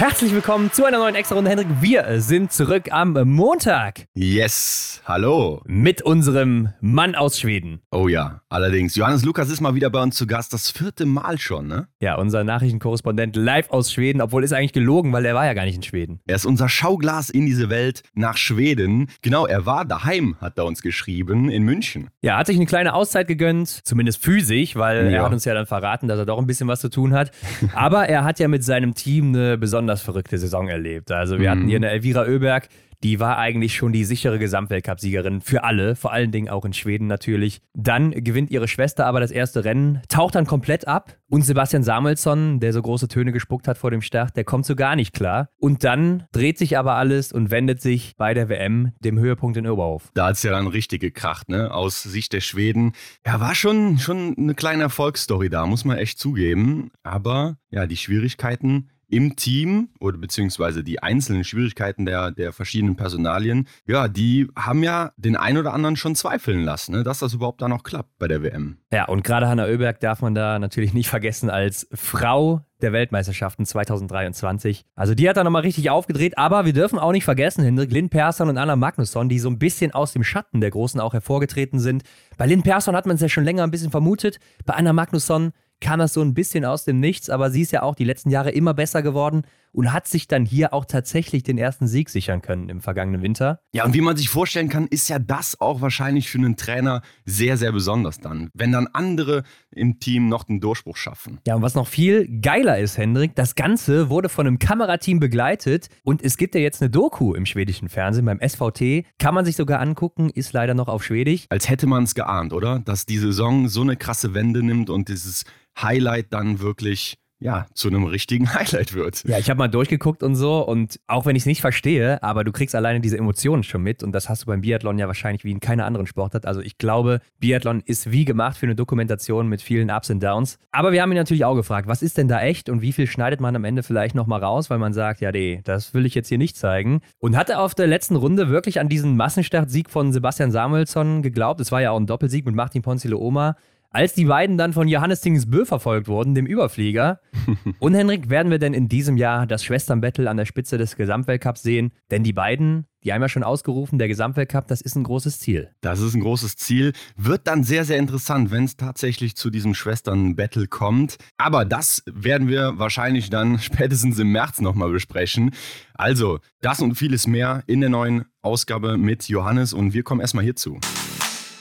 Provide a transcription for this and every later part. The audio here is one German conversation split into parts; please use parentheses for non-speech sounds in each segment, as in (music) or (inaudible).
Herzlich willkommen zu einer neuen Extra-Runde, Hendrik. Wir sind zurück am Montag. Yes, hallo. Mit unserem Mann aus Schweden. Oh ja, allerdings. Johannes Lukas ist mal wieder bei uns zu Gast. Das vierte Mal schon, ne? Ja, unser Nachrichtenkorrespondent live aus Schweden, obwohl ist eigentlich gelogen, weil er war ja gar nicht in Schweden. Er ist unser Schauglas in diese Welt nach Schweden. Genau, er war daheim, hat er uns geschrieben, in München. Ja, hat sich eine kleine Auszeit gegönnt, zumindest physisch, weil ja. er hat uns ja dann verraten, dass er doch ein bisschen was zu tun hat. Aber er hat ja mit seinem Team eine besondere besonders verrückte Saison erlebt. Also wir mhm. hatten hier eine Elvira Oeberg, die war eigentlich schon die sichere Gesamtweltcup-Siegerin für alle, vor allen Dingen auch in Schweden natürlich. Dann gewinnt ihre Schwester aber das erste Rennen, taucht dann komplett ab und Sebastian Samuelsson, der so große Töne gespuckt hat vor dem Start, der kommt so gar nicht klar. Und dann dreht sich aber alles und wendet sich bei der WM dem Höhepunkt in Oberhof. Da hat es ja dann richtig gekracht, ne? Aus Sicht der Schweden. Ja, war schon, schon eine kleine Erfolgsstory da, muss man echt zugeben. Aber ja, die Schwierigkeiten im Team oder beziehungsweise die einzelnen Schwierigkeiten der, der verschiedenen Personalien, ja, die haben ja den einen oder anderen schon zweifeln lassen, ne, dass das überhaupt da noch klappt bei der WM. Ja, und gerade Hanna Oeberg darf man da natürlich nicht vergessen als Frau der Weltmeisterschaften 2023. Also die hat da nochmal richtig aufgedreht, aber wir dürfen auch nicht vergessen, Hendrik, Lynn Persson und Anna Magnusson, die so ein bisschen aus dem Schatten der Großen auch hervorgetreten sind. Bei Lynn Persson hat man es ja schon länger ein bisschen vermutet, bei Anna Magnusson kam das so ein bisschen aus dem Nichts, aber sie ist ja auch die letzten Jahre immer besser geworden und hat sich dann hier auch tatsächlich den ersten Sieg sichern können im vergangenen Winter. Ja, und wie man sich vorstellen kann, ist ja das auch wahrscheinlich für einen Trainer sehr, sehr besonders dann, wenn dann andere im Team noch den Durchbruch schaffen. Ja, und was noch viel geiler ist, Hendrik, das Ganze wurde von einem Kamerateam begleitet und es gibt ja jetzt eine Doku im schwedischen Fernsehen beim SVT, kann man sich sogar angucken, ist leider noch auf Schwedisch. Als hätte man es geahnt, oder? Dass die Saison so eine krasse Wende nimmt und dieses Highlight dann wirklich ja, zu einem richtigen (laughs) Highlight wird. Ja, ich habe mal durchgeguckt und so und auch wenn ich es nicht verstehe, aber du kriegst alleine diese Emotionen schon mit und das hast du beim Biathlon ja wahrscheinlich wie in keiner anderen Sportart. Also ich glaube, Biathlon ist wie gemacht für eine Dokumentation mit vielen Ups und Downs. Aber wir haben ihn natürlich auch gefragt, was ist denn da echt und wie viel schneidet man am Ende vielleicht nochmal raus, weil man sagt, ja, nee, das will ich jetzt hier nicht zeigen. Und hatte auf der letzten Runde wirklich an diesen Massenstartsieg von Sebastian Samuelsson geglaubt. Es war ja auch ein Doppelsieg mit Martin Ponzilo Oma. Als die beiden dann von Johannes Tingsbö verfolgt wurden, dem Überflieger. (laughs) Und Henrik, werden wir denn in diesem Jahr das Schwesternbattle an der Spitze des Gesamtweltcups sehen? Denn die beiden, die haben ja schon ausgerufen, der Gesamtweltcup, das ist ein großes Ziel. Das ist ein großes Ziel. Wird dann sehr, sehr interessant, wenn es tatsächlich zu diesem Schwesternbattle kommt. Aber das werden wir wahrscheinlich dann (laughs) spätestens im März nochmal besprechen. Also, das und vieles mehr in der neuen Ausgabe mit Johannes und wir kommen erstmal hierzu.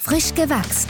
Frisch gewachst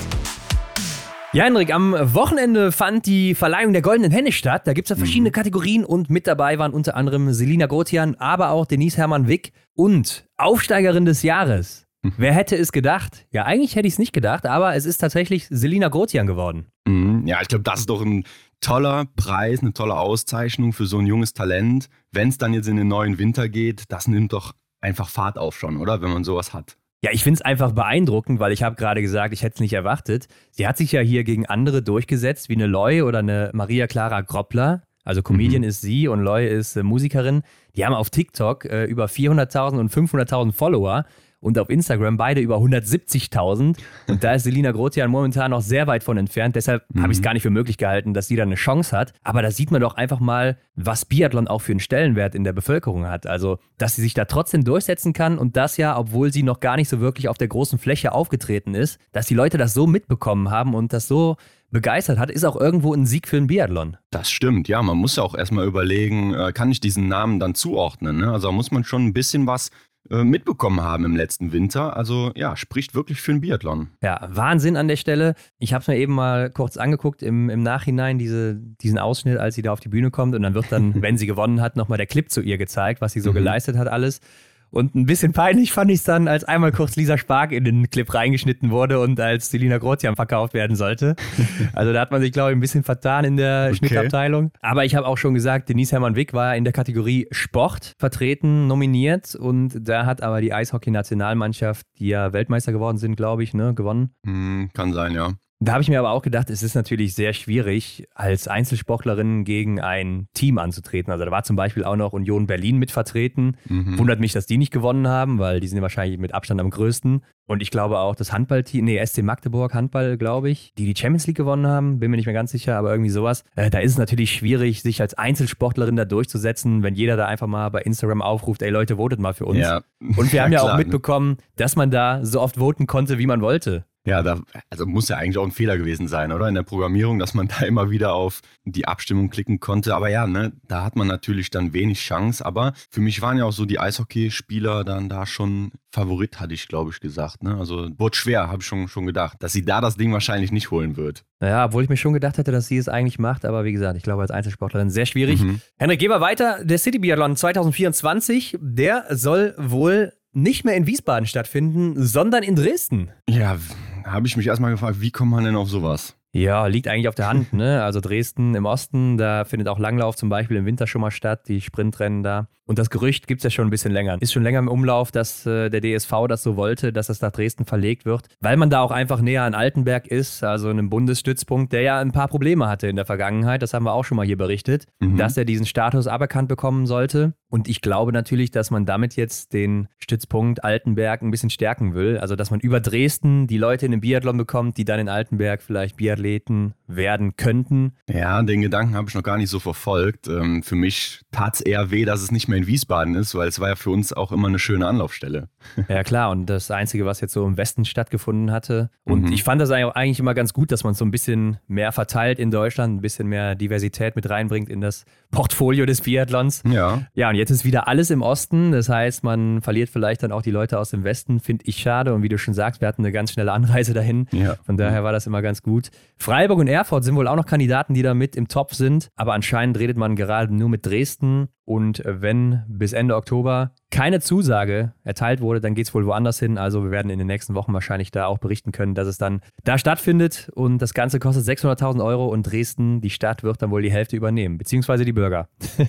ja, Henrik, am Wochenende fand die Verleihung der Goldenen Henne statt. Da gibt es ja verschiedene mhm. Kategorien und mit dabei waren unter anderem Selina Grotian, aber auch Denise Hermann Wick und Aufsteigerin des Jahres. Mhm. Wer hätte es gedacht? Ja, eigentlich hätte ich es nicht gedacht, aber es ist tatsächlich Selina Grotian geworden. Mhm. Ja, ich glaube, das ist doch ein toller Preis, eine tolle Auszeichnung für so ein junges Talent. Wenn es dann jetzt in den neuen Winter geht, das nimmt doch einfach Fahrt auf schon, oder? Wenn man sowas hat. Ja, ich finde es einfach beeindruckend, weil ich habe gerade gesagt, ich hätte es nicht erwartet. Sie hat sich ja hier gegen andere durchgesetzt, wie eine Loy oder eine Maria Clara Groppler. Also Comedian mhm. ist sie und Loy ist äh, Musikerin. Die haben auf TikTok äh, über 400.000 und 500.000 Follower und auf Instagram beide über 170.000. Und da ist Selina Grotian momentan noch sehr weit von entfernt. Deshalb mhm. habe ich es gar nicht für möglich gehalten, dass sie da eine Chance hat. Aber da sieht man doch einfach mal, was Biathlon auch für einen Stellenwert in der Bevölkerung hat. Also, dass sie sich da trotzdem durchsetzen kann und das ja, obwohl sie noch gar nicht so wirklich auf der großen Fläche aufgetreten ist, dass die Leute das so mitbekommen haben und das so begeistert hat, ist auch irgendwo ein Sieg für einen Biathlon. Das stimmt, ja. Man muss ja auch erstmal überlegen, äh, kann ich diesen Namen dann zuordnen? Ne? Also da muss man schon ein bisschen was mitbekommen haben im letzten Winter. Also ja, spricht wirklich für einen Biathlon. Ja, Wahnsinn an der Stelle. Ich habe es mir eben mal kurz angeguckt im, im Nachhinein, diese, diesen Ausschnitt, als sie da auf die Bühne kommt und dann wird dann, (laughs) wenn sie gewonnen hat, nochmal der Clip zu ihr gezeigt, was sie so mhm. geleistet hat alles. Und ein bisschen peinlich fand ich es dann, als einmal kurz Lisa Spark in den Clip reingeschnitten wurde und als Selina Grotian verkauft werden sollte. (laughs) Also da hat man sich, glaube ich, ein bisschen vertan in der okay. Schnittabteilung. Aber ich habe auch schon gesagt, Denise Hermann-Wick war in der Kategorie Sport vertreten, nominiert. Und da hat aber die Eishockey-Nationalmannschaft, die ja Weltmeister geworden sind, glaube ich, ne, gewonnen. Mm, kann sein, ja. Da habe ich mir aber auch gedacht, es ist natürlich sehr schwierig, als Einzelsportlerin gegen ein Team anzutreten. Also da war zum Beispiel auch noch Union Berlin mit vertreten. Mhm. Wundert mich, dass die nicht gewonnen haben, weil die sind ja wahrscheinlich mit Abstand am größten. Und ich glaube auch das Handballteam, nee, SC Magdeburg Handball, glaube ich, die die Champions League gewonnen haben, bin mir nicht mehr ganz sicher, aber irgendwie sowas. Äh, da ist es natürlich schwierig, sich als Einzelsportlerin da durchzusetzen, wenn jeder da einfach mal bei Instagram aufruft, ey Leute, votet mal für uns. Ja. Und wir (laughs) haben ja, klar, auch ne? mitbekommen, dass man da so oft voten konnte, wie man wollte. Ja, da, also muss ja eigentlich auch ein Fehler gewesen sein, oder? In der Programmierung, dass man (laughs) da immer wieder auf die Abstimmung klicken konnte. Aber ja, ne, da hat man natürlich dann wenig Chance. Aber für mich waren ja auch so die Eishockeyspieler dann da schon Favorit, hatte ich, glaube ich, gesagt. Ne? Also wurde schwer, habe ich schon, schon gedacht, dass sie da das Ding wahrscheinlich nicht holen wird. Naja, obwohl ich mir schon gedacht hätte, dass sie es eigentlich macht. Aber wie gesagt, ich glaube, als Einzelsportlerin sehr schwierig. Mhm. Henrik, gehen wir weiter. Der City Biathlon 2024, der soll wohl nicht mehr in Wiesbaden stattfinden, sondern in Dresden. Ja, habe ich mich erstmal gefragt, wie kommt man denn auf sowas? Ja, liegt eigentlich auf der Hand. (laughs) Ne? Also Dresden im Osten, da findet auch Langlauf zum Beispiel im Winter schon mal statt, die Sprintrennen da. Und das Gerücht gibt es ja schon ein bisschen länger. Ist schon länger im Umlauf, dass äh, der DSV das so wollte, dass es nach Dresden verlegt wird, weil man da auch einfach näher an Altenberg ist, also einem Bundesstützpunkt, der ja ein paar Probleme hatte in der Vergangenheit. Das haben wir auch schon mal hier berichtet, mhm. dass er diesen Status aberkannt bekommen sollte. Und ich glaube natürlich, dass man damit jetzt den Stützpunkt Altenberg ein bisschen stärken will. Also, dass man über Dresden die Leute in den Biathlon bekommt, die dann in Altenberg vielleicht Biathleten werden könnten. Ja, den Gedanken habe ich noch gar nicht so verfolgt. Ähm, für mich tat es eher weh, dass es nicht mehr in Wiesbaden ist, weil es war ja für uns auch immer eine schöne Anlaufstelle. (laughs) Ja klar, und das Einzige, was jetzt so im Westen stattgefunden hatte. Und mhm. ich fand das eigentlich immer ganz gut, dass man so ein bisschen mehr verteilt in Deutschland, ein bisschen mehr Diversität mit reinbringt in das Portfolio des Biathlons. Ja. Ja, und jetzt ist wieder alles im Osten. Das heißt, man verliert vielleicht dann auch die Leute aus dem Westen, finde ich schade. Und wie du schon sagst, wir hatten eine ganz schnelle Anreise dahin. Ja. Von daher war das immer ganz gut. Freiburg und Erfurt sind wohl auch noch Kandidaten, die da mit im Topf sind. Aber anscheinend redet man gerade nur mit Dresden. Und wenn bis Ende Oktober keine Zusage erteilt wurde, dann geht es wohl woanders hin. Also wir werden in den nächsten Wochen wahrscheinlich da auch berichten können, dass es dann da stattfindet. Und das Ganze kostet 600.000 Euro und Dresden, die Stadt, wird dann wohl die Hälfte übernehmen, beziehungsweise die Bürger.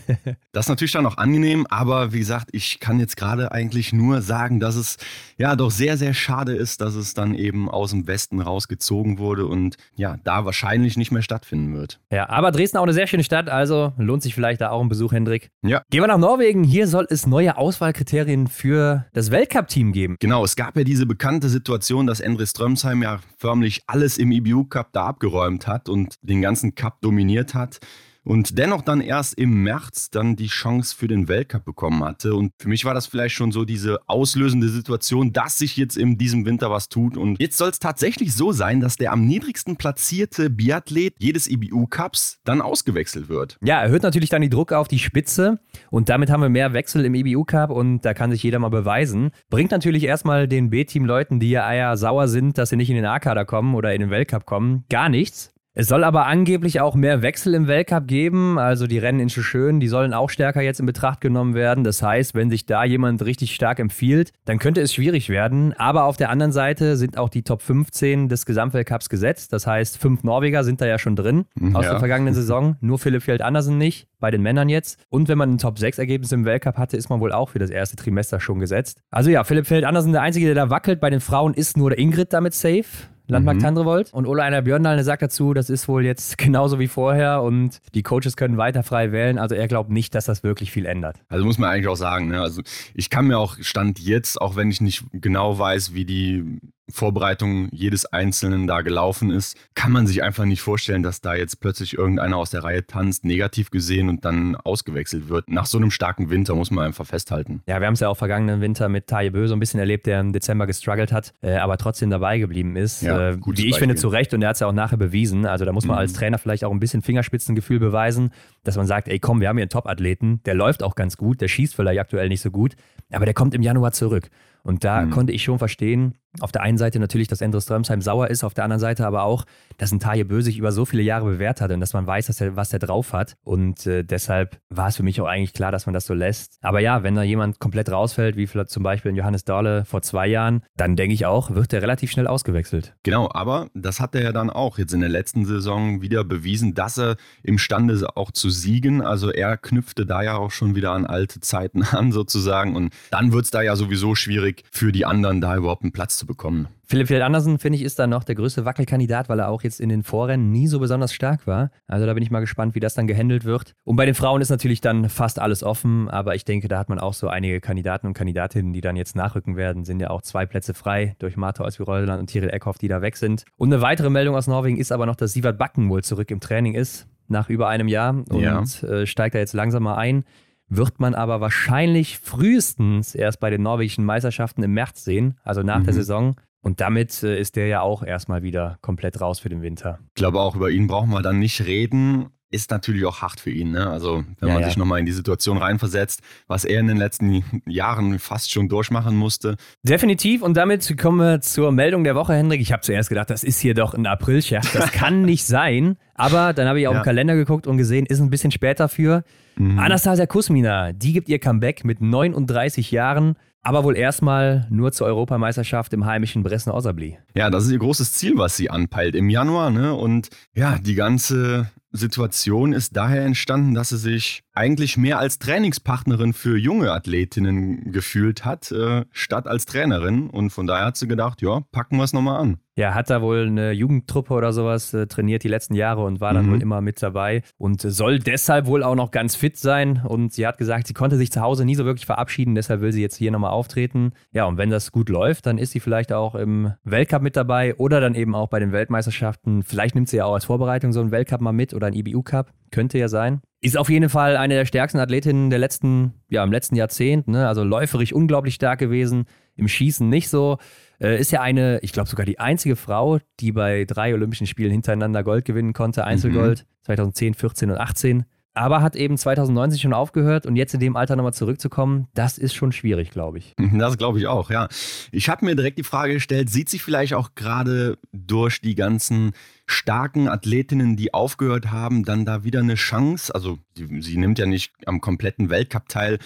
(laughs) das ist natürlich dann auch angenehm, aber wie gesagt, ich kann jetzt gerade eigentlich nur sagen, dass es ja doch sehr, sehr schade ist, dass es dann eben aus dem Westen rausgezogen wurde und ja, da wahrscheinlich nicht mehr stattfinden wird. Ja, aber Dresden auch eine sehr schöne Stadt, also lohnt sich vielleicht da auch ein Besuch, Hendrik. Ja. Gehen wir nach Norwegen. Hier soll es neue Auswahl Auswahlkriterien für das Weltcup-Team geben. Genau, es gab ja diese bekannte Situation, dass Endre Strömsheim ja förmlich alles im IBU-Cup da abgeräumt hat und den ganzen Cup dominiert hat und dennoch dann erst im März dann die Chance für den Weltcup bekommen hatte. Und für mich war das vielleicht schon so diese auslösende Situation, dass sich jetzt in diesem Winter was tut. Und jetzt soll es tatsächlich so sein, dass der am niedrigsten platzierte Biathlet jedes IBU-Cups dann ausgewechselt wird. Ja, erhöht natürlich dann die Druck auf die Spitze und damit haben wir mehr Wechsel im IBU-Cup und da kann sich jeder mal beweisen. Bringt natürlich erstmal den B-Team-Leuten, die ja eher sauer sind, dass sie nicht in den A-Kader kommen oder in den Weltcup kommen, gar nichts. Es soll aber angeblich auch mehr Wechsel im Weltcup geben. Also die Rennen in Schön, die sollen auch stärker jetzt in Betracht genommen werden. Das heißt, wenn sich da jemand richtig stark empfiehlt, dann könnte es schwierig werden. Aber auf der anderen Seite sind auch die Top 15 des Gesamtweltcups gesetzt. Das heißt, fünf Norweger sind da ja schon drin mhm, aus ja. der vergangenen Saison. Nur Philipp Fjeld Andersen nicht, bei den Männern jetzt. Und wenn man ein Top 6 Ergebnis im Weltcup hatte, ist man wohl auch für das erste Trimester schon gesetzt. Also ja, Philipp Fjeld Andersen, der Einzige, der da wackelt. Bei den Frauen ist nur der Ingrid damit safe. Landmark mhm. Tandrevold. Und Ola Einer Björndal sagt dazu, das ist wohl jetzt (laughs) genauso wie vorher und die Coaches können weiter frei wählen. Also er glaubt nicht, dass das wirklich viel ändert. Also muss man eigentlich auch sagen, ne? also ich kann mir auch Stand jetzt, auch wenn ich nicht genau weiß, wie die Vorbereitung jedes Einzelnen da gelaufen ist, kann man sich einfach nicht vorstellen, dass da jetzt plötzlich irgendeiner aus der Reihe tanzt, negativ gesehen und dann ausgewechselt wird. Nach so einem starken Winter muss man einfach festhalten. Ja, wir haben es ja auch vergangenen Winter mit Taje Bö so ein bisschen erlebt, der im Dezember gestruggelt hat, äh, aber trotzdem dabei geblieben ist. Ja, äh, wie ich Beispiel. finde, zu Recht und er hat es ja auch nachher bewiesen. Also da muss man mhm. als Trainer vielleicht auch ein bisschen Fingerspitzengefühl beweisen, dass man sagt, ey komm, wir haben hier einen Top-Athleten, der läuft auch ganz gut, der schießt vielleicht aktuell nicht so gut, aber der kommt im Januar zurück. Und da mhm. konnte ich schon verstehen, auf der einen Seite natürlich, dass Endre Strömsheim sauer ist, auf der anderen Seite aber auch, dass ein Taje Bö sich über so viele Jahre bewährt hat und dass man weiß, dass er, was er drauf hat. Und äh, deshalb war es für mich auch eigentlich klar, dass man das so lässt. Aber ja, wenn da jemand komplett rausfällt, wie vielleicht zum Beispiel Johannes Dahle vor zwei Jahren, dann denke ich auch, wird er relativ schnell ausgewechselt. Genau, aber das hat er ja dann auch jetzt in der letzten Saison wieder bewiesen, dass er imstande ist, auch zu siegen. Also er knüpfte da ja auch schon wieder an alte Zeiten (laughs) an sozusagen. Und dann wird es da ja sowieso schwierig für die anderen, da überhaupt einen Platz zu bekommen. Philipp Fjeld Andersen, finde ich, ist dann noch der größte Wackelkandidat, weil er auch jetzt in den Vorrennen nie so besonders stark war. Also da bin ich mal gespannt, wie das dann gehandelt wird. Und bei den Frauen ist natürlich dann fast alles offen, aber ich denke, da hat man auch so einige Kandidaten und Kandidatinnen, die dann jetzt nachrücken werden. Sind ja auch zwei Plätze frei durch Martha Olsby-Reuseland und Tiril Eckhoff, die da weg sind. Und eine weitere Meldung aus Norwegen ist aber noch, dass Sivert Backen wohl zurück im Training ist, nach über einem Jahr und ja. äh, steigt da jetzt langsam mal ein wird man aber wahrscheinlich frühestens erst bei den norwegischen Meisterschaften im März sehen, also nach mhm. der Saison. Und damit äh, ist der ja auch erstmal wieder komplett raus für den Winter. Ich glaube, auch über ihn brauchen wir dann nicht reden. Ist natürlich auch hart für ihn. Ne? Also, wenn ja, man ja. sich nochmal in die Situation reinversetzt, was er in den letzten Jahren fast schon durchmachen musste. Definitiv. Und damit kommen wir zur Meldung der Woche, Hendrik. Ich habe zuerst gedacht, das ist hier doch ein Aprilscherz. Das (laughs) kann nicht sein. Aber dann habe ich auch ja. im Kalender geguckt und gesehen, ist ein bisschen später für. Mhm. Anastasia Kusmina, die gibt ihr Comeback mit 39 Jahren aber wohl erstmal nur zur Europameisterschaft im heimischen Bresno-Osabli. Ja, das ist ihr großes Ziel, was sie anpeilt im Januar. Ne? Und ja, die ganze Situation ist daher entstanden, dass sie sich eigentlich mehr als Trainingspartnerin für junge Athletinnen gefühlt hat, äh, statt als Trainerin. Und von daher hat sie gedacht, ja, packen wir es nochmal an. Ja, hat da wohl eine Jugendtruppe oder sowas äh, trainiert die letzten Jahre und war dann mhm. wohl immer mit dabei und soll deshalb wohl auch noch ganz fit sein. Und sie hat gesagt, sie konnte sich zu Hause nie so wirklich verabschieden, deshalb will sie jetzt hier nochmal auftreten. Ja, und wenn das gut läuft, dann ist sie vielleicht auch im Weltcup mit dabei oder dann eben auch bei den Weltmeisterschaften. Vielleicht nimmt sie ja auch als Vorbereitung so einen Weltcup mal mit oder einen IBU-Cup. Könnte ja sein. Ist auf jeden Fall eine der stärksten Athletinnen der letzten, ja, im letzten Jahrzehnt. Ne? Also läuferig unglaublich stark gewesen, im Schießen nicht so. Äh, ist ja eine, ich glaube sogar die einzige Frau, die bei drei Olympischen Spielen hintereinander Gold gewinnen konnte. Einzelgold mhm. 2010, 14 und 18 aber hat eben 2019 schon aufgehört und jetzt in dem Alter nochmal zurückzukommen, das ist schon schwierig, glaube ich. Das glaube ich auch, ja. Ich habe mir direkt die Frage gestellt, sieht sie vielleicht auch gerade durch die ganzen starken Athletinnen, die aufgehört haben, dann da wieder eine Chance? Also sie, sie nimmt ja nicht am kompletten Weltcup teil,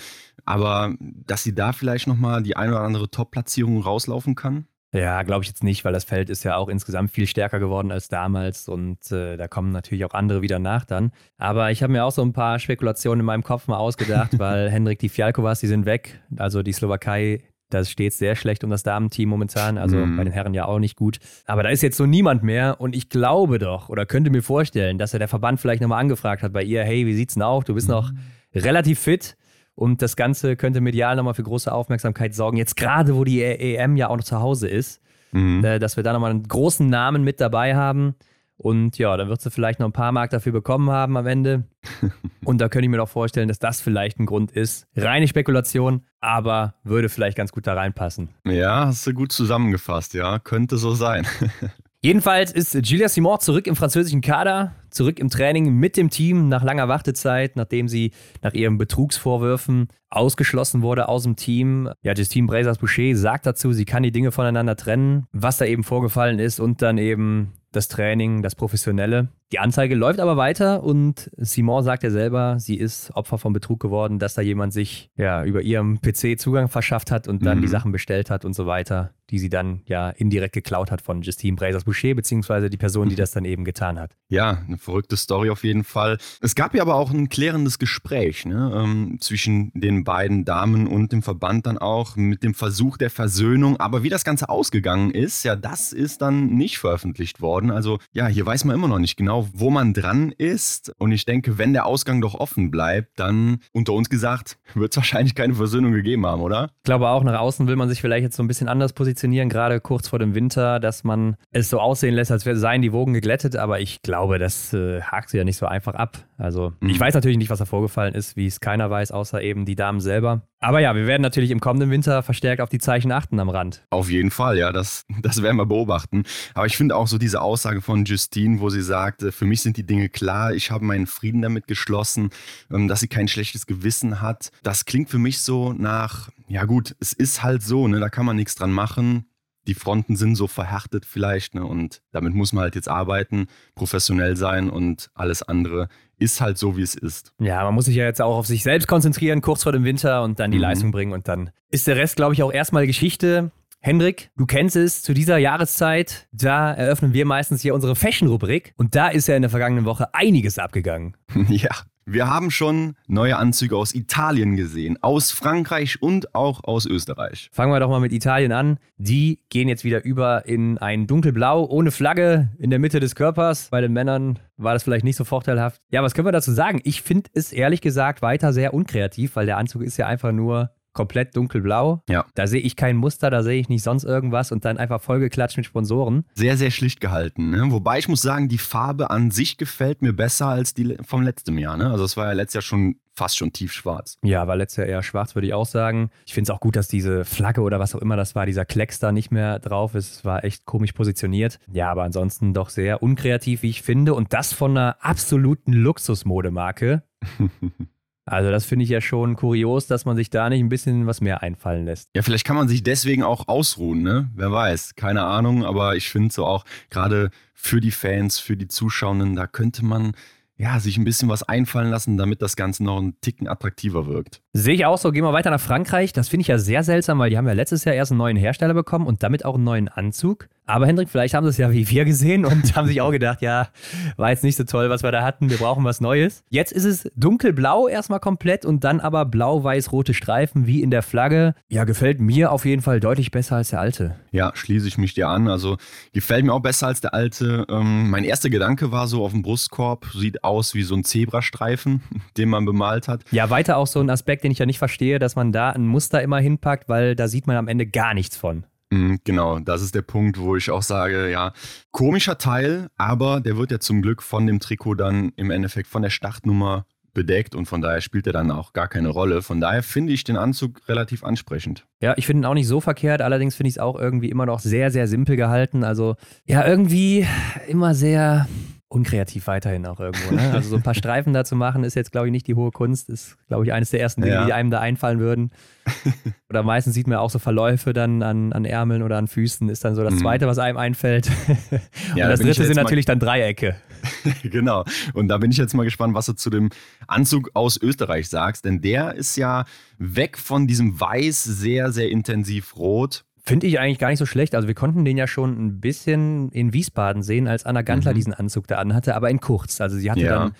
aber dass sie da vielleicht nochmal die eine oder andere Top-Platzierung rauslaufen kann? Ja, glaube ich jetzt nicht, weil das Feld ist ja auch insgesamt viel stärker geworden als damals und äh, da kommen natürlich auch andere wieder nach dann. Aber ich habe mir auch so ein paar Spekulationen in meinem Kopf mal ausgedacht, (laughs) weil Hendrik die Fialkovas, die sind weg. Also die Slowakei, das steht sehr schlecht um das Damenteam momentan, also mm. bei den Herren ja auch nicht gut. Aber da ist jetzt so niemand mehr und ich glaube doch oder könnte mir vorstellen, dass er der Verband vielleicht nochmal angefragt hat bei ihr, hey, wie sieht's denn auf? Du bist noch mhm. relativ fit und das Ganze könnte medial nochmal für große Aufmerksamkeit sorgen. Jetzt gerade, wo die EM ja auch noch zu Hause ist, mhm. äh, dass wir da nochmal einen großen Namen mit dabei haben. Und ja, dann wird sie vielleicht noch ein paar Mark dafür bekommen haben am Ende. (laughs) Und da könnte ich mir doch vorstellen, dass das vielleicht ein Grund ist. Reine Spekulation, aber würde vielleicht ganz gut da reinpassen. Ja, hast du gut zusammengefasst, ja. Könnte so sein. (laughs) Jedenfalls ist Julia Simon zurück im französischen Kader, zurück im Training mit dem Team nach langer Wartezeit, nachdem sie nach ihren Betrugsvorwürfen ausgeschlossen wurde aus dem Team. Ja, Justine Brazers-Boucher sagt dazu, sie kann die Dinge voneinander trennen, was da eben vorgefallen ist und dann eben das Training, das Professionelle. Die Anzeige läuft aber weiter und Simon sagt ja selber, sie ist Opfer von Betrug geworden, dass da jemand sich ja über ihrem PC Zugang verschafft hat und dann mhm. die Sachen bestellt hat und so weiter, die sie dann ja indirekt geklaut hat von Justine Brazers-Boucher, beziehungsweise die Person, die das dann eben getan hat. (laughs) Ja, eine verrückte Story auf jeden Fall. Es gab ja aber auch ein klärendes Gespräch ne, ähm, zwischen den beiden Damen und dem Verband dann auch mit dem Versuch der Versöhnung. Aber wie das Ganze ausgegangen ist, ja, das ist dann nicht veröffentlicht worden. Also ja, hier weiß man immer noch nicht genau, wo man dran ist. Und ich denke, wenn der Ausgang doch offen bleibt, dann unter uns gesagt, (laughs) wird es wahrscheinlich keine Versöhnung gegeben haben, oder? Ich glaube auch, nach außen will man sich vielleicht jetzt so ein bisschen anders positionieren, gerade kurz vor dem Winter, dass man es so aussehen lässt, als seien die Wogen geglättet. Aber ich glaube, das äh, hakt sie ja nicht so einfach ab. Also mhm. ich weiß natürlich nicht, was da vorgefallen ist, wie es keiner weiß, außer eben die Damen selber. Aber ja, wir werden natürlich im kommenden Winter verstärkt auf die Zeichen achten am Rand. Auf jeden Fall, ja, das, (laughs) das werden wir beobachten. Aber ich finde auch so diese Aussage von Justine, wo sie sagt, für mich sind die Dinge klar, ich habe meinen Frieden damit geschlossen, ähm, dass sie kein schlechtes Gewissen hat. Das klingt für mich so nach, ja gut, es ist halt so, ne, da kann man nichts dran machen die Fronten sind so verhärtet vielleicht ne? und damit muss man halt jetzt arbeiten, professionell sein und alles andere ist halt so, wie es ist. Ja, man muss sich ja jetzt auch auf sich selbst konzentrieren, kurz vor dem Winter und dann die mhm. Leistung bringen und dann ist der Rest, glaube ich, auch erstmal Geschichte. Hendrik, du kennst es, zu dieser Jahreszeit, da eröffnen wir meistens hier unsere Fashion-Rubrik und da ist ja in der vergangenen Woche einiges abgegangen. (laughs) Ja, Wir haben schon neue Anzüge aus Italien gesehen, aus Frankreich und auch aus Österreich. Fangen wir doch mal mit Italien an. Die gehen jetzt wieder über in ein dunkelblau ohne Flagge in der Mitte des Körpers. Bei den Männern war das vielleicht nicht so vorteilhaft. Ja, was können wir dazu sagen? Ich finde es ehrlich gesagt weiter sehr unkreativ, weil der Anzug ist ja einfach nur komplett dunkelblau. Ja. Da sehe ich kein Muster, da sehe ich nicht sonst irgendwas und dann einfach vollgeklatscht mit Sponsoren. Sehr, sehr schlicht gehalten. Ne? Wobei ich muss sagen, die Farbe an sich gefällt mir besser als die vom letzten Jahr. Ne? Also es war ja letztes Jahr schon fast schon tiefschwarz. Ja, war letztes Jahr eher schwarz, würde ich auch sagen. Ich finde es auch gut, dass diese Flagge oder was auch immer das war, dieser Klecks da nicht mehr drauf ist. Es war echt komisch positioniert. Ja, aber ansonsten doch sehr unkreativ, wie ich finde. Und das von einer absoluten Luxusmodemarke. (laughs) Also das finde ich ja schon kurios, dass man sich da nicht ein bisschen was mehr einfallen lässt. Ja, vielleicht kann man sich deswegen auch ausruhen, ne? Wer weiß, keine Ahnung, aber ich finde so auch gerade für die Fans, für die Zuschauenden, da könnte man ja, sich ein bisschen was einfallen lassen, damit das Ganze noch einen Ticken attraktiver wirkt. Sehe ich auch so. Gehen wir weiter nach Frankreich. Das finde ich ja sehr seltsam, weil die haben ja letztes Jahr erst einen neuen Hersteller bekommen und damit auch einen neuen Anzug. Aber Hendrik, vielleicht haben sie es ja wie wir gesehen und (laughs) haben sich auch gedacht, ja, war jetzt nicht so toll, was wir da hatten. Wir brauchen was Neues. Jetzt ist es dunkelblau erstmal komplett und dann aber blau-weiß-rote Streifen wie in der Flagge. Ja, gefällt mir auf jeden Fall deutlich besser als der alte. Ja, schließe ich mich dir an. Also gefällt mir auch besser als der alte. Ähm, mein erster Gedanke war so auf dem Brustkorb, sieht aus wie so ein Zebrastreifen, (laughs) den man bemalt hat. Ja, weiter auch so ein Aspekt, den ich ja nicht verstehe, dass man da ein Muster immer hinpackt, weil da sieht man am Ende gar nichts von. Mhm, genau, das ist der Punkt, wo ich auch sage, ja, komischer Teil, aber der wird ja zum Glück von dem Trikot dann im Endeffekt von der Startnummer bedeckt und von daher spielt er dann auch gar keine Rolle. Von daher finde ich den Anzug relativ ansprechend. Ja, ich finde ihn auch nicht so verkehrt, allerdings finde ich es auch irgendwie immer noch sehr, sehr simpel gehalten. Also ja, irgendwie immer sehr unkreativ weiterhin auch irgendwo. Ne? Also so ein paar Streifen da zu machen, ist jetzt, glaube ich, nicht die hohe Kunst. Ist, glaube ich, eines der ersten Dinge, ja. die einem da einfallen würden. (laughs) oder meistens sieht man auch so Verläufe dann an, an Ärmeln oder an Füßen, ist dann so das mhm. Zweite, was einem einfällt. (laughs) ja, Und das Dritte sind natürlich dann Dreiecke. (laughs) genau. Und da bin ich jetzt mal gespannt, was du zu dem Anzug aus Österreich sagst. Denn der ist ja weg von diesem Weiß sehr, sehr intensiv rot Finde ich eigentlich gar nicht so schlecht. Also wir konnten den ja schon ein bisschen in Wiesbaden sehen, als Anna Gantler mhm. diesen Anzug da anhatte, aber in kurz. Also sie hatte ja. dann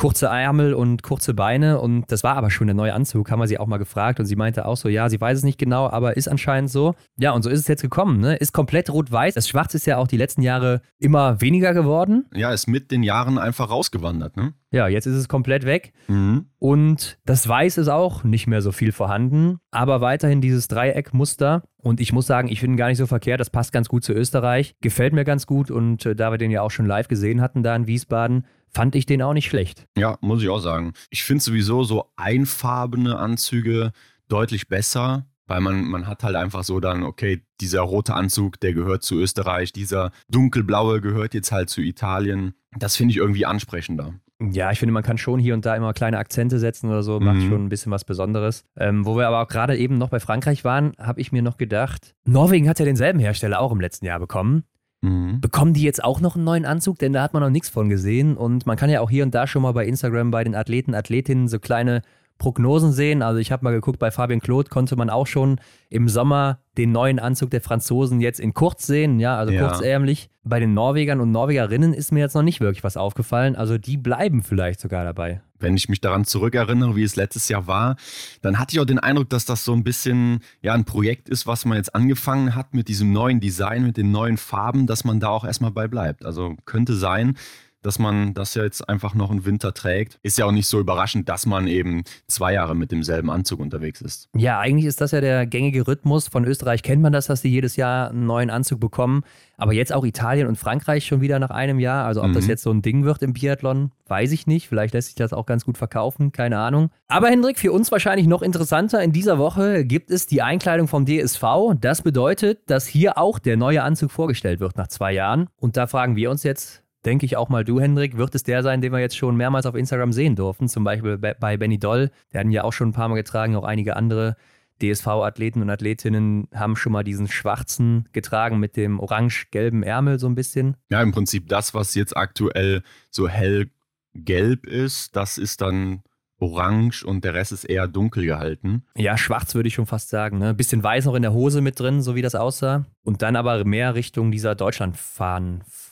kurze Ärmel und kurze Beine und das war aber schon der neue Anzug, haben wir sie auch mal gefragt und sie meinte auch so, ja, sie weiß es nicht genau, aber ist anscheinend so. Ja, und so ist es jetzt gekommen, ne? Ist komplett rot-weiß. Das Schwarz ist ja auch die letzten Jahre immer weniger geworden. Ja, ist mit den Jahren einfach rausgewandert, ne? Ja, jetzt ist es komplett weg. Mhm. Und das Weiß ist auch nicht mehr so viel vorhanden, aber weiterhin dieses Dreieckmuster. Und ich muss sagen, ich finde ihn gar nicht so verkehrt. Das passt ganz gut zu Österreich. Gefällt mir ganz gut. Und äh, da wir den ja auch schon live gesehen hatten, da in Wiesbaden, fand ich den auch nicht schlecht. Ja, muss ich auch sagen. Ich finde sowieso so einfarbene Anzüge deutlich besser, weil man, man hat halt einfach so dann, okay, dieser rote Anzug, der gehört zu Österreich, dieser dunkelblaue gehört jetzt halt zu Italien. Das finde ich irgendwie ansprechender. Ja, ich finde, man kann schon hier und da immer kleine Akzente setzen oder so, macht mhm. schon ein bisschen was Besonderes. Ähm, wo wir aber auch gerade eben noch bei Frankreich waren, habe ich mir noch gedacht, Norwegen hat ja denselben Hersteller auch im letzten Jahr bekommen. Mhm. Bekommen die jetzt auch noch einen neuen Anzug? Denn da hat man noch nichts von gesehen. Und man kann ja auch hier und da schon mal bei Instagram bei den Athleten, Athletinnen so kleine Prognosen sehen. Also ich habe mal geguckt, bei Fabien Claude konnte man auch schon im Sommer den neuen Anzug der Franzosen jetzt in kurz sehen, ja, also ja. kurzärmlich. Bei den Norwegern und Norwegerinnen ist mir jetzt noch nicht wirklich was aufgefallen. Also die bleiben vielleicht sogar dabei. Wenn ich mich daran zurückerinnere, wie es letztes Jahr war, dann hatte ich auch den Eindruck, dass das so ein bisschen ja ein Projekt ist, was man jetzt angefangen hat mit diesem neuen Design, mit den neuen Farben, dass man da auch erstmal bei bleibt. Also könnte sein, dass man das ja jetzt einfach noch im Winter trägt. Ist ja auch nicht so überraschend, dass man eben zwei Jahre mit demselben Anzug unterwegs ist. Ja, eigentlich ist das ja der gängige Rhythmus. Von Österreich kennt man das, dass sie jedes Jahr einen neuen Anzug bekommen. Aber jetzt auch Italien und Frankreich schon wieder nach einem Jahr. Also ob mhm. das jetzt so ein Ding wird im Biathlon, weiß ich nicht. Vielleicht lässt sich das auch ganz gut verkaufen, keine Ahnung. Aber Hendrik, für uns wahrscheinlich noch interessanter, in dieser Woche gibt es die Einkleidung vom DSV. Das bedeutet, dass hier auch der neue Anzug vorgestellt wird nach zwei Jahren. Und da fragen wir uns jetzt, denke ich auch mal du, Hendrik, wird es der sein, den wir jetzt schon mehrmals auf Instagram sehen durften. Zum Beispiel bei Benny Doll. Der hat ihn ja auch schon ein paar Mal getragen, auch einige andere DSV-Athleten und Athletinnen haben schon mal diesen schwarzen getragen mit dem orange-gelben Ärmel so ein bisschen. Ja, im Prinzip das, was jetzt aktuell so hellgelb ist, das ist dann orange und der Rest ist eher dunkel gehalten. Ja, schwarz würde ich schon fast sagen. Ne? Bisschen weiß noch in der Hose mit drin, so wie das aussah. Und dann aber mehr Richtung dieser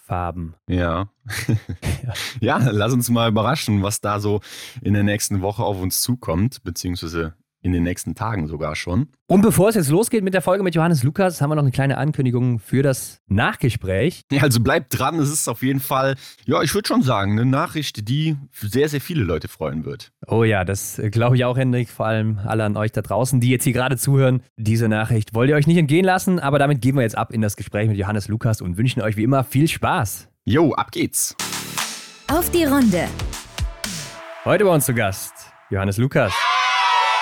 Deutschlandfahnenfarben. Ja. (laughs) ja. ja, lass uns mal überraschen, was da so in der nächsten Woche auf uns zukommt, beziehungsweise in den nächsten Tagen sogar schon. Und bevor es jetzt losgeht mit der Folge mit Johannes Lukas, haben wir noch eine kleine Ankündigung für das Nachgespräch. Ja, also bleibt dran. Es ist auf jeden Fall, ja, ich würde schon sagen, eine Nachricht, die sehr, sehr viele Leute freuen wird. Oh ja, das äh, glaube ich auch, Hendrik. Vor allem alle an euch da draußen, die jetzt hier gerade zuhören. Diese Nachricht wollt ihr euch nicht entgehen lassen, aber damit gehen wir jetzt ab in das Gespräch mit Johannes Lukas und wünschen euch wie immer viel Spaß. Jo, ab geht's. Auf die Runde. Heute bei uns zu Gast Johannes Lukas.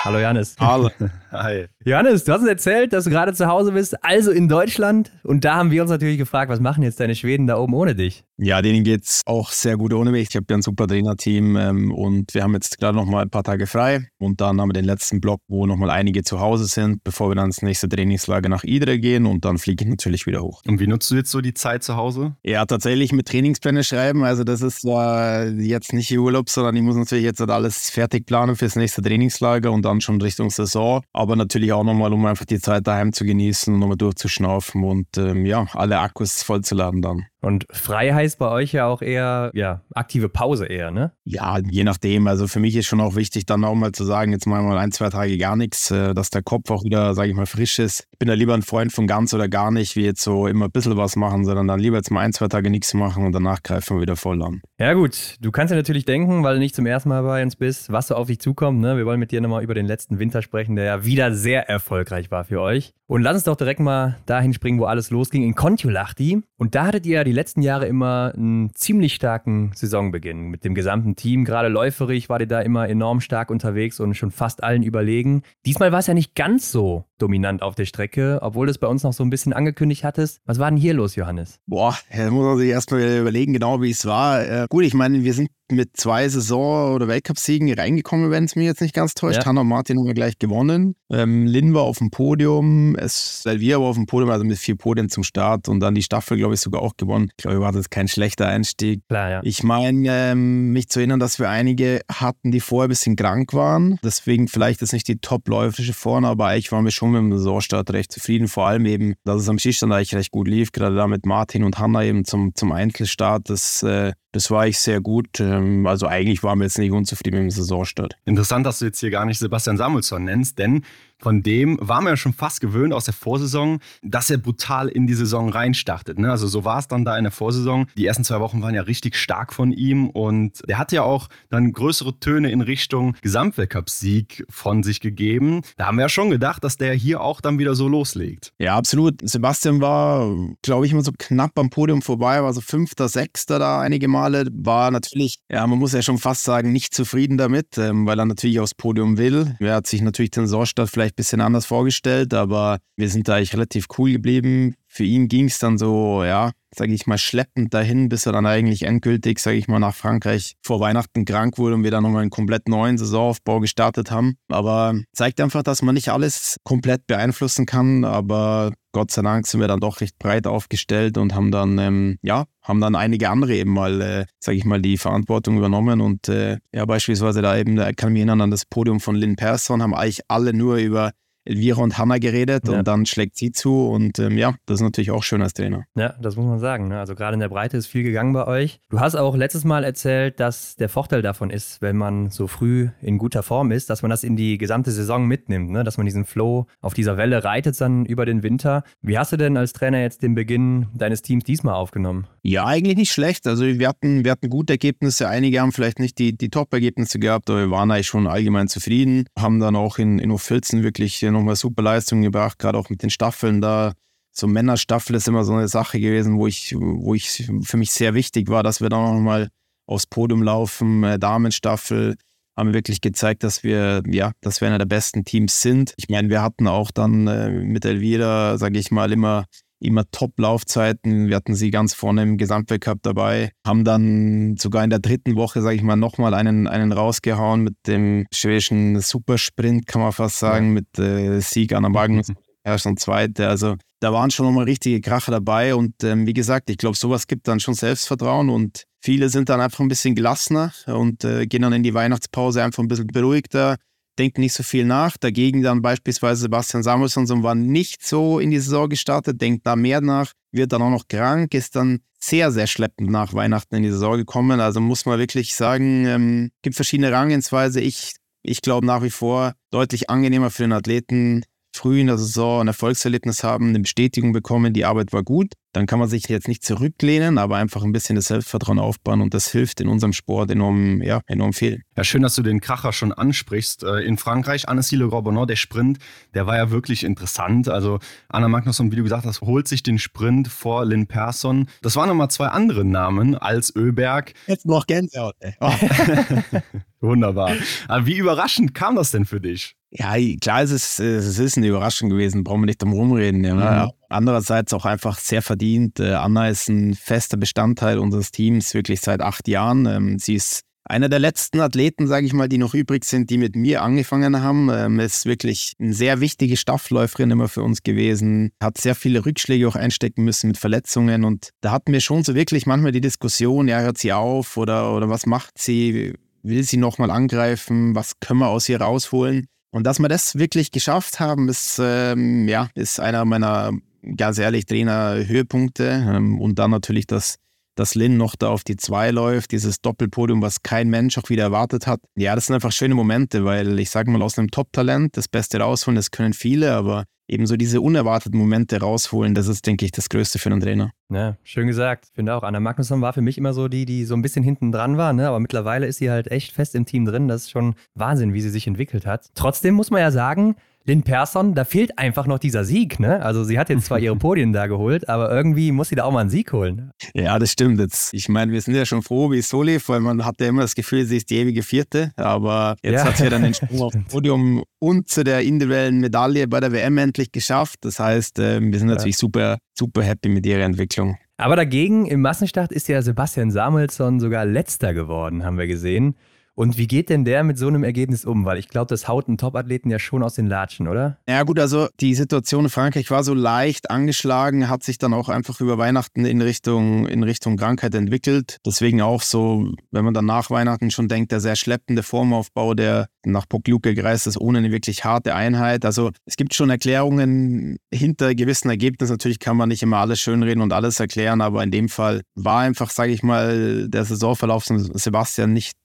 Hallo Janis. Hallo. (laughs) Hi. Johannes, du hast uns erzählt, dass du gerade zu Hause bist, also in Deutschland. Und da haben wir uns natürlich gefragt, was machen jetzt deine Schweden da oben ohne dich? Ja, denen geht es auch sehr gut ohne mich. Ich habe ja ein super Trainerteam ähm, und wir haben jetzt gerade noch mal ein paar Tage frei. Und dann haben wir den letzten Block, wo noch mal einige zu Hause sind, bevor wir dann ins nächste Trainingslager nach Idre gehen. Und dann fliege ich natürlich wieder hoch. Und wie nutzt du jetzt so die Zeit zu Hause? Ja, tatsächlich mit Trainingspläne schreiben. Also das ist zwar jetzt nicht Urlaub, sondern ich muss natürlich jetzt halt alles fertig planen fürs nächste Trainingslager und dann schon Richtung Saison, aber natürlich auch nochmal, um einfach die Zeit daheim zu genießen und nochmal durchzuschnaufen und ähm, ja, alle Akkus vollzuladen dann. Und frei heißt bei euch ja auch eher, ja, aktive Pause eher, ne? Ja, je nachdem. Also für mich ist schon auch wichtig, dann auch mal zu sagen, jetzt mal ein, zwei Tage gar nichts, äh, dass der Kopf auch wieder, sage ich mal, frisch ist. Ich bin da lieber ein Freund von ganz oder gar nicht, wie jetzt so immer ein bisschen was machen, sondern dann lieber jetzt mal ein, zwei Tage nichts machen und danach greifen wir wieder voll an. Ja gut, du kannst ja natürlich denken, weil du nicht zum ersten Mal bei uns bist, was so auf dich zukommt. Ne? Wir wollen mit dir nochmal über den letzten Winter sprechen, der ja wieder sehr erfolgreich war für euch. Und lass uns doch direkt mal dahin springen, wo alles losging, in Kontiolahti. Und da hattet ihr ja die letzten Jahre immer einen ziemlich starken Saisonbeginn mit dem gesamten Team. Gerade läuferig war ihr da immer enorm stark unterwegs und schon fast allen überlegen. Diesmal war es ja nicht ganz so dominant auf der Strecke, obwohl du es bei uns noch so ein bisschen angekündigt hattest. Was war denn hier los, Johannes? Boah, muss man sich erstmal überlegen, genau wie es war. Äh, gut, ich meine, wir sind mit zwei Saison- oder Weltcupsiegen reingekommen, wenn es mir jetzt nicht ganz täuscht. Ja. Hanna und Martin haben wir gleich gewonnen. Ähm, Lin war auf dem Podium, es, wir aber auf dem Podium, also mit vier Podien zum Start und dann die Staffel, glaube ich, sogar auch gewonnen. Ich glaube, war das kein schlechter Einstieg. Klar, ja. Ich meine, ähm, mich zu erinnern, dass wir einige hatten, die vorher ein bisschen krank waren. Deswegen vielleicht ist nicht die top-läufische vorne, aber eigentlich waren wir schon mit dem Saisonstart recht zufrieden. Vor allem eben, dass es am Schießstand eigentlich recht gut lief, gerade da mit Martin und Hanna eben zum, zum Einzelstart. Das äh, das war ich sehr gut. Ähm, also eigentlich waren wir jetzt nicht unzufrieden mit dem Saisonstart. Interessant, dass du jetzt hier gar nicht Sebastian Samuelsson nennst, denn von dem waren wir ja schon fast gewöhnt aus der Vorsaison, dass er brutal in die Saison reinstartet. Ne? Also so war es dann da in der Vorsaison. Die ersten zwei Wochen waren ja richtig stark von ihm und der hat ja auch dann größere Töne in Richtung Gesamtweltcup-Sieg von sich gegeben. Da haben wir ja schon gedacht, dass der hier auch dann wieder so loslegt. Ja, absolut. Sebastian war, glaube ich, immer so knapp am Podium vorbei, war so Fünfter, Sechster da einige Male. War natürlich, ja, man muss ja schon fast sagen, nicht zufrieden damit, ähm, weil er natürlich aufs Podium will. Er hat sich natürlich den Saisonstart vielleicht vielleicht ein bisschen anders vorgestellt, aber wir sind da eigentlich relativ cool geblieben. Für ihn ging es dann so, ja, sage ich mal, schleppend dahin, bis er dann eigentlich endgültig, sage ich mal, nach Frankreich vor Weihnachten krank wurde und wir dann nochmal einen komplett neuen Saisonaufbau gestartet haben. Aber zeigt einfach, dass man nicht alles komplett beeinflussen kann, aber Gott sei Dank sind wir dann doch recht breit aufgestellt und haben dann, ähm, ja, haben dann einige andere eben mal, äh, sage ich mal, die Verantwortung übernommen und äh, ja, beispielsweise da eben, da kann ich mich erinnern an das Podium von Lynn Persson, haben eigentlich alle nur über Elvira und Hanna geredet ja. und dann schlägt sie zu und ähm, ja, das ist natürlich auch schön als Trainer. Ja, das muss man sagen. Ne? Also gerade in der Breite ist viel gegangen bei euch. Du hast auch letztes Mal erzählt, dass der Vorteil davon ist, wenn man so früh in guter Form ist, dass man das in die gesamte Saison mitnimmt, ne? dass man diesen Flow auf dieser Welle reitet dann über den Winter. Wie hast du denn als Trainer jetzt den Beginn deines Teams diesmal aufgenommen? Ja, eigentlich nicht schlecht. Also wir hatten, wir hatten gute Ergebnisse. Einige haben vielleicht nicht die, die Top-Ergebnisse gehabt, aber wir waren eigentlich schon allgemein zufrieden. Haben dann auch in, in Ufilzen wirklich nochmal super Leistungen gebracht, gerade auch mit den Staffeln da. So Männerstaffel ist immer so eine Sache gewesen, wo ich, wo ich für mich sehr wichtig war, dass wir da nochmal aufs Podium laufen. Äh, Damenstaffel haben wir wirklich gezeigt, dass wir, ja, dass wir einer der besten Teams sind. Ich meine, wir hatten auch dann äh, mit Elvira, sage ich mal, immer immer Top-Laufzeiten. Wir hatten sie ganz vorne im Gesamtweltcup dabei, haben dann sogar in der dritten Woche, sage ich mal, nochmal einen, einen rausgehauen mit dem schwedischen Supersprint, kann man fast sagen, mit äh, Sieg an der Magnus. Erst und zweite. Also da waren schon nochmal richtige Kracher dabei. Und ähm, wie gesagt, ich glaube, sowas gibt dann schon Selbstvertrauen. Und Viele sind dann einfach ein bisschen gelassener und äh, gehen dann in die Weihnachtspause einfach ein bisschen beruhigter, denken nicht so viel nach. Dagegen dann beispielsweise Sebastian Samuelsson war nicht so in die Saison gestartet, denkt da mehr nach, wird dann auch noch krank, ist dann sehr, sehr schleppend nach Weihnachten in die Saison gekommen. Also muss man wirklich sagen, ähm, gibt verschiedene Rangehensweise. Ich, ich glaube nach wie vor deutlich angenehmer für den Athleten, früh in der Saison ein Erfolgserlebnis haben, eine Bestätigung bekommen, die Arbeit war gut, dann kann man sich jetzt nicht zurücklehnen, aber einfach ein bisschen das Selbstvertrauen aufbauen und das hilft in unserem Sport enorm, ja, enorm viel. Ja, schön, dass du den Kracher schon ansprichst. Äh, in Frankreich, Annecy Le Gorbonneau, der Sprint, der war ja wirklich interessant. Also Anna Magnusson, wie du gesagt hast, holt sich den Sprint vor Lynn Persson. Das waren nochmal zwei andere Namen als Öberg. Jetzt noch Gänsehaut. Ey. Oh. (laughs) Wunderbar. Aber wie überraschend kam das denn für dich? Ja, klar, es ist, es ist eine Überraschung gewesen, brauchen wir nicht drum rumreden. Ja. Mhm. Andererseits auch einfach sehr verdient. Äh, Anna ist ein fester Bestandteil unseres Teams, wirklich seit acht Jahren. Ähm, sie ist einer der letzten Athleten, sage ich mal, die noch übrig sind, die mit mir angefangen haben. Ähm, ist wirklich eine sehr wichtige Staffläuferin immer für uns gewesen. Hat sehr viele Rückschläge auch einstecken müssen mit Verletzungen. Und da hatten wir schon so wirklich manchmal die Diskussion, ja, hört sie auf oder, oder was macht sie? Will sie nochmal angreifen? Was können wir aus ihr rausholen? Und dass wir das wirklich geschafft haben, ist, ähm, ja, ist einer meiner, ganz ehrlich, Trainer-Höhepunkte. Ähm, und dann natürlich, dass, dass Lynn noch da auf die zwei läuft, dieses Doppelpodium, was kein Mensch auch wieder erwartet hat. Ja, das sind einfach schöne Momente, weil ich sage mal, aus einem Top-Talent das Beste rausholen, das können viele, aber ebenso diese unerwarteten Momente rausholen, das ist, denke ich, das Größte für einen Trainer. Ja, schön gesagt. Ich finde auch, Anna Magnusson war für mich immer so die, die so ein bisschen hinten dran war, ne? aber mittlerweile ist sie halt echt fest im Team drin. Das ist schon Wahnsinn, wie sie sich entwickelt hat. Trotzdem muss man ja sagen, Lynn Persson, da fehlt einfach noch dieser Sieg, ne? Also sie hat jetzt zwar ihre (laughs) Podien da geholt, aber irgendwie muss sie da auch mal einen Sieg holen. Ja, das stimmt jetzt. Ich meine, wir sind ja schon froh, wie es so lief, weil man hatte immer das Gefühl, sie ist die ewige Vierte, aber jetzt ja. hat sie dann den (laughs) Sprung aufs Podium und zu der individuellen Medaille bei der WM endlich geschafft. Das heißt, ähm, wir sind natürlich super, super happy mit ihrer Entwicklung. Aber dagegen im Massenstart ist ja Sebastian Samuelsson sogar letzter geworden, haben wir gesehen. Und wie geht denn der mit so einem Ergebnis um? Weil ich glaube, das haut einen Top-Athleten ja schon aus den Latschen, oder? Ja gut, also die Situation in Frankreich war so leicht angeschlagen, hat sich dann auch einfach über Weihnachten in Richtung, in Richtung Krankheit entwickelt. Deswegen auch so, wenn man dann nach Weihnachten schon denkt, der sehr schleppende Formaufbau, der nach Pokljuke gereist ist, ohne eine wirklich harte Einheit. Also es gibt schon Erklärungen hinter gewissen Ergebnissen. Natürlich kann man nicht immer alles schönreden und alles erklären, aber in dem Fall war einfach, sage ich mal, der Saisonverlauf von Sebastian nicht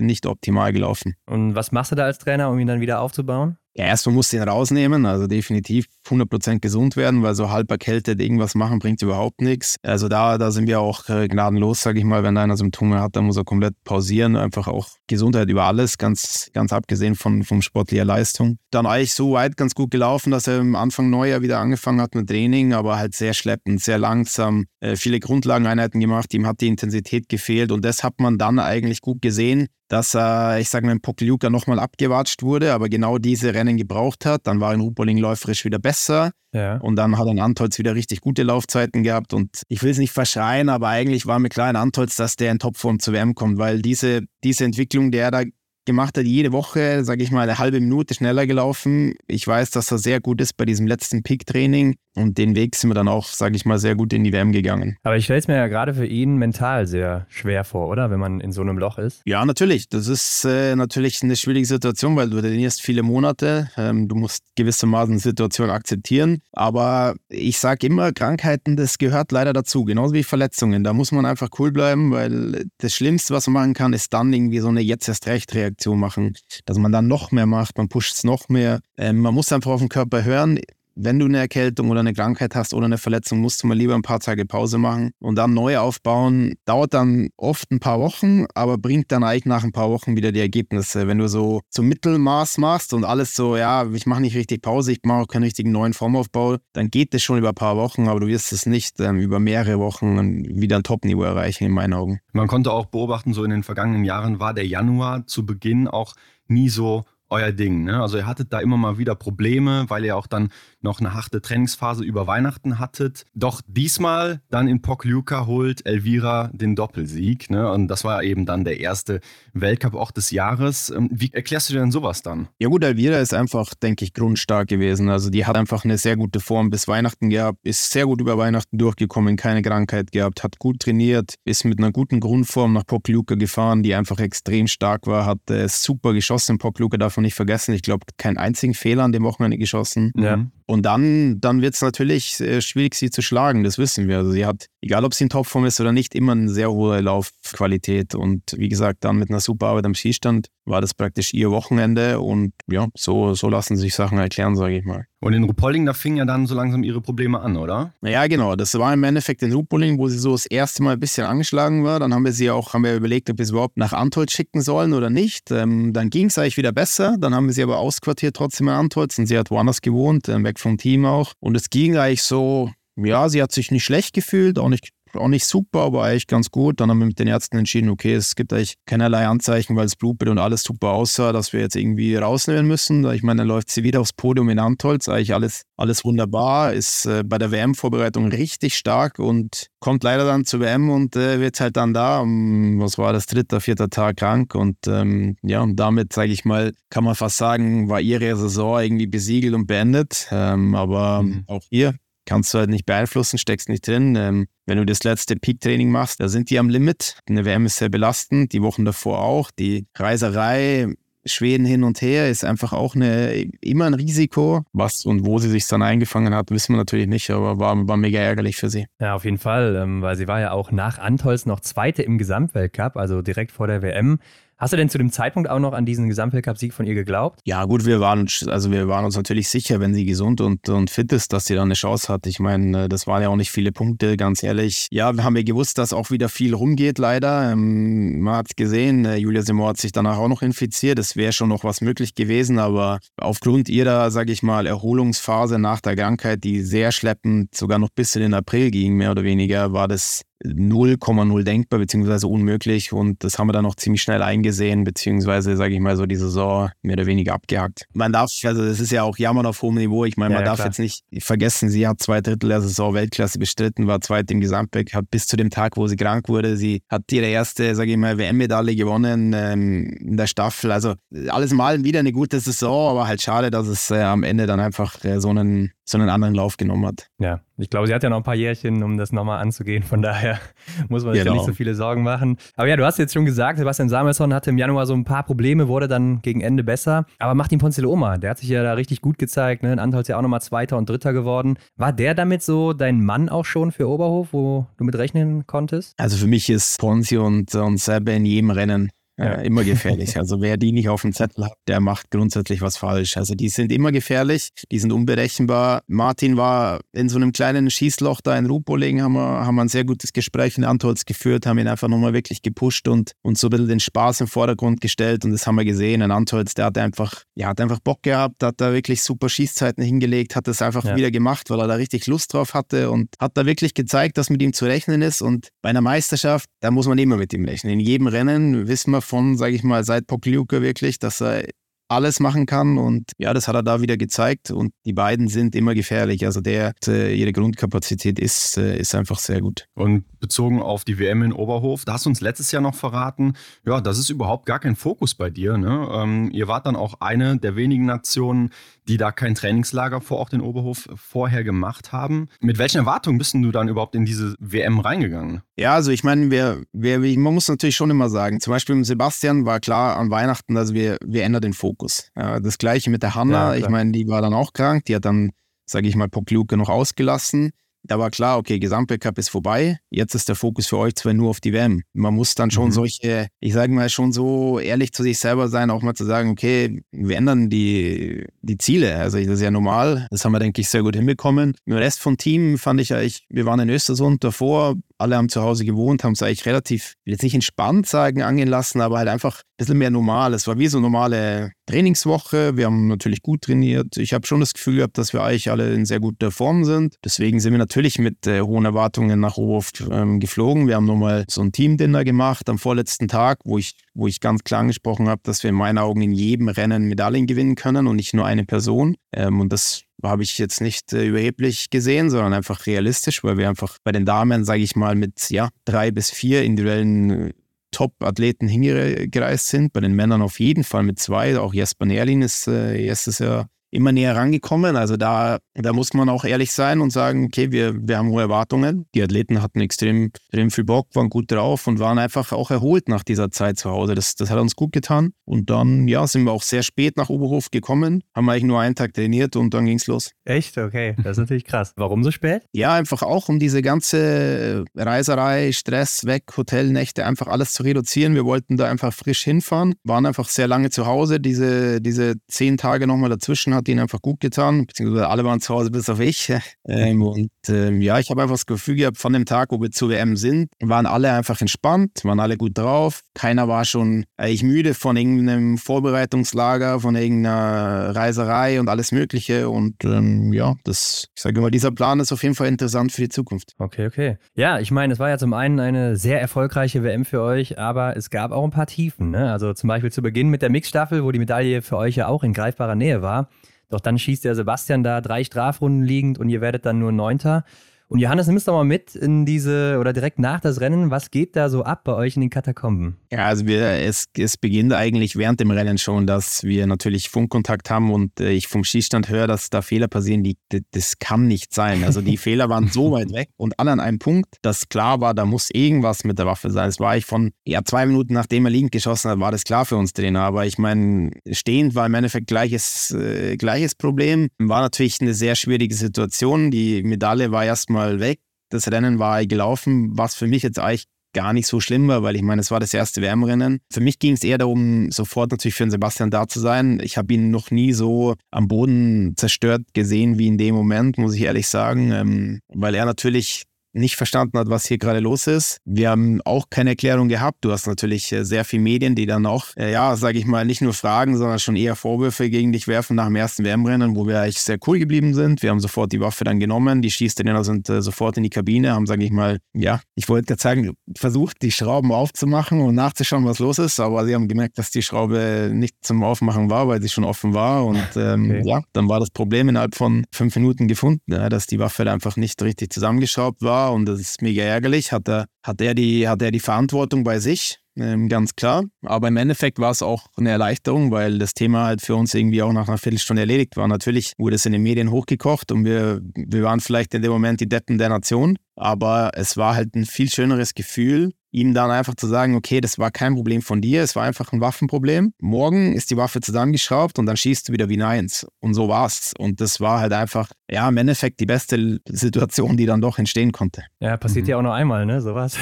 nicht optimal gelaufen. Und was machst du da als Trainer, um ihn dann wieder aufzubauen? Ja, erstmal musst du ihn rausnehmen, also definitiv 100% gesund werden, weil so halb erkältet irgendwas machen bringt überhaupt nichts. Also da, da sind wir auch äh, gnadenlos, sage ich mal. Wenn einer Symptome hat, dann muss er komplett pausieren. Einfach auch Gesundheit über alles, ganz, ganz abgesehen von, von sportlicher Leistung. Dann eigentlich so weit ganz gut gelaufen, dass er am Anfang Neujahr wieder angefangen hat mit Training, aber halt sehr schleppend, sehr langsam, äh, viele Grundlageneinheiten gemacht. Ihm hat die Intensität gefehlt und das hat man dann eigentlich gut gesehen dass er, ich sage mal, in Pokljuka nochmal abgewatscht wurde, aber genau diese Rennen gebraucht hat. Dann war in Rupoling läuferisch wieder besser. Ja. Und dann hat er in Antolz wieder richtig gute Laufzeiten gehabt. Und ich will es nicht verschreien, aber eigentlich war mir klar in Antolz, dass der in Topform zu WM kommt, weil diese, diese Entwicklung, die er da gemacht hat, jede Woche, sage ich mal, eine halbe Minute schneller gelaufen. Ich weiß, dass er sehr gut ist bei diesem letzten Peak-Training und den Weg sind wir dann auch, sage ich mal, sehr gut in die WM gegangen. Aber ich stelle es mir ja gerade für ihn mental sehr schwer vor, oder? Wenn man in so einem Loch ist. Ja, natürlich. Das ist äh, natürlich eine schwierige Situation, weil du trainierst viele Monate. Ähm, du musst gewissermaßen die Situation akzeptieren. Aber ich sage immer, Krankheiten, das gehört leider dazu. Genauso wie Verletzungen. Da muss man einfach cool bleiben, weil das Schlimmste, was man machen kann, ist dann irgendwie so eine jetzt erst recht Reaktion Reaktion machen, dass man dann noch mehr macht, man pusht es noch mehr. Ähm, man muss einfach auf den Körper hören wenn du eine Erkältung oder eine Krankheit hast oder eine Verletzung, musst du mal lieber ein paar Tage Pause machen und dann neu aufbauen. Dauert dann oft ein paar Wochen, aber bringt dann eigentlich nach ein paar Wochen wieder die Ergebnisse. Wenn du so zum Mittelmaß machst und alles so, ja, ich mache nicht richtig Pause, ich mache auch keinen richtigen neuen Formaufbau, dann geht das schon über ein paar Wochen, aber du wirst es nicht ähm, über mehrere Wochen wieder ein Top-Niveau erreichen, in meinen Augen. Man konnte auch beobachten, so in den vergangenen Jahren war der Januar zu Beginn auch nie so euer Ding. Ne? Also ihr hattet da immer mal wieder Probleme, weil ihr auch dann noch eine harte Trainingsphase über Weihnachten hattet. Doch diesmal dann in Pokljuka holt Elvira den Doppelsieg. Ne? Und das war eben dann der erste Weltcup-Ort des Jahres. Ähm, wie erklärst du dir denn sowas dann? Ja gut, Elvira ist einfach, denke ich, grundstark gewesen. Also die hat einfach eine sehr gute Form bis Weihnachten gehabt, ist sehr gut über Weihnachten durchgekommen, keine Krankheit gehabt, hat gut trainiert, ist mit einer guten Grundform nach Pokljuka gefahren, die einfach extrem stark war, hat äh, super geschossen in Pokljuka, darf man nicht vergessen. Ich glaube, keinen einzigen Fehler an dem Wochenende geschossen. Ja. Und dann, dann wird es natürlich äh, schwierig, sie zu schlagen, das wissen wir. Also sie hat, egal ob sie in Topform ist oder nicht, immer eine sehr hohe Laufqualität. Und wie gesagt, dann mit einer super Arbeit am Skistand war das praktisch ihr Wochenende. Und ja, so, so lassen sich Sachen erklären, sage ich mal. Und in Rupolding, da fingen ja dann so langsam ihre Probleme an, oder? Ja, genau. Das war im Endeffekt in Rupolding, wo sie so das erste Mal ein bisschen angeschlagen war. Dann haben wir sie auch, haben wir überlegt, ob wir sie überhaupt nach Antolz schicken sollen oder nicht. Ähm, dann ging es eigentlich wieder besser. Dann haben wir sie aber ausquartiert trotzdem in Antolz und sie hat woanders gewohnt, ähm, weg vom Team auch. Und es ging eigentlich so, ja, sie hat sich nicht schlecht gefühlt, auch nicht auch nicht super, aber eigentlich ganz gut. Dann haben wir mit den Ärzten entschieden, okay, es gibt eigentlich keinerlei Anzeichen, weil das Blutbild und alles super aussah, dass wir jetzt irgendwie rausnehmen müssen. Ich meine, dann läuft sie wieder aufs Podium in Antolz, eigentlich alles, alles wunderbar, ist äh, bei der WM-Vorbereitung richtig stark und kommt leider dann zur WM und äh, wird halt dann da, um, was war das, dritter, vierter Tag krank und ähm, ja, und damit, sage ich mal, kann man fast sagen, war ihre Saison irgendwie besiegelt und beendet. Ähm, aber mhm. auch hier kannst du halt nicht beeinflussen, steckst nicht drin. Ähm, wenn du das letzte Peak-Training machst, da sind die am Limit. Eine WM ist sehr belastend, die Wochen davor auch. Die Reiserei, Schweden hin und her ist einfach auch eine, immer ein Risiko. Was und wo sie sich dann eingefangen hat, wissen wir natürlich nicht, aber war, war mega ärgerlich für sie. Ja, auf jeden Fall, ähm, weil sie war ja auch nach Antolz noch Zweite im Gesamtweltcup, also direkt vor der WM. Hast du denn zu dem Zeitpunkt auch noch an diesen Gesamtweltcup-Sieg von ihr geglaubt? Ja, gut, wir waren, also wir waren uns natürlich sicher, wenn sie gesund und, und fit ist, dass sie da eine Chance hat. Ich meine, das waren ja auch nicht viele Punkte, ganz ehrlich. Ja, wir haben ja gewusst, dass auch wieder viel rumgeht, leider. Ähm, man hat gesehen, äh, Julia Simon hat sich danach auch noch infiziert. Es wäre schon noch was möglich gewesen, aber aufgrund ihrer, sage ich mal, Erholungsphase nach der Krankheit, die sehr schleppend sogar noch bis in den April ging, mehr oder weniger, war das 0,0 denkbar beziehungsweise unmöglich und das haben wir dann noch ziemlich schnell eingesehen beziehungsweise sage ich mal so die Saison mehr oder weniger abgehakt. Man darf, also das ist ja auch Jammern auf hohem Niveau, ich meine, man ja, darf klar. jetzt nicht vergessen, sie hat zwei Drittel der Saison Weltklasse bestritten, war zweit im Gesamtbeck, hat bis zu dem Tag, wo sie krank wurde, sie hat ihre erste, sage ich mal, WM-Medaille gewonnen ähm, in der Staffel, also alles mal wieder eine gute Saison, aber halt schade, dass es äh, am Ende dann einfach äh, so einen so einen anderen Lauf genommen hat. Ja, ich glaube, sie hat ja noch ein paar Jährchen, um das nochmal anzugehen. Von daher (laughs) muss man sich genau. ja nicht so viele Sorgen machen. Aber ja, du hast jetzt schon gesagt, Sebastian Samuelsson hatte im Januar so ein paar Probleme, wurde dann gegen Ende besser. Aber Martin Ponzele-Oma, der hat sich ja da richtig gut gezeigt. Ne? In Antolz ja auch nochmal Zweiter und Dritter geworden. War der damit so dein Mann auch schon für Oberhof, wo du mit rechnen konntest? Also für mich ist Ponzi und, und Sebe in jedem Rennen ja. Äh, immer gefährlich. (laughs) Also wer die nicht auf dem Zettel hat, der macht grundsätzlich was falsch. Also die sind immer gefährlich, die sind unberechenbar. Martin war in so einem kleinen Schießloch da in Rupoling, haben wir, haben wir ein sehr gutes Gespräch in Antolz geführt, haben ihn einfach nochmal wirklich gepusht und, und so ein bisschen den Spaß im Vordergrund gestellt und das haben wir gesehen. In Antolz, der hat einfach, ja, hat einfach Bock gehabt, hat da wirklich super Schießzeiten hingelegt, hat das einfach ja. wieder gemacht, weil er da richtig Lust drauf hatte und hat da wirklich gezeigt, dass mit ihm zu rechnen ist und bei einer Meisterschaft, da muss man immer mit ihm rechnen. In jedem Rennen wissen wir von, sage ich mal, seit Pokljuka wirklich, dass er alles machen kann und ja, das hat er da wieder gezeigt und die beiden sind immer gefährlich. Also der, äh, ihre Grundkapazität ist, äh, ist einfach sehr gut. Und bezogen auf die WM in Oberhof, da hast du uns letztes Jahr noch verraten, ja, das ist überhaupt gar kein Fokus bei dir. Ne? Ähm, ihr wart dann auch eine der wenigen Nationen, die da kein Trainingslager vor Ort in Oberhof vorher gemacht haben. Mit welchen Erwartungen bist du dann überhaupt in diese WM reingegangen? Ja, also ich meine, wir, wir, man muss natürlich schon immer sagen, zum Beispiel mit Sebastian war klar an Weihnachten, also wir, wir ändern den Fokus. Ja, das gleiche mit der Hanna, ja, ich meine, die war dann auch krank, die hat dann, sage ich mal, Pokluke noch ausgelassen da war klar, okay, Gesamtweltcup ist vorbei. Jetzt ist der Fokus für euch zwar nur auf die WM. Man muss dann schon mhm. solche, ich sage mal, schon so ehrlich zu sich selber sein, auch mal zu sagen, okay, wir ändern die, die Ziele. Also das ist ja normal. Das haben wir, denke ich, sehr gut hinbekommen. Im Rest vom Team fand ich eigentlich, wir waren in Östersund davor, alle haben zu Hause gewohnt, haben es eigentlich relativ, will jetzt nicht entspannt sagen, angehen lassen, aber halt einfach ein bisschen mehr normal. Es war wie so eine normale Trainingswoche. Wir haben natürlich gut trainiert. Ich habe schon das Gefühl gehabt, dass wir eigentlich alle in sehr guter Form sind. Deswegen sind wir natürlich mit äh, hohen Erwartungen nach Oberhof ähm, geflogen. Wir haben nochmal so ein Team-Dinner gemacht am vorletzten Tag, wo ich wo ich ganz klar angesprochen habe, dass wir in meinen Augen in jedem Rennen Medaillen gewinnen können und nicht nur eine Person. Ähm, und das habe ich jetzt nicht äh, überheblich gesehen, sondern einfach realistisch, weil wir einfach bei den Damen, sage ich mal, mit ja, drei bis vier individuellen äh, Top-Athleten hingereist sind. Bei den Männern auf jeden Fall mit zwei. Auch Jesper Nerlin ist äh, erstes Jahr immer näher rangekommen. Also da, da muss man auch ehrlich sein und sagen, okay, wir, wir haben hohe Erwartungen. Die Athleten hatten extrem, extrem viel Bock, waren gut drauf und waren einfach auch erholt nach dieser Zeit zu Hause. Das, das hat uns gut getan. Und dann, ja, sind wir auch sehr spät nach Oberhof gekommen, haben eigentlich nur einen Tag trainiert und dann ging es los. Echt? Okay, das ist natürlich krass. Warum so spät? Ja, einfach auch, um diese ganze Reiserei, Stress weg, Hotelnächte, einfach alles zu reduzieren. Wir wollten da einfach frisch hinfahren, waren einfach sehr lange zu Hause. Diese, diese zehn Tage nochmal dazwischen hat hat ihnen einfach gut getan, beziehungsweise alle waren zu Hause bis auf ich. Ähm, und ähm, ja, ich habe einfach das Gefühl gehabt, von dem Tag, wo wir zur WM sind, waren alle einfach entspannt, waren alle gut drauf. Keiner war schon eigentlich müde von irgendeinem Vorbereitungslager, von irgendeiner Reiserei und alles Mögliche. Und ähm, ja, das, ich sage mal, dieser Plan ist auf jeden Fall interessant für die Zukunft. Okay, okay. Ja, ich meine, es war ja zum einen eine sehr erfolgreiche WM für euch, aber es gab auch ein paar Tiefen. Ne? Also zum Beispiel zu Beginn mit der Mixstaffel, wo die Medaille für euch ja auch in greifbarer Nähe war. Doch dann schießt der Sebastian da drei Strafrunden liegend und ihr werdet dann nur Neunter. Und Johannes, nimmst du mal mit in diese oder direkt nach das Rennen. Was geht da so ab bei euch in den Katakomben? Ja, also wir, es, es beginnt eigentlich während dem Rennen schon, dass wir natürlich Funkkontakt haben und äh, ich vom Schießstand höre, dass da Fehler passieren, die, das kann nicht sein. Also die (laughs) Fehler waren so weit weg und alle an einem Punkt, dass klar war, da muss irgendwas mit der Waffe sein. Das war ich von, ja, zwei Minuten nachdem er liegend geschossen hat, war das klar für uns Trainer. Aber ich meine, stehend war im Endeffekt gleiches, äh, gleiches Problem. War natürlich eine sehr schwierige Situation. Die Medaille war erstmal mal weg. Das Rennen war gelaufen, was für mich jetzt eigentlich gar nicht so schlimm war, weil ich meine, es war das erste Wärmrennen. Für mich ging es eher darum, sofort natürlich für den Sebastian da zu sein. Ich habe ihn noch nie so am Boden zerstört gesehen wie in dem Moment, muss ich ehrlich sagen, ähm, weil er natürlich nicht verstanden hat, was hier gerade los ist. Wir haben auch keine Erklärung gehabt. Du hast natürlich äh, sehr viele Medien, die dann auch, äh, ja, sage ich mal, nicht nur Fragen, sondern schon eher Vorwürfe gegen dich werfen nach dem ersten WM-Rennen, wo wir eigentlich sehr cool geblieben sind. Wir haben sofort die Waffe dann genommen. Die Schießtrainer sind äh, sofort in die Kabine, haben, sage ich mal, ja, ich wollte gerade sagen, versucht, die Schrauben aufzumachen und nachzuschauen, was los ist. Aber sie haben gemerkt, dass die Schraube nicht zum Aufmachen war, weil sie schon offen war. Und (laughs) ähm, okay. ja, dann war das Problem innerhalb von fünf Minuten gefunden, ja, dass die Waffe einfach nicht richtig zusammengeschraubt war und das ist mega ärgerlich. Hat er, hat er, die, hat er die Verantwortung bei sich, ähm, ganz klar. Aber im Endeffekt war es auch eine Erleichterung, weil das Thema halt für uns irgendwie auch nach einer Viertelstunde erledigt war. Natürlich wurde es in den Medien hochgekocht und wir, wir waren vielleicht in dem Moment die Deppen der Nation, aber es war halt ein viel schöneres Gefühl, ihm dann einfach zu sagen, okay, das war kein Problem von dir, es war einfach ein Waffenproblem. Morgen ist die Waffe zusammengeschraubt und dann schießt du wieder wie Neins. Und so war's. Und das war halt einfach, ja, im Endeffekt die beste Situation, die dann doch entstehen konnte. Ja, passiert mhm. ja auch nur einmal, ne, sowas.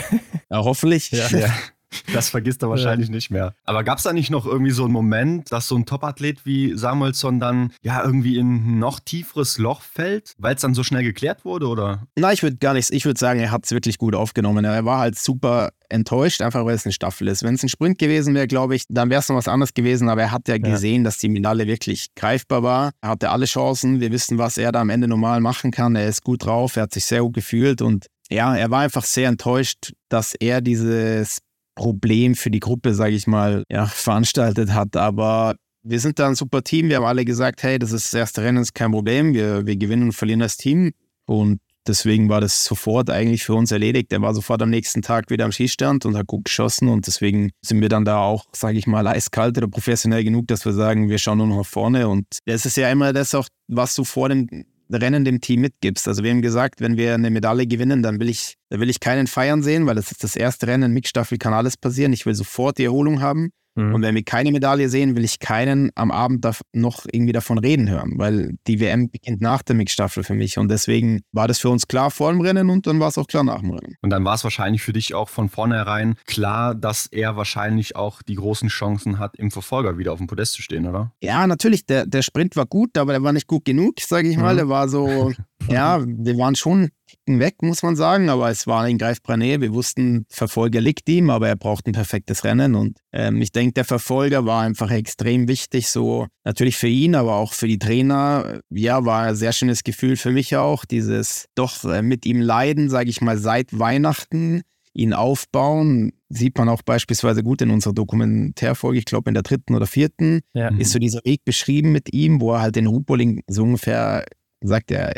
Ja, hoffentlich. (laughs) Ja. ja. Das vergisst er wahrscheinlich nicht mehr. Aber gab es da nicht noch irgendwie so einen Moment, dass so ein Topathlet wie Samuelsson dann ja irgendwie in ein noch tieferes Loch fällt, weil es dann so schnell geklärt wurde, oder? Na, ich würde gar nichts. Ich würde sagen, er hat es wirklich gut aufgenommen. Er war halt super enttäuscht, einfach weil es eine Staffel ist. Wenn es ein Sprint gewesen wäre, glaube ich, dann wäre es noch was anderes gewesen. Aber er hat ja, ja gesehen, dass die Medaille wirklich greifbar war. Er hatte alle Chancen. Wir wissen, was er da am Ende normal machen kann. Er ist gut drauf. Er hat sich sehr gut gefühlt und ja, er war einfach sehr enttäuscht, dass er dieses Problem für die Gruppe, sage ich mal, ja, (laughs) veranstaltet hat. Aber wir sind da ein super Team. Wir haben alle gesagt, hey, das ist das erste Rennen, ist kein Problem. Wir, wir gewinnen und verlieren das Team. Und deswegen war das sofort eigentlich für uns erledigt. Er war sofort am nächsten Tag wieder am Schießstand und hat gut geschossen. Und deswegen sind wir dann da auch, sage ich mal, eiskalt oder professionell genug, dass wir sagen, wir schauen nur noch nach vorne. Und das ist ja immer das auch, was du vor dem Rennen dem Team mitgibst. Also wir haben gesagt, wenn wir eine Medaille gewinnen, dann will ich, da will ich keinen feiern sehen, weil das ist das erste Rennen, Mixstaffel kann alles passieren. Ich will sofort die Erholung haben. Mhm. Und wenn wir keine Medaille sehen, will ich keinen am Abend noch irgendwie davon reden hören, weil die WM beginnt nach der Mixstaffel für mich. Und deswegen war das für uns klar vor dem Rennen und dann war es auch klar nach dem Rennen. Und dann war es wahrscheinlich für dich auch von vornherein klar, dass er wahrscheinlich auch die großen Chancen hat, im Verfolger wieder auf dem Podest zu stehen, oder? Ja, natürlich. Der, der Sprint war gut, aber der war nicht gut genug, sage ich mal. Mhm. Der war so, ja, wir waren schon weg, muss man sagen, aber es war in greifbarer Nähe. Wir wussten, Verfolger liegt ihm, aber er braucht ein perfektes Rennen. Und ähm, ich denke, der Verfolger war einfach extrem wichtig, so natürlich für ihn, aber auch für die Trainer. Ja, war ein sehr schönes Gefühl für mich auch, dieses doch äh, mit ihm leiden, sage ich mal, seit Weihnachten ihn aufbauen. Sieht man auch beispielsweise gut in unserer Dokumentärfolge, ich glaube in der dritten oder vierten, ja. ist so dieser Weg beschrieben mit ihm, wo er halt den Rupoling so ungefähr sagt, er,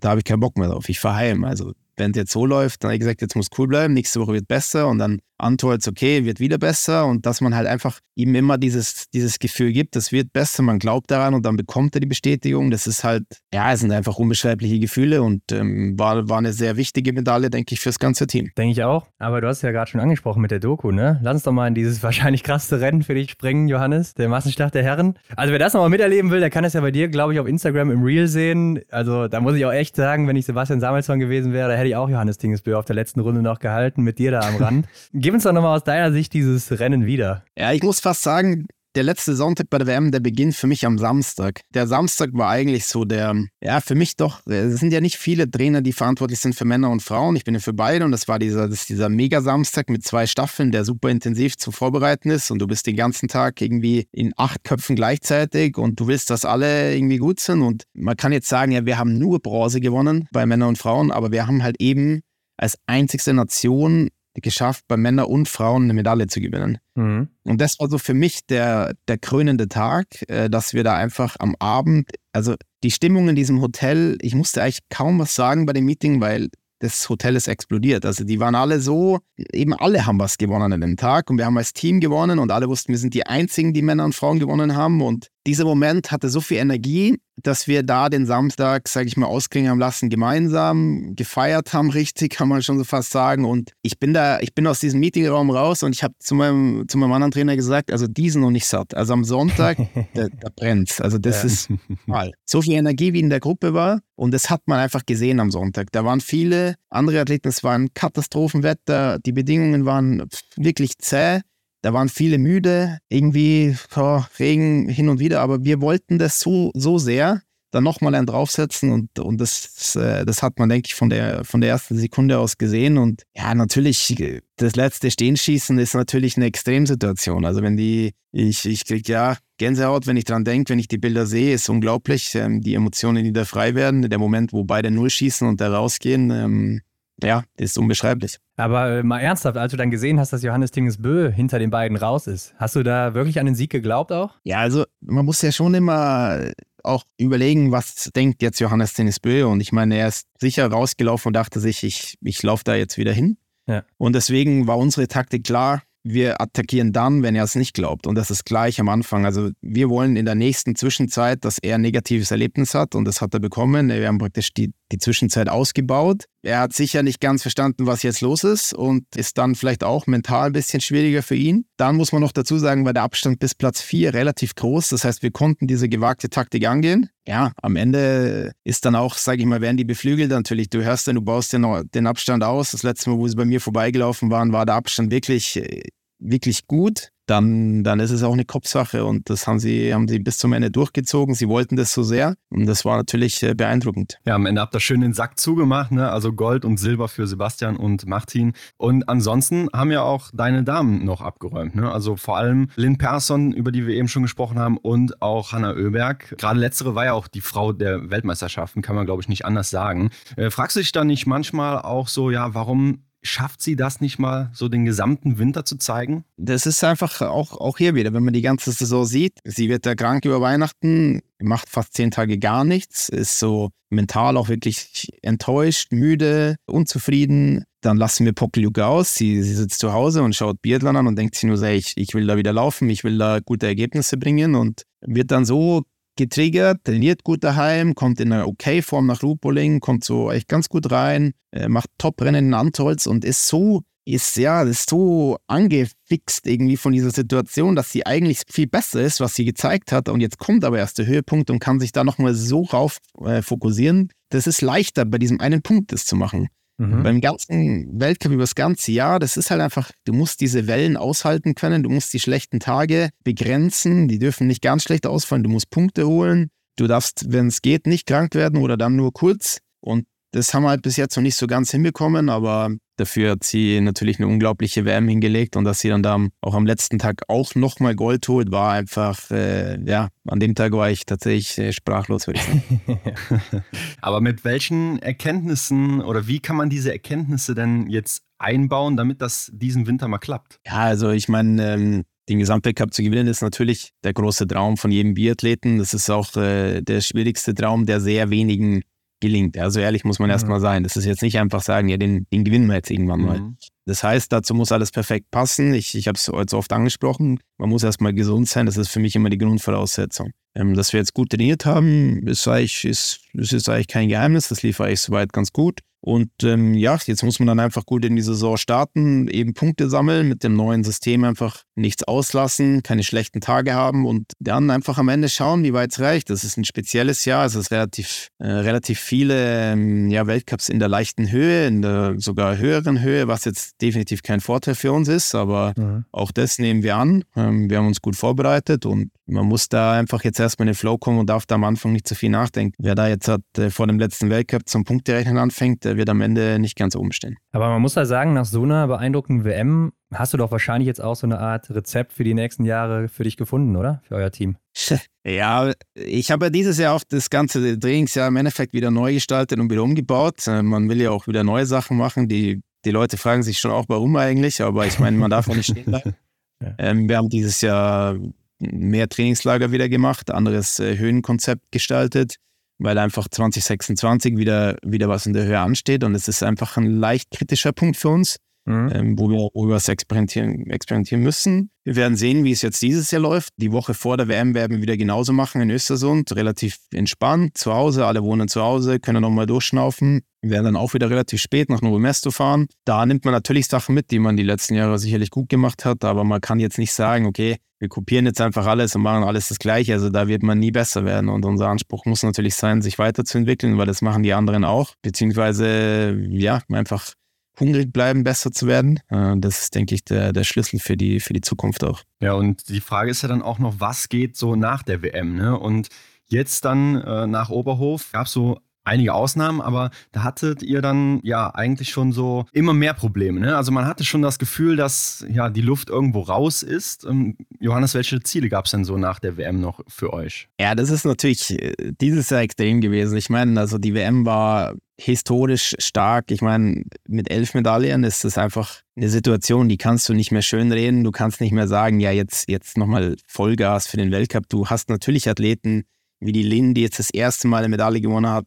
da habe ich keinen Bock mehr drauf, ich verheim. Also wenn es jetzt so läuft, dann habe ich gesagt, jetzt muss cool bleiben, nächste Woche wird besser und dann Antwort, okay, wird wieder besser und dass man halt einfach ihm immer dieses, dieses Gefühl gibt, es wird besser, man glaubt daran und dann bekommt er die Bestätigung. Das ist halt, ja, es sind einfach unbeschreibliche Gefühle und ähm, war, war eine sehr wichtige Medaille, denke ich, fürs ganze Team. Denke ich auch. Aber du hast ja gerade schon angesprochen mit der Doku, ne? Lass uns doch mal in dieses (laughs) wahrscheinlich krasseste Rennen für dich springen, Johannes, der Massenstart der Herren. Also wer das nochmal miterleben will, der kann es ja bei dir, glaube ich, auf Instagram im Reel sehen. Also da muss ich auch echt sagen, wenn ich Sebastian Samuelsson gewesen wäre, da hätte ich auch Johannes Dingesbö auf der letzten Runde noch gehalten, mit dir da am Rand. (laughs) Gib uns doch nochmal aus deiner Sicht dieses Rennen wieder? Ja, ich muss fast sagen, der letzte Sonntag bei der WM, der beginnt für mich am Samstag. Der Samstag war eigentlich so der, ja, für mich doch, es sind ja nicht viele Trainer, die verantwortlich sind für Männer und Frauen. Ich bin ja für beide und das war dieser, das dieser Mega-Samstag mit zwei Staffeln, der super intensiv zu vorbereiten ist und du bist den ganzen Tag irgendwie in acht Köpfen gleichzeitig und du willst, dass alle irgendwie gut sind und man kann jetzt sagen, ja, wir haben nur Bronze gewonnen bei Männern und Frauen, aber wir haben halt eben als einzigste Nation geschafft, bei Männern und Frauen eine Medaille zu gewinnen. Mhm. Und das war so für mich der, der krönende Tag, äh, dass wir da einfach am Abend, also die Stimmung in diesem Hotel, ich musste eigentlich kaum was sagen bei dem Meeting, weil das Hotel ist explodiert. Also die waren alle so, eben alle haben was gewonnen an dem Tag und wir haben als Team gewonnen und alle wussten, wir sind die einzigen, die Männer und Frauen gewonnen haben und dieser Moment hatte so viel Energie, dass wir da den Samstag, sage ich mal, ausklingen haben lassen, gemeinsam gefeiert haben, richtig, kann man schon so fast sagen. Und ich bin da, ich bin aus diesem Meetingraum raus und ich habe zu meinem, zu meinem anderen Trainer gesagt, also diesen noch nicht satt. Also am Sonntag, (laughs) da, da brennt Also das ja. ist mal. So viel Energie, wie in der Gruppe war. Und das hat man einfach gesehen am Sonntag. Da waren viele andere Athleten, es war ein Katastrophenwetter, die Bedingungen waren wirklich zäh. Da waren viele müde, irgendwie oh, Regen hin und wieder, aber wir wollten das so, so sehr, dann nochmal einen draufsetzen und, und das, äh, das hat man, denke ich, von der, von der ersten Sekunde aus gesehen. Und ja, natürlich, das letzte Stehenschießen ist natürlich eine Extremsituation. Also wenn die, ich, ich krieg ja Gänsehaut, wenn ich dran denke, wenn ich die Bilder sehe, ist unglaublich. Ähm, die Emotionen, die da frei werden, der Moment, wo beide Null schießen und da rausgehen, ähm, ja, ist unbeschreiblich. Aber äh, mal ernsthaft, als du dann gesehen hast, dass Johannes Tingesbö hinter den beiden raus ist, hast du da wirklich an den Sieg geglaubt auch? Ja, also man muss ja schon immer auch überlegen, was denkt jetzt Johannes Tingesbö. Und ich meine, er ist sicher rausgelaufen und dachte sich, ich, ich laufe da jetzt wieder hin. Ja. Und deswegen war unsere Taktik klar, wir attackieren dann, wenn er es nicht glaubt. Und das ist gleich am Anfang. Also wir wollen in der nächsten Zwischenzeit, dass er ein negatives Erlebnis hat und das hat er bekommen. Wir haben praktisch die, die Zwischenzeit ausgebaut. Er hat sicher nicht ganz verstanden, was jetzt los ist und ist dann vielleicht auch mental ein bisschen schwieriger für ihn. Dann muss man noch dazu sagen, war der Abstand bis Platz 4 relativ groß. Das heißt, wir konnten diese gewagte Taktik angehen. Ja, am Ende ist dann auch, sage ich mal, werden die beflügelt natürlich. Du hörst dann, du baust den, den Abstand aus. Das letzte Mal, wo sie bei mir vorbeigelaufen waren, war der Abstand wirklich, äh, wirklich gut dann, dann ist es auch eine Kopfsache und das haben sie, haben sie bis zum Ende durchgezogen. Sie wollten das so sehr und das war natürlich äh, beeindruckend. Ja, am Ende habt ihr schön den Sack zugemacht, ne? also Gold und Silber für Sebastian und Martin. Und ansonsten haben ja auch deine Damen noch abgeräumt. Ne? Also vor allem Lynn Persson, über die wir eben schon gesprochen haben, und auch Hanna Oeberg. Gerade letztere war ja auch die Frau der Weltmeisterschaften, kann man glaube ich nicht anders sagen. Äh, fragst du dich dann nicht manchmal auch so, ja, warum Schafft sie das nicht mal, so den gesamten Winter zu zeigen? Das ist einfach auch, auch hier wieder, wenn man die ganze Saison sieht. Sie wird da krank über Weihnachten, macht fast zehn Tage gar nichts, ist so mental auch wirklich enttäuscht, müde, unzufrieden. Dann lassen wir Pokeljuke aus. Sie, sie sitzt zu Hause und schaut Biathlon an und denkt sich nur, so, ich, ich will da wieder laufen, ich will da gute Ergebnisse bringen und wird dann so getriggert, trainiert gut daheim, kommt in einer okay Form nach Rupoling, kommt so echt ganz gut rein, äh, macht Top-Rennen in Antolz und ist so, ist ja, ist so angefixt irgendwie von dieser Situation, dass sie eigentlich viel besser ist, was sie gezeigt hat. Und jetzt kommt aber erst der Höhepunkt und kann sich da nochmal so rauf äh, fokussieren. Das ist leichter, bei diesem einen Punkt das zu machen. Mhm. Beim ganzen Weltcup über das ganze Jahr, das ist halt einfach, du musst diese Wellen aushalten können, du musst die schlechten Tage begrenzen, die dürfen nicht ganz schlecht ausfallen, du musst Punkte holen, du darfst, wenn es geht, nicht krank werden oder dann nur kurz. Und das haben wir halt bis jetzt noch nicht so ganz hinbekommen, aber Dafür hat sie natürlich eine unglaubliche WM hingelegt und dass sie dann da auch am letzten Tag auch nochmal Gold holt, war einfach, äh, ja, an dem Tag war ich tatsächlich äh, sprachlos, würde ich sagen. (laughs) Aber mit welchen Erkenntnissen oder wie kann man diese Erkenntnisse denn jetzt einbauen, damit das diesen Winter mal klappt? Ja, also ich meine, ähm, den Gesamtweltcup zu gewinnen, ist natürlich der große Traum von jedem Biathleten. Das ist auch äh, der schwierigste Traum, der sehr wenigen gelingt. Also ehrlich muss man mhm. erstmal sein. Das ist jetzt nicht einfach sagen, ja, den, den gewinnen wir jetzt irgendwann mal. Mhm. Das heißt, dazu muss alles perfekt passen. Ich, ich habe es heute oft angesprochen. Man muss erstmal gesund sein. Das ist für mich immer die Grundvoraussetzung. Ähm, dass wir jetzt gut trainiert haben, ist, eigentlich, ist, ist eigentlich kein Geheimnis. Das lief eigentlich soweit ganz gut. Und ähm, ja, jetzt muss man dann einfach gut in die Saison starten, eben Punkte sammeln, mit dem neuen System einfach nichts auslassen, keine schlechten Tage haben und dann einfach am Ende schauen, wie weit es reicht. Das ist ein spezielles Jahr, es ist relativ, äh, relativ viele ähm, ja, Weltcups in der leichten Höhe, in der sogar höheren Höhe, was jetzt definitiv kein Vorteil für uns ist, aber mhm. auch das nehmen wir an. Ähm, wir haben uns gut vorbereitet und man muss da einfach jetzt erstmal in den Flow kommen und darf da am Anfang nicht zu viel nachdenken. Wer da jetzt hat, äh, vor dem letzten Weltcup zum Punkterechnen anfängt, der wird am Ende nicht ganz oben stehen. Aber man muss da sagen, nach so einer beeindruckenden WM hast du doch wahrscheinlich jetzt auch so eine Art Rezept für die nächsten Jahre für dich gefunden, oder? Für euer Team. (laughs) Ja, ich habe ja dieses Jahr auch das ganze Trainingsjahr im Endeffekt wieder neu gestaltet und wieder umgebaut. Äh, man will ja auch wieder neue Sachen machen. Die, die Leute fragen sich schon auch, warum eigentlich, aber ich meine, man darf auch nicht stehen bleiben. (laughs) Ja. Ähm, wir haben dieses Jahr mehr Trainingslager wieder gemacht, anderes äh, Höhenkonzept gestaltet, weil einfach 2026 wieder, wieder was in der Höhe ansteht und es ist einfach ein leicht kritischer Punkt für uns, mhm. ähm, wo wir, wo wir was experimentieren, experimentieren müssen. Wir werden sehen, wie es jetzt dieses Jahr läuft. Die Woche vor der WM werden wir wieder genauso machen in Östersund, relativ entspannt, zu Hause, alle wohnen zu Hause, können nochmal durchschnaufen. Wir werden dann auch wieder relativ spät nach Novo fahren. Da nimmt man natürlich Sachen mit, die man die letzten Jahre sicherlich gut gemacht hat, aber man kann jetzt nicht sagen, okay, wir kopieren jetzt einfach alles und machen alles das Gleiche. Also da wird man nie besser werden. Und unser Anspruch muss natürlich sein, sich weiterzuentwickeln, weil das machen die anderen auch. Beziehungsweise, ja, einfach hungrig bleiben, besser zu werden. Äh, das ist, denke ich, der, der Schlüssel für die, für die Zukunft auch. Ja, und die Frage ist ja dann auch noch, was geht so nach der WM? Ne? Und jetzt dann äh, nach Oberhof gab es so einige Ausnahmen, aber da hattet ihr dann ja eigentlich schon so immer mehr Probleme. Ne? Also man hatte schon das Gefühl, dass ja die Luft irgendwo raus ist. Ähm, Johannes, welche Ziele gab es denn so nach der WM noch für euch? Ja, das ist natürlich äh, dieses Jahr extrem gewesen. Ich meine, also die WM war historisch stark. Ich meine, mit elf Medaillen ist das einfach eine Situation, die kannst du nicht mehr schönreden. Du kannst nicht mehr sagen, ja, jetzt, jetzt nochmal Vollgas für den Weltcup. Du hast natürlich Athleten wie die Lynn, die jetzt das erste Mal eine Medaille gewonnen hat,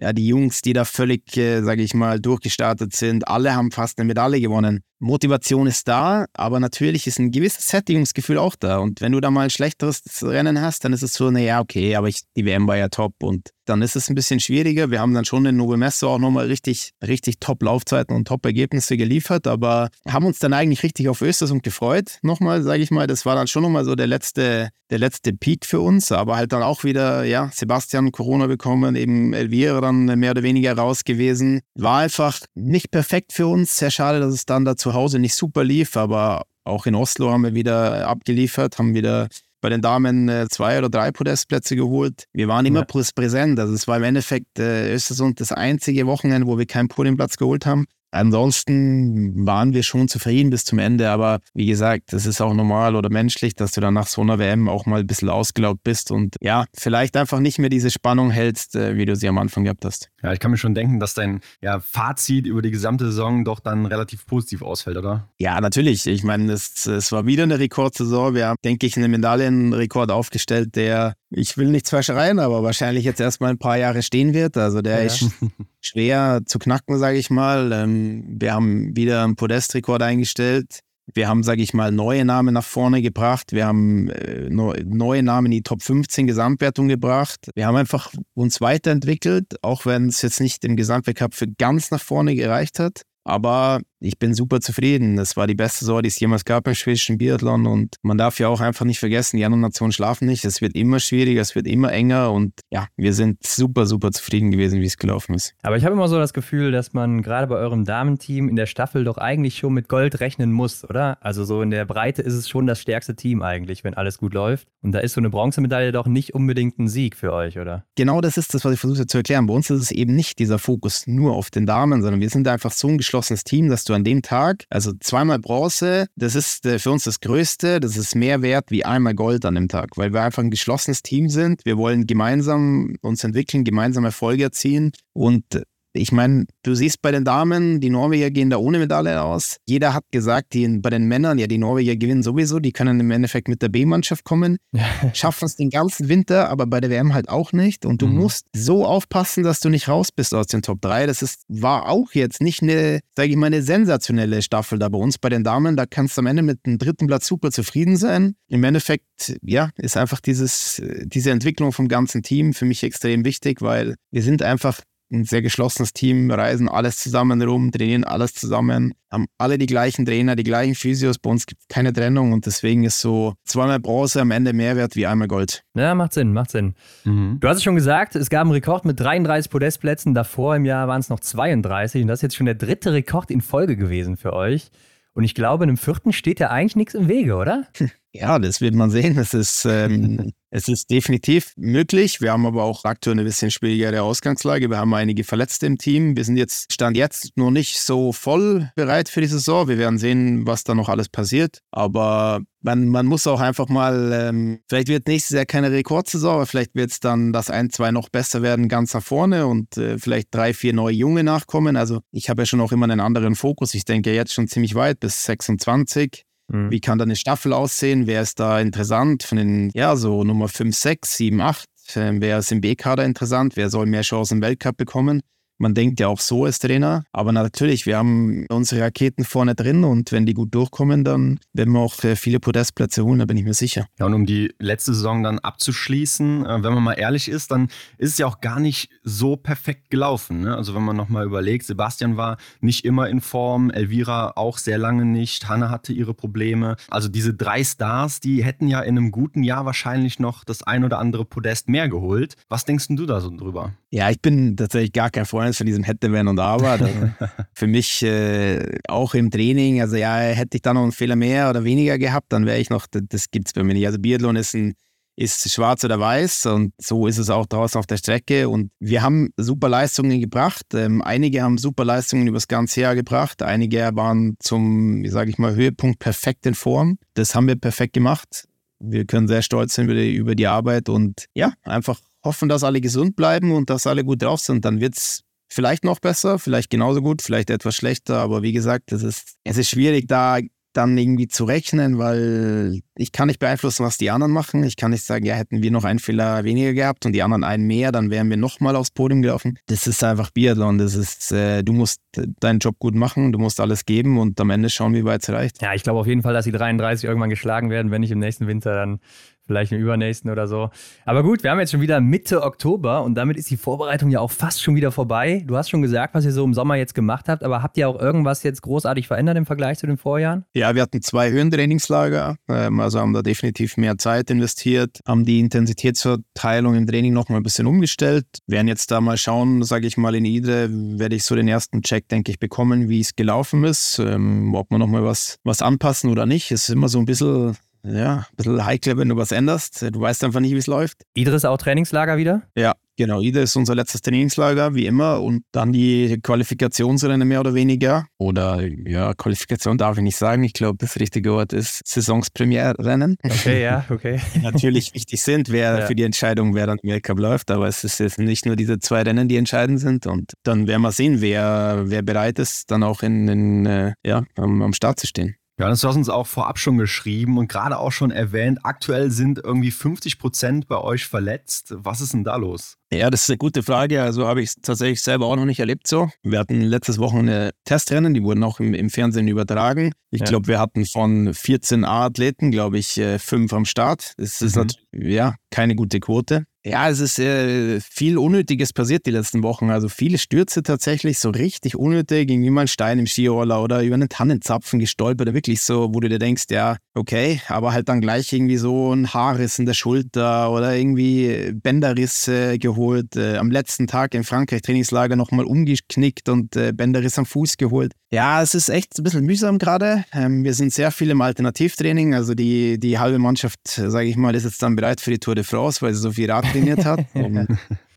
ja, die Jungs, die da völlig, äh, sage ich mal, durchgestartet sind, alle haben fast eine Medaille gewonnen. Motivation ist da, aber natürlich ist ein gewisses Sättigungsgefühl auch da. Und wenn du da mal ein schlechteres Rennen hast, dann ist es so, naja, okay, aber ich, die WM war ja top und dann ist es ein bisschen schwieriger. Wir haben dann schon in Nove Messo auch nochmal richtig, richtig top Laufzeiten und top Ergebnisse geliefert, aber haben uns dann eigentlich richtig auf Östersund gefreut. Nochmal, sage ich mal, das war dann schon nochmal so der letzte, der letzte Peak für uns, aber halt dann auch wieder, ja, Sebastian Corona bekommen, eben Elvira dann mehr oder weniger raus gewesen. War einfach nicht perfekt für uns. Sehr schade, dass es dann dazu Hause nicht super lief, aber auch in Oslo haben wir wieder abgeliefert, haben wieder bei den Damen äh, zwei oder drei Podestplätze geholt. Wir waren immer ja. präsent. Also es war im Endeffekt äh, Östersund das einzige Wochenende, wo wir keinen Podiumplatz geholt haben. Ansonsten waren wir schon zufrieden bis zum Ende, aber wie gesagt, das ist auch normal oder menschlich, dass du dann nach so einer WM auch mal ein bisschen ausgelaugt bist und ja, vielleicht einfach nicht mehr diese Spannung hältst, äh, wie du sie am Anfang gehabt hast. Ja, ich kann mir schon denken, dass dein ja, Fazit über die gesamte Saison doch dann relativ positiv ausfällt, oder? Ja, natürlich. Ich meine, es, es war wieder eine Rekordsaison. Wir haben, denke ich, einen Medaillenrekord aufgestellt, der, ich will nichts verschreien, aber wahrscheinlich jetzt erstmal ein paar Jahre stehen wird. Also der ja. ist schwer zu knacken, sage ich mal. Ähm, wir haben wieder einen Podestrekord eingestellt. Wir haben, sage ich mal, neue Namen nach vorne gebracht. Wir haben äh, neue Namen in die Top 15 Gesamtwertung gebracht. Wir haben einfach uns weiterentwickelt, auch wenn es jetzt nicht im Gesamtweltcup für ganz nach vorne gereicht hat. Aber ich bin super zufrieden. Das war die beste Saison, die es jemals gab im schwedischen Biathlon. Und man darf ja auch einfach nicht vergessen, die anderen Nationen schlafen nicht. Es wird immer schwieriger, es wird immer enger. Und ja, wir sind super, super zufrieden gewesen, wie es gelaufen ist. Aber ich habe immer so das Gefühl, dass man gerade bei eurem Damenteam in der Staffel doch eigentlich schon mit Gold rechnen muss, oder? Also so in der Breite ist es schon das stärkste Team eigentlich, wenn alles gut läuft. Und da ist so eine Bronzemedaille doch nicht unbedingt ein Sieg für euch, oder? Genau das ist das, was ich versuche zu erklären. Bei uns ist es eben nicht dieser Fokus nur auf den Damen, sondern wir sind einfach so ein geschlossenes Team, dass du du an dem Tag, also zweimal Bronze, das ist äh, für uns das Größte, das ist mehr wert wie einmal Gold an dem Tag, weil wir einfach ein geschlossenes Team sind. Wir wollen gemeinsam uns entwickeln, gemeinsam Erfolge erzielen und ich meine, du siehst bei den Damen, die Norweger gehen da ohne Medaille aus. Jeder hat gesagt, die, bei den Männern, ja, die Norweger gewinnen sowieso, die können im Endeffekt mit der B-Mannschaft kommen, (laughs) schaffen es den ganzen Winter, aber bei der WM halt auch nicht. Und du mhm. musst so aufpassen, dass du nicht raus bist aus den Top 3. Das ist, war auch jetzt nicht eine, sage ich mal, eine sensationelle Staffel da bei uns bei den Damen. Da kannst du am Ende mit dem dritten Platz super zufrieden sein. Im Endeffekt, ja, ist einfach dieses, diese Entwicklung vom ganzen Team für mich extrem wichtig, weil wir sind einfach ein sehr geschlossenes Team, reisen alles zusammen rum, trainieren alles zusammen, haben alle die gleichen Trainer, die gleichen Physios. Bei uns gibt es keine Trennung und deswegen ist so zweimal Bronze am Ende mehr wert wie einmal Gold. Ja, macht Sinn, macht Sinn. Mhm. Du hast es schon gesagt, es gab einen Rekord mit 33 Podestplätzen. Davor im Jahr waren es noch 32 und das ist jetzt schon der dritte Rekord in Folge gewesen für euch. Und ich glaube, in einem vierten steht ja eigentlich nichts im Wege, oder? (laughs) Ja, das wird man sehen. Es ist, ähm, (laughs) es ist definitiv möglich. Wir haben aber auch aktuell eine bisschen schwierigere Ausgangslage. Wir haben einige Verletzte im Team. Wir sind jetzt, stand jetzt noch nicht so voll bereit für die Saison. Wir werden sehen, was da noch alles passiert. Aber man, man muss auch einfach mal, ähm, vielleicht wird nächstes Jahr keine Rekordsaison, aber vielleicht wird es dann das ein, zwei noch besser werden ganz nach vorne und äh, vielleicht drei, vier neue Junge nachkommen. Also ich habe ja schon auch immer einen anderen Fokus. Ich denke jetzt schon ziemlich weit bis 26. Mhm. Wie kann da eine Staffel aussehen? Wer ist da interessant? Von den, ja, so Nummer 5, 6, 7, 8. Wer ist im B-Kader interessant? Wer soll mehr Chancen im Weltcup bekommen? Man denkt ja auch so als Trainer. Aber natürlich, wir haben unsere Raketen vorne drin und wenn die gut durchkommen, dann werden wir auch viele Podestplätze holen, da bin ich mir sicher. Ja, und um die letzte Saison dann abzuschließen, äh, wenn man mal ehrlich ist, dann ist es ja auch gar nicht so perfekt gelaufen. Ne? Also wenn man nochmal überlegt, Sebastian war nicht immer in Form, Elvira auch sehr lange nicht, Hanna hatte ihre Probleme. Also diese drei Stars, die hätten ja in einem guten Jahr wahrscheinlich noch das ein oder andere Podest mehr geholt. Was denkst du da so drüber? Ja, ich bin tatsächlich gar kein Freund von diesem hätte, wenn und aber. (laughs) für mich äh, auch im Training, also ja, hätte ich da noch einen Fehler mehr oder weniger gehabt, dann wäre ich noch, das, das gibt es bei mir nicht. Also Biathlon ist ein ist schwarz oder weiß und so ist es auch draußen auf der Strecke. Und wir haben super Leistungen gebracht. Ähm, einige haben super Leistungen übers ganze Jahr gebracht. Einige waren zum, wie sage ich mal, Höhepunkt perfekt in Form. Das haben wir perfekt gemacht. Wir können sehr stolz sein über die, über die Arbeit und ja, einfach hoffen, dass alle gesund bleiben und dass alle gut drauf sind. Dann wird es vielleicht noch besser, vielleicht genauso gut, vielleicht etwas schlechter. Aber wie gesagt, es ist, es ist schwierig, da dann irgendwie zu rechnen, weil ich kann nicht beeinflussen, was die anderen machen. Ich kann nicht sagen, ja, hätten wir noch einen Fehler weniger gehabt und die anderen einen mehr, dann wären wir nochmal aufs Podium gelaufen. Das ist einfach Biathlon. Das ist, äh, du musst deinen Job gut machen, du musst alles geben und am Ende schauen, wie weit es reicht. Ja, ich glaube auf jeden Fall, dass die 33 irgendwann geschlagen werden, wenn nicht im nächsten Winter, dann vielleicht im übernächsten oder so. Aber gut, wir haben jetzt schon wieder Mitte Oktober und damit ist die Vorbereitung ja auch fast schon wieder vorbei. Du hast schon gesagt, was ihr so im Sommer jetzt gemacht habt, aber habt ihr auch irgendwas jetzt großartig verändert im Vergleich zu den Vorjahren? Ja, wir hatten zwei Höhentrainingslager, ähm, also haben da definitiv mehr Zeit investiert, haben die Intensitätsverteilung im Training nochmal ein bisschen umgestellt. Werden jetzt da mal schauen, sage ich mal, in Idre werde ich so den ersten Check, denke ich, bekommen, wie es gelaufen ist, ähm, ob wir nochmal was, was anpassen oder nicht. Es ist immer so ein bisschen ja, ein bisschen heikel, wenn du was änderst. Du weißt einfach nicht, wie es läuft. Idris auch Trainingslager wieder? Ja, genau. Idris ist unser letztes Trainingslager, wie immer. Und dann die Qualifikationsrennen mehr oder weniger. Oder, ja, Qualifikation darf ich nicht sagen. Ich glaube, das richtige Wort ist Saisonspremierrennen. Okay, ja, (laughs) okay. Natürlich wichtig sind, wer ja. für die Entscheidung, wer dann im Weltcup läuft. Aber es ist jetzt nicht nur diese zwei Rennen, die entscheidend sind. Und dann werden wir sehen, wer, wer bereit ist, dann auch in, in äh, ja, am, am Start zu stehen. Ja, das hast du uns auch vorab schon geschrieben und gerade auch schon erwähnt. Aktuell sind irgendwie 50 Prozent bei euch verletzt. Was ist denn da los? Ja, das ist eine gute Frage. Also habe ich es tatsächlich selber auch noch nicht erlebt so. Wir hatten letztes Wochenende Testrennen, die wurden auch im, im Fernsehen übertragen. Ich ja. glaube, wir hatten von 14 A-Athleten, glaube ich, äh, fünf am Start. Das ist mhm. natürlich ja, keine gute Quote. Ja, es ist äh, viel Unnötiges passiert die letzten Wochen. Also viele Stürze tatsächlich, so richtig unnötig, irgendwie mal ein Stein im Skiroller oder über einen Tannenzapfen gestolpert. Wirklich so, wo du dir denkst, ja, okay, aber halt dann gleich irgendwie so ein Haarriss in der Schulter oder irgendwie äh, geholt. Äh, am letzten Tag im Frankreich Trainingslager nochmal umgeknickt und äh, Bänderriss am Fuß geholt. Ja, es ist echt ein bisschen mühsam gerade. Ähm, wir sind sehr viel im Alternativtraining. Also die, die halbe Mannschaft, sage ich mal, ist jetzt dann bereit für die Tour de France, weil sie so viel Rad trainiert hat. (laughs) Und,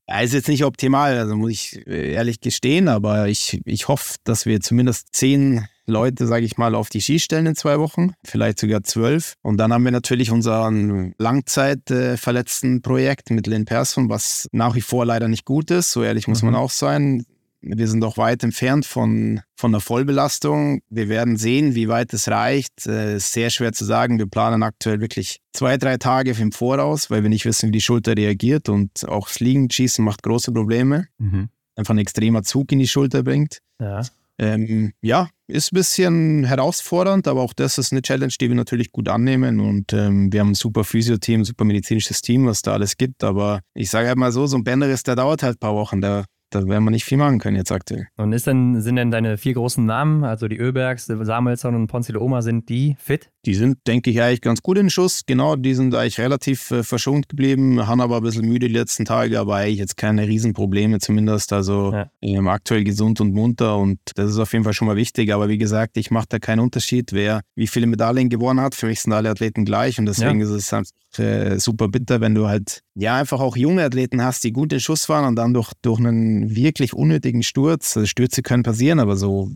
ja, ist jetzt nicht optimal, also muss ich äh, ehrlich gestehen, aber ich, ich hoffe, dass wir zumindest zehn Leute, sage ich mal, auf die Ski stellen in zwei Wochen, vielleicht sogar zwölf. Und dann haben wir natürlich unser Langzeitverletzten Projekt mit Lynn Persson, was nach wie vor leider nicht gut ist. So ehrlich muss mhm. man auch sein. Wir sind doch weit entfernt von, von der Vollbelastung. Wir werden sehen, wie weit es reicht. Äh, ist sehr schwer zu sagen. Wir planen aktuell wirklich zwei, drei Tage im Voraus, weil wir nicht wissen, wie die Schulter reagiert. Und auch das Liegenschießen macht große Probleme. Mhm. Einfach ein extremer Zug in die Schulter bringt. Ja. Ähm, ja, ist ein bisschen herausfordernd, aber auch das ist eine Challenge, die wir natürlich gut annehmen. Und ähm, wir haben ein super Physio-Team, super medizinisches Team, was da alles gibt. Aber ich sage halt mal so, so ein Bänderriss, der dauert halt ein paar Wochen. Der, da werden wir nicht viel machen können jetzt aktuell. Und denn, sind denn deine vier großen Namen, also die Öbergs, Samuelsson und Ponzile Oma, sind die fit? Die sind, denke ich, eigentlich ganz gut in Schuss. Genau, die sind eigentlich relativ äh, verschont geblieben, haben aber ein bisschen müde die letzten Tage, aber eigentlich jetzt keine Riesenprobleme zumindest. Also ja. ähm, aktuell gesund und munter und das ist auf jeden Fall schon mal wichtig. Aber wie gesagt, ich mache da keinen Unterschied, wer wie viele Medaillen gewonnen hat. Für mich sind alle Athleten gleich und deswegen ja. ist es einfach äh, super bitter, wenn du halt ja einfach auch junge Athleten hast, die gut in Schuss waren und dann durch, durch einen wirklich unnötigen Sturz, also Stürze können passieren, aber so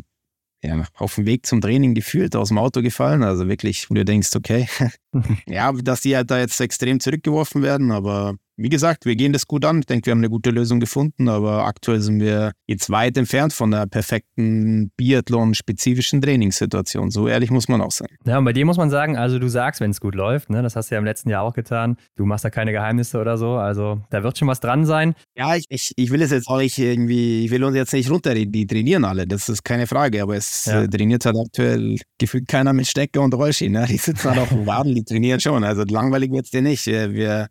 ja, auf dem Weg zum Training gefühlt aus dem Auto gefallen. Also wirklich, wo du denkst, okay, (laughs) ja, dass die halt da jetzt extrem zurückgeworfen werden, aber wie gesagt, wir gehen das gut an. Ich denke, wir haben eine gute Lösung gefunden, aber aktuell sind wir jetzt weit entfernt von der perfekten Biathlon-spezifischen Trainingssituation. So ehrlich muss man auch sein. Ja, und bei dir muss man sagen, also du sagst, wenn es gut läuft, ne? das hast du ja im letzten Jahr auch getan. Du machst da keine Geheimnisse oder so, also da wird schon was dran sein. Ja, ich, ich, ich will es jetzt auch nicht irgendwie, ich will uns jetzt nicht runter, die trainieren alle, das ist keine Frage, aber es ja. äh, trainiert halt aktuell gefühlt keiner mit Stecker und Rollski. Ne? Die sitzen halt auf dem Waden, die trainieren schon, also langweilig wird es dir nicht. Äh, wir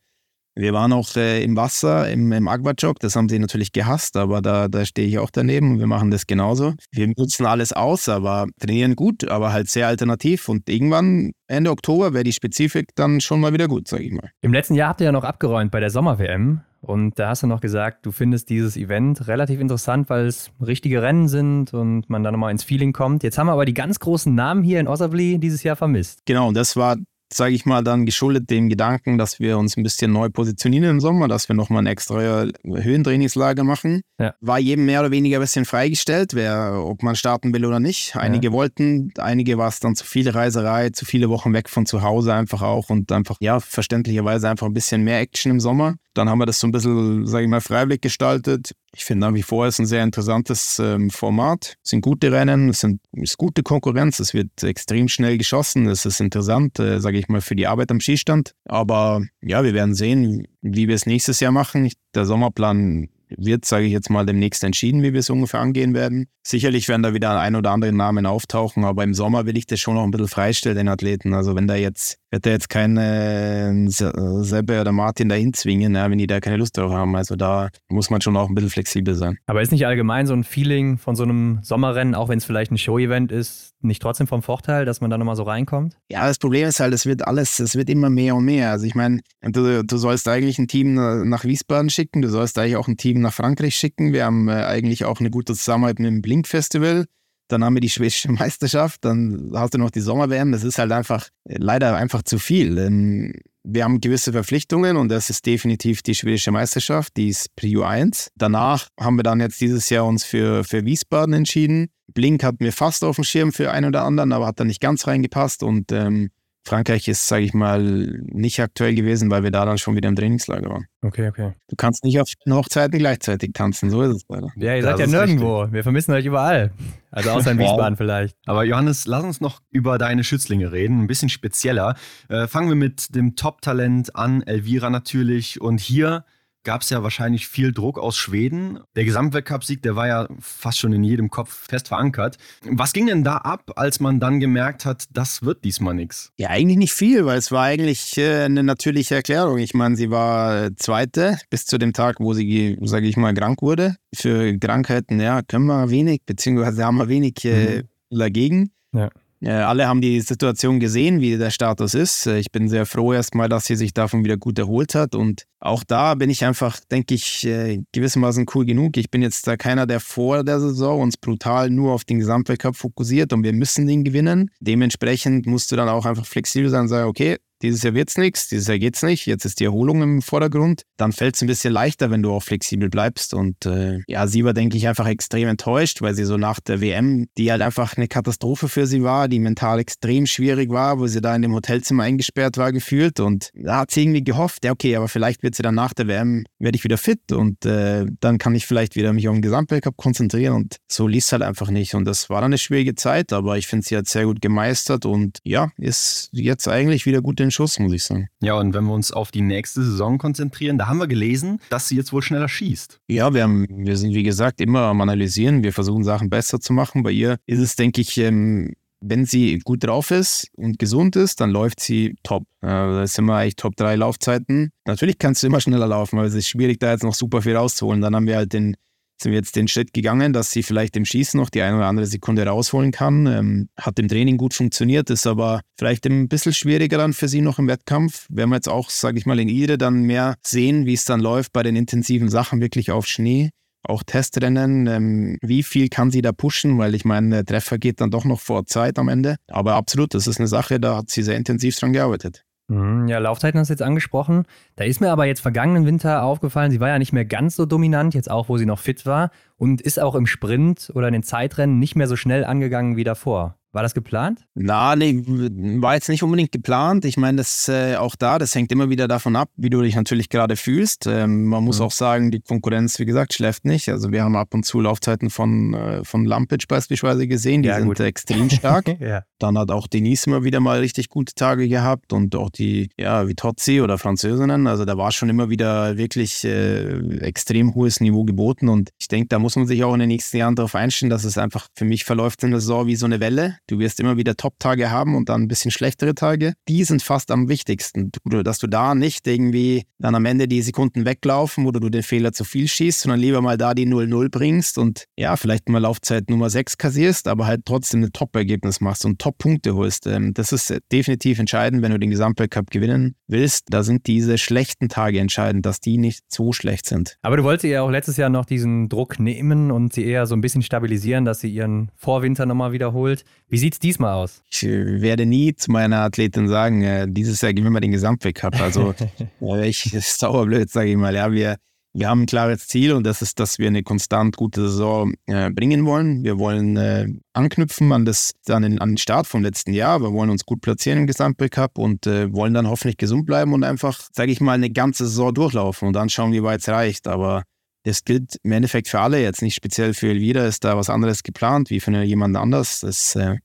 wir waren auch äh, im Wasser, im, im Aquajog, das haben sie natürlich gehasst, aber da, da stehe ich auch daneben und wir machen das genauso. Wir nutzen alles aus, aber trainieren gut, aber halt sehr alternativ und irgendwann Ende Oktober wäre die Spezifik dann schon mal wieder gut, sage ich mal. Im letzten Jahr habt ihr ja noch abgeräumt bei der Sommer-WM. Und da hast du noch gesagt, du findest dieses Event relativ interessant, weil es richtige Rennen sind und man da nochmal ins Feeling kommt. Jetzt haben wir aber die ganz großen Namen hier in Osavli dieses Jahr vermisst. Genau, und das war sage ich mal, dann geschuldet dem Gedanken, dass wir uns ein bisschen neu positionieren im Sommer, dass wir nochmal ein extra Höhentrainingslager machen. Ja. War jedem mehr oder weniger ein bisschen freigestellt, wer, ob man starten will oder nicht. Einige ja. wollten, einige war es dann zu viel Reiserei, zu viele Wochen weg von zu Hause einfach auch und einfach, ja, verständlicherweise einfach ein bisschen mehr Action im Sommer. Dann haben wir das so ein bisschen, sage ich mal, freiwillig gestaltet. Ich finde nach wie vor ist ein sehr interessantes ähm, Format. Es sind gute Rennen, es sind, ist gute Konkurrenz, es wird extrem schnell geschossen, es ist interessant, äh, sage ich mal, für die Arbeit am Skistand. Aber ja, wir werden sehen, wie wir es nächstes Jahr machen. Der Sommerplan wird, sage ich jetzt mal, demnächst entschieden, wie wir es ungefähr angehen werden. Sicherlich werden da wieder ein oder andere Namen auftauchen, aber im Sommer will ich das schon noch ein bisschen freistellen, den Athleten. Also wenn da jetzt, wird da jetzt keine äh, Seppe oder Martin dahin zwingen, ja, wenn die da keine Lust drauf haben. Also da muss man schon auch ein bisschen flexibel sein. Aber ist nicht allgemein so ein Feeling von so einem Sommerrennen, auch wenn es vielleicht ein Show-Event ist, nicht trotzdem vom Vorteil, dass man da nochmal so reinkommt? Ja, das Problem ist halt, es wird alles, es wird immer mehr und mehr. Also ich meine, du, du sollst eigentlich ein Team nach Wiesbaden schicken, du sollst eigentlich auch ein Team nach Frankreich schicken. Wir haben äh, eigentlich auch eine gute Zusammenarbeit mit dem Blink-Festival. Dann haben wir die schwedische (laughs) Meisterschaft, dann hast du noch die Sommer-WM. Das ist halt einfach äh, leider einfach zu viel. Ähm, wir haben gewisse Verpflichtungen und das ist definitiv die schwedische Meisterschaft, die ist Prio 1. Danach haben wir dann jetzt dieses Jahr uns für, für Wiesbaden entschieden. Blink hatten wir fast auf dem Schirm für einen oder anderen, aber hat dann nicht ganz reingepasst und ähm, Frankreich ist, sage ich mal, nicht aktuell gewesen, weil wir da dann schon wieder im Trainingslager waren. Okay, okay. Du kannst nicht auf Hochzeiten gleichzeitig tanzen, so ist es leider. Ja, ihr seid ja nirgendwo. Richtig. Wir vermissen euch überall. Also außer in Wiesbaden vielleicht. Aber Johannes, lass uns noch über deine Schützlinge reden, ein bisschen spezieller. Äh, fangen wir mit dem Top-Talent an, Elvira natürlich. Und hier gab es ja wahrscheinlich viel Druck aus Schweden. Der Gesamtweltcup-Sieg, der war ja fast schon in jedem Kopf fest verankert. Was ging denn da ab, als man dann gemerkt hat, das wird diesmal nichts? Ja, eigentlich nicht viel, weil es war eigentlich äh, eine natürliche Erklärung. Ich meine, sie war äh, Zweite bis zu dem Tag, wo sie, sage ich mal, krank wurde. Für Krankheiten, ja, können wir wenig, beziehungsweise haben wir wenig äh, mhm. dagegen. Ja. Äh, alle haben die Situation gesehen, wie der Status ist. Äh, ich bin sehr froh erstmal, dass sie sich davon wieder gut erholt hat. Und auch da bin ich einfach, denke ich, äh, gewissermaßen cool genug. Ich bin jetzt da keiner, der vor der Saison uns brutal nur auf den Gesamtweltcup fokussiert und wir müssen den gewinnen. Dementsprechend musst du dann auch einfach flexibel sein und sagen, okay, dieses Jahr wird's nichts, dieses Jahr geht's nicht, jetzt ist die Erholung im Vordergrund, dann fällt es ein bisschen leichter, wenn du auch flexibel bleibst. Und äh, ja, sie war, denke ich, einfach extrem enttäuscht, weil sie so nach der WM, die halt einfach eine Katastrophe für sie war, die mental extrem schwierig war, wo sie da in dem Hotelzimmer eingesperrt war, gefühlt. Und da hat sie irgendwie gehofft, ja, okay, aber vielleicht wird sie dann nach der WM, werde ich wieder fit und äh, dann kann ich vielleicht wieder mich auf den Gesamtweltcup konzentrieren. Und so lief es halt einfach nicht. Und das war dann eine schwierige Zeit, aber ich finde, sie hat sehr gut gemeistert und ja, ist jetzt eigentlich wieder gut in Schuss, muss ich sagen. Ja, und wenn wir uns auf die nächste Saison konzentrieren, da haben wir gelesen, dass sie jetzt wohl schneller schießt. Ja, wir, haben, wir sind wie gesagt immer am Analysieren. Wir versuchen Sachen besser zu machen. Bei ihr ist es, denke ich, ähm, wenn sie gut drauf ist und gesund ist, dann läuft sie top. da sind wir eigentlich Top 3 Laufzeiten. Natürlich kannst du immer schneller laufen, aber es ist schwierig, da jetzt noch super viel rauszuholen. Dann haben wir halt den sind wir jetzt den Schritt gegangen, dass sie vielleicht im Schießen noch die eine oder andere Sekunde rausholen kann. Ähm, hat im Training gut funktioniert, ist aber vielleicht ein bisschen schwieriger dann für sie noch im Wettkampf. Werden wir jetzt auch, sage ich mal, in Ide dann mehr sehen, wie es dann läuft bei den intensiven Sachen wirklich auf Schnee. Auch Testrennen, ähm, wie viel kann sie da pushen, weil ich meine, der Treffer geht dann doch noch vor Zeit am Ende. Aber absolut, das ist eine Sache, da hat sie sehr intensiv dran gearbeitet. Mhm, ja, Laufzeiten hast du jetzt angesprochen. Da ist mir aber jetzt vergangenen Winter aufgefallen, sie war ja nicht mehr ganz so dominant, jetzt auch, wo sie noch fit war und ist auch im Sprint oder in den Zeitrennen nicht mehr so schnell angegangen wie davor. War das geplant? Na, nee, war jetzt nicht unbedingt geplant. Ich meine, das äh, auch da, das hängt immer wieder davon ab, wie du dich natürlich gerade fühlst. Ähm, man muss mhm. auch sagen, die Konkurrenz, wie gesagt, schläft nicht. Also wir haben ab und zu Laufzeiten von, äh, von Lampic beispielsweise gesehen, die ja, sind gut. extrem stark. (laughs) ja. Dann hat auch Denise immer wieder mal richtig gute Tage gehabt und auch die, ja, wie Tozzi oder Französinnen. Also da war schon immer wieder wirklich äh, extrem hohes Niveau geboten und ich denke, da muss man sich auch in den nächsten Jahren darauf einstellen, dass es einfach für mich verläuft in der Saison wie so eine Welle Du wirst immer wieder Top-Tage haben und dann ein bisschen schlechtere Tage. Die sind fast am wichtigsten, dass du da nicht irgendwie dann am Ende die Sekunden weglaufen oder du den Fehler zu viel schießt, sondern lieber mal da die 0-0 bringst und ja, vielleicht mal Laufzeit Nummer 6 kassierst, aber halt trotzdem ein Top-Ergebnis machst und Top-Punkte holst. Ähm, das ist definitiv entscheidend, wenn du den Gesamtweltcup gewinnen willst. Da sind diese schlechten Tage entscheidend, dass die nicht so schlecht sind. Aber du wolltest ja auch letztes Jahr noch diesen Druck nehmen und sie eher so ein bisschen stabilisieren, dass sie ihren Vorwinter nochmal wiederholt. Wie sieht es diesmal aus? Ich werde nie zu meiner Athletin sagen, äh, dieses Jahr gewinnen wir den Gesamtweltcup. Also (laughs) äh, ich, das ist sauerblöd, sage ich mal. Ja, wir, wir haben ein klares Ziel und das ist, dass wir eine konstant gute Saison äh, bringen wollen. Wir wollen äh, anknüpfen an, das, an, den, an den Start vom letzten Jahr. Wir wollen uns gut platzieren im Gesamtweltcup und äh, wollen dann hoffentlich gesund bleiben und einfach, sage ich mal, eine ganze Saison durchlaufen und dann schauen, wie weit es reicht. Aber das gilt im Endeffekt für alle, jetzt nicht speziell für Elvira, ist da was anderes geplant wie für jemand anders. Das äh,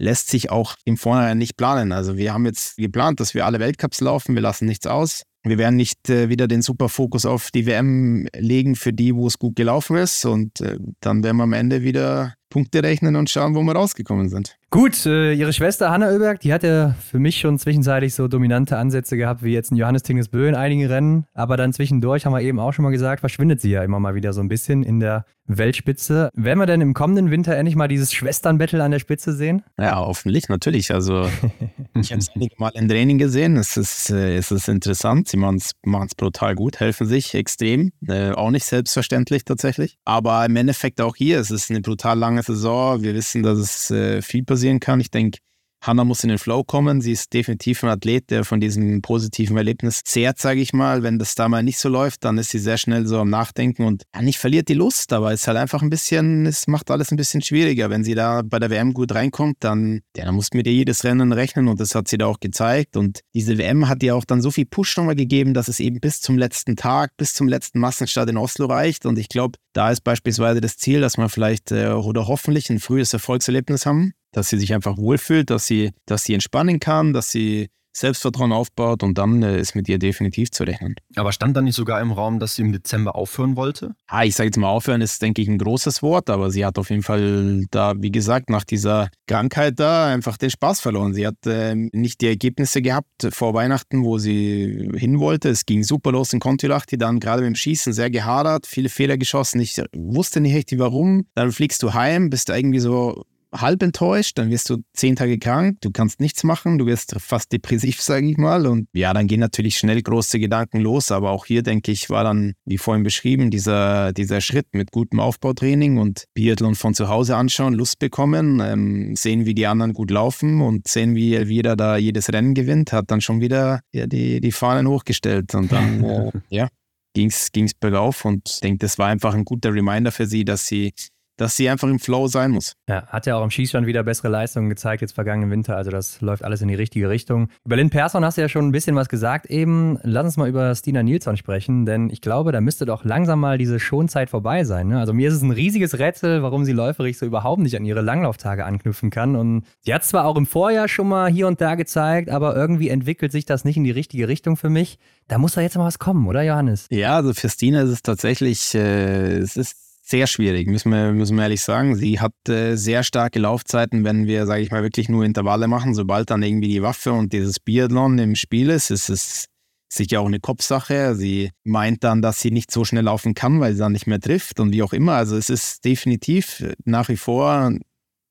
lässt sich auch im Vorhinein nicht planen. Also wir haben jetzt geplant, dass wir alle Weltcups laufen, wir lassen nichts aus. Wir werden nicht äh, wieder den Superfokus auf die WM legen für die, wo es gut gelaufen ist. Und äh, dann werden wir am Ende wieder Punkte rechnen und schauen, wo wir rausgekommen sind. Gut, äh, ihre Schwester Hanna Oeberg, die hat ja für mich schon zwischenzeitlich so dominante Ansätze gehabt, wie jetzt ein Johannes Tingesbö in einigen Rennen. Aber dann zwischendurch, haben wir eben auch schon mal gesagt, verschwindet sie ja immer mal wieder so ein bisschen in der Weltspitze. Werden wir denn im kommenden Winter endlich mal dieses Schwesternbattle an der Spitze sehen? Ja, hoffentlich, natürlich. Also, (laughs) ich habe es einige Mal im Training gesehen. Es ist, äh, es ist interessant. Sie machen es brutal gut, helfen sich extrem. Äh, auch nicht selbstverständlich tatsächlich. Aber im Endeffekt auch hier, es ist eine brutal lange Saison. Wir wissen, dass es äh, viel passiert passieren kann. Ich denke, Hannah muss in den Flow kommen. Sie ist definitiv ein Athlet, der von diesem positiven Erlebnis zehrt, sage ich mal. Wenn das da mal nicht so läuft, dann ist sie sehr schnell so am Nachdenken und ja, nicht verliert die Lust, aber es ist halt einfach ein bisschen, es macht alles ein bisschen schwieriger. Wenn sie da bei der WM gut reinkommt, dann, ja, dann muss mit ihr jedes Rennen rechnen und das hat sie da auch gezeigt. Und diese WM hat ihr auch dann so viel Push nochmal gegeben, dass es eben bis zum letzten Tag, bis zum letzten Massenstart in Oslo reicht. Und ich glaube, da ist beispielsweise das Ziel, dass man vielleicht äh, oder hoffentlich ein frühes Erfolgserlebnis haben dass sie sich einfach wohlfühlt, dass sie, dass sie entspannen kann, dass sie Selbstvertrauen aufbaut und dann äh, ist mit ihr definitiv zu rechnen. Aber stand da nicht sogar im Raum, dass sie im Dezember aufhören wollte? Ah, ich sage jetzt mal aufhören ist, denke ich, ein großes Wort, aber sie hat auf jeden Fall da, wie gesagt, nach dieser Krankheit da einfach den Spaß verloren. Sie hat äh, nicht die Ergebnisse gehabt vor Weihnachten, wo sie hin wollte. Es ging super los in Kontilachti, dann gerade beim Schießen sehr gehadert, viele Fehler geschossen. Ich wusste nicht richtig warum. Dann fliegst du heim, bist irgendwie so halb enttäuscht, dann wirst du zehn Tage krank, du kannst nichts machen, du wirst fast depressiv, sage ich mal. Und ja, dann gehen natürlich schnell große Gedanken los. Aber auch hier, denke ich, war dann, wie vorhin beschrieben, dieser, dieser Schritt mit gutem Aufbautraining und Biathlon von zu Hause anschauen, Lust bekommen, ähm, sehen, wie die anderen gut laufen und sehen, wie jeder da jedes Rennen gewinnt, hat dann schon wieder ja, die, die Fahnen hochgestellt. Und dann, (laughs) äh, ja, ging es bergauf und ich denke, das war einfach ein guter Reminder für sie, dass sie dass sie einfach im Flow sein muss. Ja, hat ja auch im Schießstand wieder bessere Leistungen gezeigt, jetzt vergangenen Winter. Also das läuft alles in die richtige Richtung. Über Lynn Persson hast du ja schon ein bisschen was gesagt eben. Lass uns mal über Stina Nilsson sprechen, denn ich glaube, da müsste doch langsam mal diese Schonzeit vorbei sein. Ne? Also mir ist es ein riesiges Rätsel, warum sie läuferig so überhaupt nicht an ihre Langlauftage anknüpfen kann. Und sie hat zwar auch im Vorjahr schon mal hier und da gezeigt, aber irgendwie entwickelt sich das nicht in die richtige Richtung für mich. Da muss da jetzt mal was kommen, oder Johannes? Ja, also für Stina ist es tatsächlich, äh, es ist sehr schwierig, müssen wir, müssen wir ehrlich sagen. Sie hat äh, sehr starke Laufzeiten, wenn wir, sage ich mal, wirklich nur Intervalle machen. Sobald dann irgendwie die Waffe und dieses Biathlon im Spiel ist, ist es sicher auch eine Kopfsache. Sie meint dann, dass sie nicht so schnell laufen kann, weil sie dann nicht mehr trifft und wie auch immer. Also es ist definitiv nach wie vor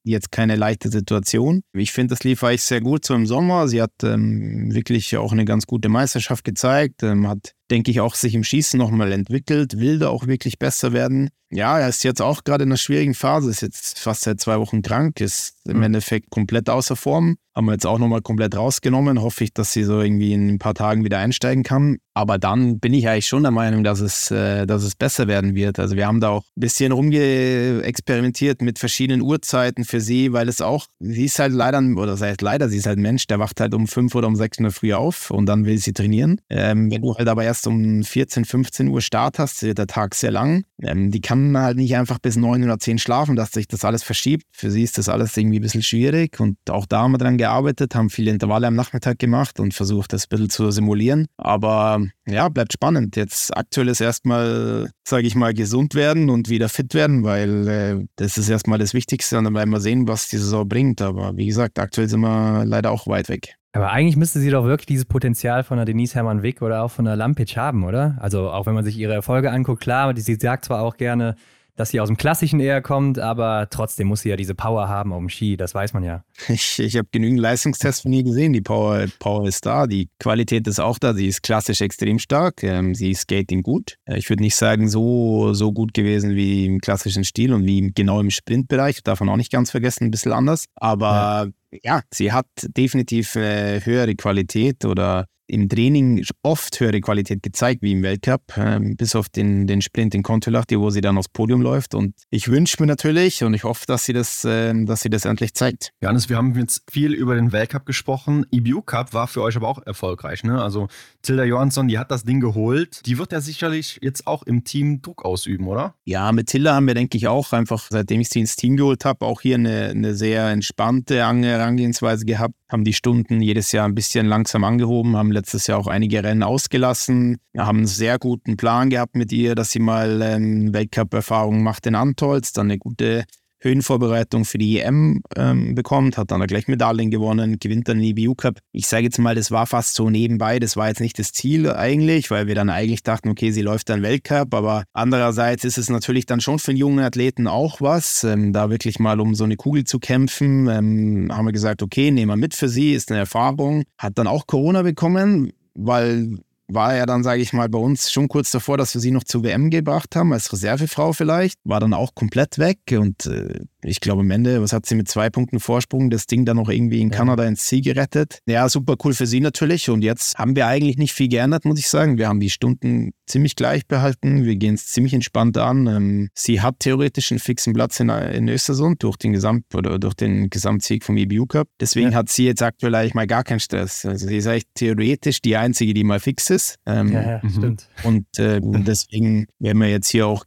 jetzt keine leichte Situation. Ich finde, das lief eigentlich sehr gut so im Sommer. Sie hat ähm, wirklich auch eine ganz gute Meisterschaft gezeigt, ähm, hat denke ich, auch sich im Schießen nochmal entwickelt, will da auch wirklich besser werden. Ja, er ist jetzt auch gerade in einer schwierigen Phase, ist jetzt fast seit zwei Wochen krank, ist im mhm. Endeffekt komplett außer Form. Haben wir jetzt auch nochmal komplett rausgenommen. Hoffe ich, dass sie so irgendwie in ein paar Tagen wieder einsteigen kann. Aber dann bin ich eigentlich schon der Meinung, dass es, äh, dass es besser werden wird. Also wir haben da auch ein bisschen rumgeexperimentiert mit verschiedenen Uhrzeiten für sie, weil es auch, sie ist halt leider, oder sei es leider, sie ist halt ein Mensch, der wacht halt um fünf oder um sechs Uhr früh auf und dann will sie trainieren. Ähm, wenn du halt aber erst erst um 14, 15 Uhr Start hast, wird der Tag sehr lang. Ähm, die kann halt nicht einfach bis 9 oder 10 schlafen, dass sich das alles verschiebt. Für sie ist das alles irgendwie ein bisschen schwierig und auch da haben wir dran gearbeitet, haben viele Intervalle am Nachmittag gemacht und versucht, das ein bisschen zu simulieren. Aber ja, bleibt spannend. Jetzt aktuell ist erstmal, sage ich mal, gesund werden und wieder fit werden, weil äh, das ist erstmal das Wichtigste und dann werden wir sehen, was die Saison bringt. Aber wie gesagt, aktuell sind wir leider auch weit weg. Aber eigentlich müsste sie doch wirklich dieses Potenzial von der Denise Hermann-Wick oder auch von der Lampic haben, oder? Also auch wenn man sich ihre Erfolge anguckt, klar, sie sagt zwar auch gerne, dass sie aus dem Klassischen eher kommt, aber trotzdem muss sie ja diese Power haben auf dem Ski, das weiß man ja. (laughs) Ich, ich habe genügend Leistungstests von ihr gesehen, die Power, Power ist da, die Qualität ist auch da, sie ist klassisch extrem stark, ähm, sie ist Skating gut. Äh, ich würde nicht sagen, so, so gut gewesen wie im klassischen Stil und wie genau im Sprintbereich, davon auch nicht ganz vergessen, ein bisschen anders, aber ja ja, sie hat definitiv äh, höhere Qualität oder im Training oft höhere Qualität gezeigt wie im Weltcup, äh, bis auf den, den Sprint in Kontiolahti, wo sie dann aufs Podium läuft. Und ich wünsche mir natürlich und ich hoffe, dass sie das, äh, dass sie das endlich zeigt. Janis, wir haben jetzt viel über den Weltcup gesprochen. IBU Cup war für euch aber auch erfolgreich. Ne? Also Tilda Johansson, die hat das Ding geholt. Die wird ja sicherlich jetzt auch im Team Druck ausüben, oder? Ja, mit Tilda haben wir, denke ich, auch einfach, seitdem ich sie ins Team geholt habe, auch hier eine, eine sehr entspannte Herangehensweise gehabt. Haben die Stunden jedes Jahr ein bisschen langsam angehoben, haben letztes Jahr auch einige Rennen ausgelassen. Wir haben einen sehr guten Plan gehabt mit ihr, dass sie mal ähm, Weltcup-Erfahrung macht in Antolz, dann eine gute Höhenvorbereitung für die EM ähm, bekommt, hat dann gleich Medaillen gewonnen, gewinnt dann den IBU Cup. Ich sage jetzt mal, das war fast so nebenbei, das war jetzt nicht das Ziel eigentlich, weil wir dann eigentlich dachten, okay, sie läuft dann Weltcup, aber andererseits ist es natürlich dann schon für einen jungen Athleten auch was, ähm, da wirklich mal um so eine Kugel zu kämpfen, ähm, haben wir gesagt, okay, nehmen wir mit für sie, ist eine Erfahrung, hat dann auch Corona bekommen, weil war ja dann, sage ich mal, bei uns schon kurz davor, dass wir sie noch zur WM gebracht haben, als Reservefrau vielleicht. War dann auch komplett weg und äh, ich glaube am Ende, was hat sie mit zwei Punkten Vorsprung, das Ding dann noch irgendwie in Kanada ins Ziel gerettet. Ja, super cool für sie natürlich und jetzt haben wir eigentlich nicht viel geändert, muss ich sagen. Wir haben die Stunden ziemlich gleich behalten, wir gehen es ziemlich entspannt an. Ähm, sie hat theoretisch einen fixen Platz in, in Östersund durch den Gesamt oder durch den Gesamtsieg vom EBU Cup. Deswegen ja. hat sie jetzt aktuell eigentlich mal gar keinen Stress. Also sie ist eigentlich theoretisch die einzige, die mal fix ist. Ähm, ja, ja, stimmt. Und äh, deswegen werden wir jetzt hier auch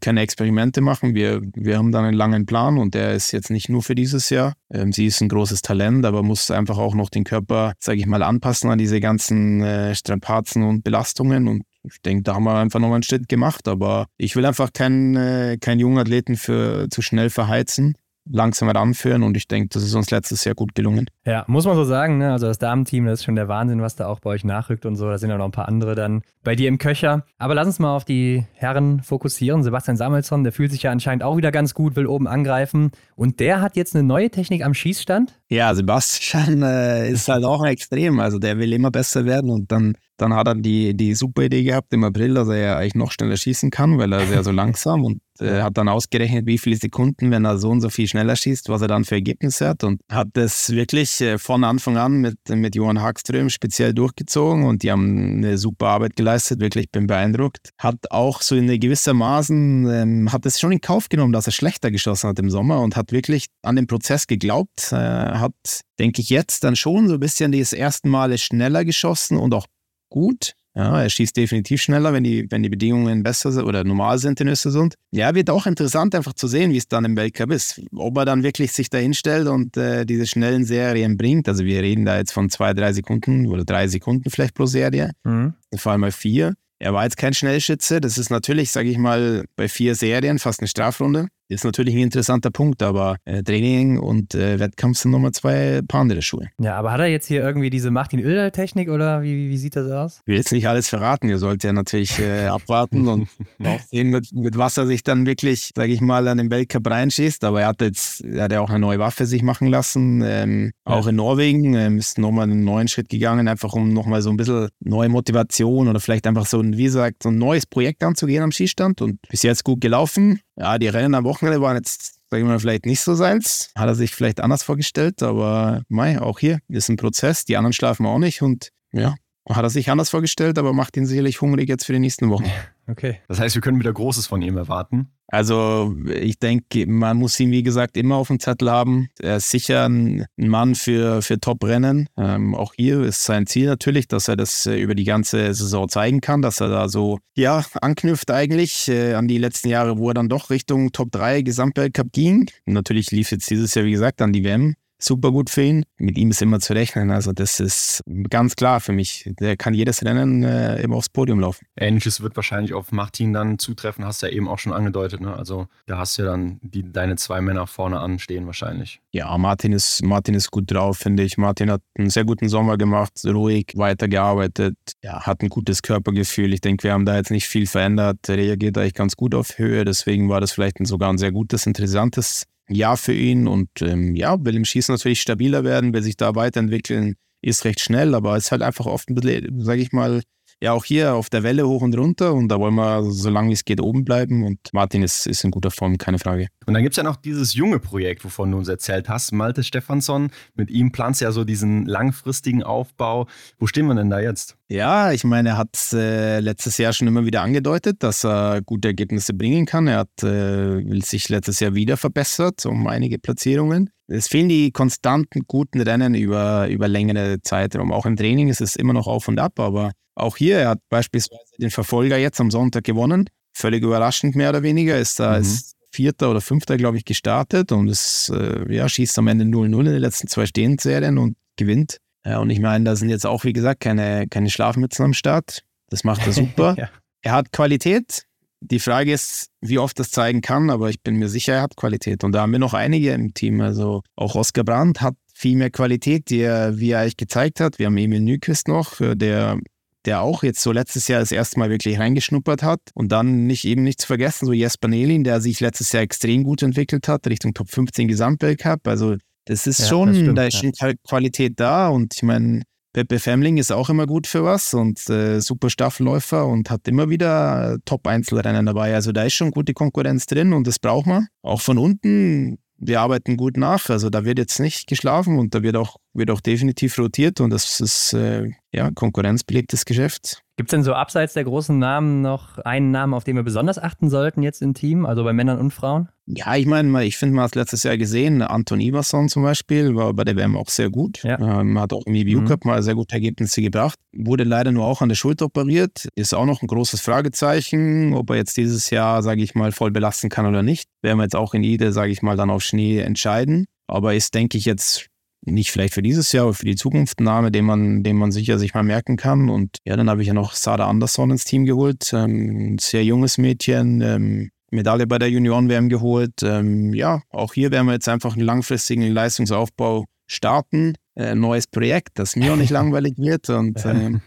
keine Experimente machen. Wir, wir haben dann einen langen Plan und der ist jetzt nicht nur für dieses Jahr. Ähm, sie ist ein großes Talent, aber muss einfach auch noch den Körper, sage ich mal, anpassen an diese ganzen äh, Strapazen und Belastungen. Und ich denke, da haben wir einfach noch einen Schritt gemacht. Aber ich will einfach keinen, äh, keinen jungen Athleten für zu schnell verheizen. Langsam ranführen und ich denke, das ist uns letztes Jahr gut gelungen. Ja, muss man so sagen, ne? also das Damenteam, das ist schon der Wahnsinn, was da auch bei euch nachrückt und so, da sind ja noch ein paar andere dann bei dir im Köcher. Aber lass uns mal auf die Herren fokussieren. Sebastian Samuelsson, der fühlt sich ja anscheinend auch wieder ganz gut, will oben angreifen und der hat jetzt eine neue Technik am Schießstand? Ja, Sebastian äh, ist halt auch ein Extrem, also der will immer besser werden und dann dann hat er die, die super Idee gehabt im April, dass er ja eigentlich noch schneller schießen kann, weil er ja so (laughs) langsam und äh, hat dann ausgerechnet, wie viele Sekunden, wenn er so und so viel schneller schießt, was er dann für Ergebnisse hat und hat das wirklich äh, von Anfang an mit, mit Johann Hagström speziell durchgezogen und die haben eine super Arbeit geleistet, wirklich bin beeindruckt. Hat auch so in gewissermaßen, ähm, hat es schon in Kauf genommen, dass er schlechter geschossen hat im Sommer und hat wirklich an den Prozess geglaubt, äh, hat, denke ich, jetzt dann schon so ein bisschen das ersten Male schneller geschossen und auch gut. Ja, er schießt definitiv schneller, wenn die, wenn die Bedingungen besser sind oder normal sind in Östersund. Ja, wird auch interessant einfach zu sehen, wie es dann im Weltcup ist. Ob er dann wirklich sich da hinstellt und äh, diese schnellen Serien bringt. Also wir reden da jetzt von zwei, drei Sekunden oder drei Sekunden vielleicht pro Serie. Mhm. Vor allem mal vier. Er war jetzt kein Schnellschütze. Das ist natürlich, sage ich mal, bei vier Serien fast eine Strafrunde. Ist natürlich ein interessanter Punkt, aber äh, Training und äh, Wettkampf sind nochmal zwei Paar andere Schuhe. Ja, aber hat er jetzt hier irgendwie diese Martin Oeldal-Technik oder wie, wie, sieht das aus? Ich will jetzt nicht alles verraten. Ihr sollt ja natürlich äh, (laughs) abwarten und auch sehen, mit, mit, was er sich dann wirklich, sage ich mal, an den Weltcup reinschießt. Aber er hat jetzt, er hat ja auch eine neue Waffe sich machen lassen, ähm, ja. auch in Norwegen. Ähm, ist nochmal einen neuen Schritt gegangen, einfach um nochmal so ein bisschen neue Motivation oder vielleicht einfach so ein, wie gesagt, so ein neues Projekt anzugehen am Skistand und bis jetzt gut gelaufen. Ja, die Rennen am Wochenende waren jetzt, sag ich mal, vielleicht nicht so seins. Hat er sich vielleicht anders vorgestellt, aber mei, auch hier ist ein Prozess. Die anderen schlafen auch nicht und ja, hat er sich anders vorgestellt, aber macht ihn sicherlich hungrig jetzt für die nächsten Wochen. (laughs) Okay. Das heißt, wir können wieder Großes von ihm erwarten. Also ich denke, man muss ihn, wie gesagt, immer auf dem Zettel haben. Er ist sicher ein Mann für, für Top-Rennen. Ähm, auch hier ist sein Ziel natürlich, dass er das äh, über die ganze Saison zeigen kann, dass er da so, ja, anknüpft eigentlich äh, an die letzten Jahre, wo er dann doch Richtung Top 3 Gesamtweltcup ging. natürlich lief jetzt dieses Jahr, wie gesagt, an die WM super gut für ihn. Mit ihm ist immer zu rechnen. Also das ist ganz klar für mich. Der kann jedes Rennen äh, immer aufs Podium laufen. Ähnliches wird wahrscheinlich auf Martin dann zutreffen, hast du ja eben auch schon angedeutet. Ne? Also da hast du ja dann die, deine zwei Männer vorne anstehen wahrscheinlich. Ja, Martin ist, Martin ist gut drauf, finde ich. Martin hat einen sehr guten Sommer gemacht, ruhig weitergearbeitet, ja, hat ein gutes Körpergefühl. Ich denke, wir haben da jetzt nicht viel verändert. Er reagiert eigentlich ganz gut auf Höhe. Deswegen war das vielleicht sogar ein sehr gutes, interessantes Jahr für ihn und ähm, ja, will im Schießen natürlich stabiler werden, will sich da weiterentwickeln, ist recht schnell, aber ist halt einfach oft ein bisschen, sage ich mal, ja auch hier auf der Welle hoch und runter und da wollen wir so lange wie es geht oben bleiben und Martin ist, ist in guter Form, keine Frage. Und dann gibt es ja noch dieses junge Projekt, wovon du uns erzählt hast, Malte Stefansson. Mit ihm planst du ja so diesen langfristigen Aufbau. Wo stehen wir denn da jetzt? Ja, ich meine, er hat äh, letztes Jahr schon immer wieder angedeutet, dass er gute Ergebnisse bringen kann. Er hat äh, sich letztes Jahr wieder verbessert um einige Platzierungen. Es fehlen die konstanten guten Rennen über, über längere Zeitraum. Auch im Training ist es immer noch auf und ab, aber auch hier, er hat beispielsweise den Verfolger jetzt am Sonntag gewonnen. Völlig überraschend mehr oder weniger. Ist da mhm. als Vierter oder Fünfter, glaube ich, gestartet und es äh, ja, schießt am Ende 0-0 in den letzten zwei Stehendserien und gewinnt. Ja, und ich meine, da sind jetzt auch, wie gesagt, keine, keine Schlafmützen am Start. Das macht er (laughs) super. ja. Er hat Qualität. Die Frage ist, wie oft das zeigen kann, aber ich bin mir sicher, er hat Qualität. Und da haben wir noch einige im Team. Also auch Oskar Brandt hat viel mehr Qualität, die er, wie er eigentlich gezeigt hat. Wir haben Emil Nyquist noch, der der auch jetzt so letztes Jahr das erste Mal wirklich reingeschnuppert hat. Und dann nicht eben nicht zu vergessen, so Jesper Nelin, der sich letztes Jahr extrem gut entwickelt hat, Richtung Top 15 Gesamtweltcup. Also das ist ja, schon, das stimmt, da ist ja. Qualität da. Und ich meine, Pepe Femling ist auch immer gut für was und äh, super Staffelläufer und hat immer wieder Top-Einzelrennen dabei. Also da ist schon gute Konkurrenz drin und das braucht man. Auch von unten wir arbeiten gut nach. Also da wird jetzt nicht geschlafen und da wird auch, wird auch definitiv rotiert und das ist äh, ja konkurrenzbelebtes Geschäft. Gibt es denn so abseits der großen Namen noch einen Namen, auf den wir besonders achten sollten jetzt im Team, also bei Männern und Frauen? Ja, ich meine, ich finde, man hat letztes Jahr gesehen, Anton Iverson zum Beispiel war bei der WM auch sehr gut. Ja. Ähm, hat auch im EBU mhm. Cup mal sehr gute Ergebnisse gebracht. Wurde leider nur auch an der Schulter operiert. Ist auch noch ein großes Fragezeichen, ob er jetzt dieses Jahr, sage ich mal, voll belasten kann oder nicht. Werden wir jetzt auch in Ide, sage ich mal, dann auf Schnee entscheiden. Aber ist, denke ich, jetzt nicht vielleicht für dieses Jahr, aber für die Zukunft ein Name, den man, den man sicher sich mal merken kann. Und ja, dann habe ich ja noch Sada Andersson ins Team geholt, ähm, ein sehr junges Mädchen, ähm, Medaille bei der Junioren-WM geholt. Ähm, ja, auch hier werden wir jetzt einfach einen langfristigen Leistungsaufbau starten. Äh, neues Projekt, das mir auch nicht (laughs) langweilig wird und (laughs) ähm,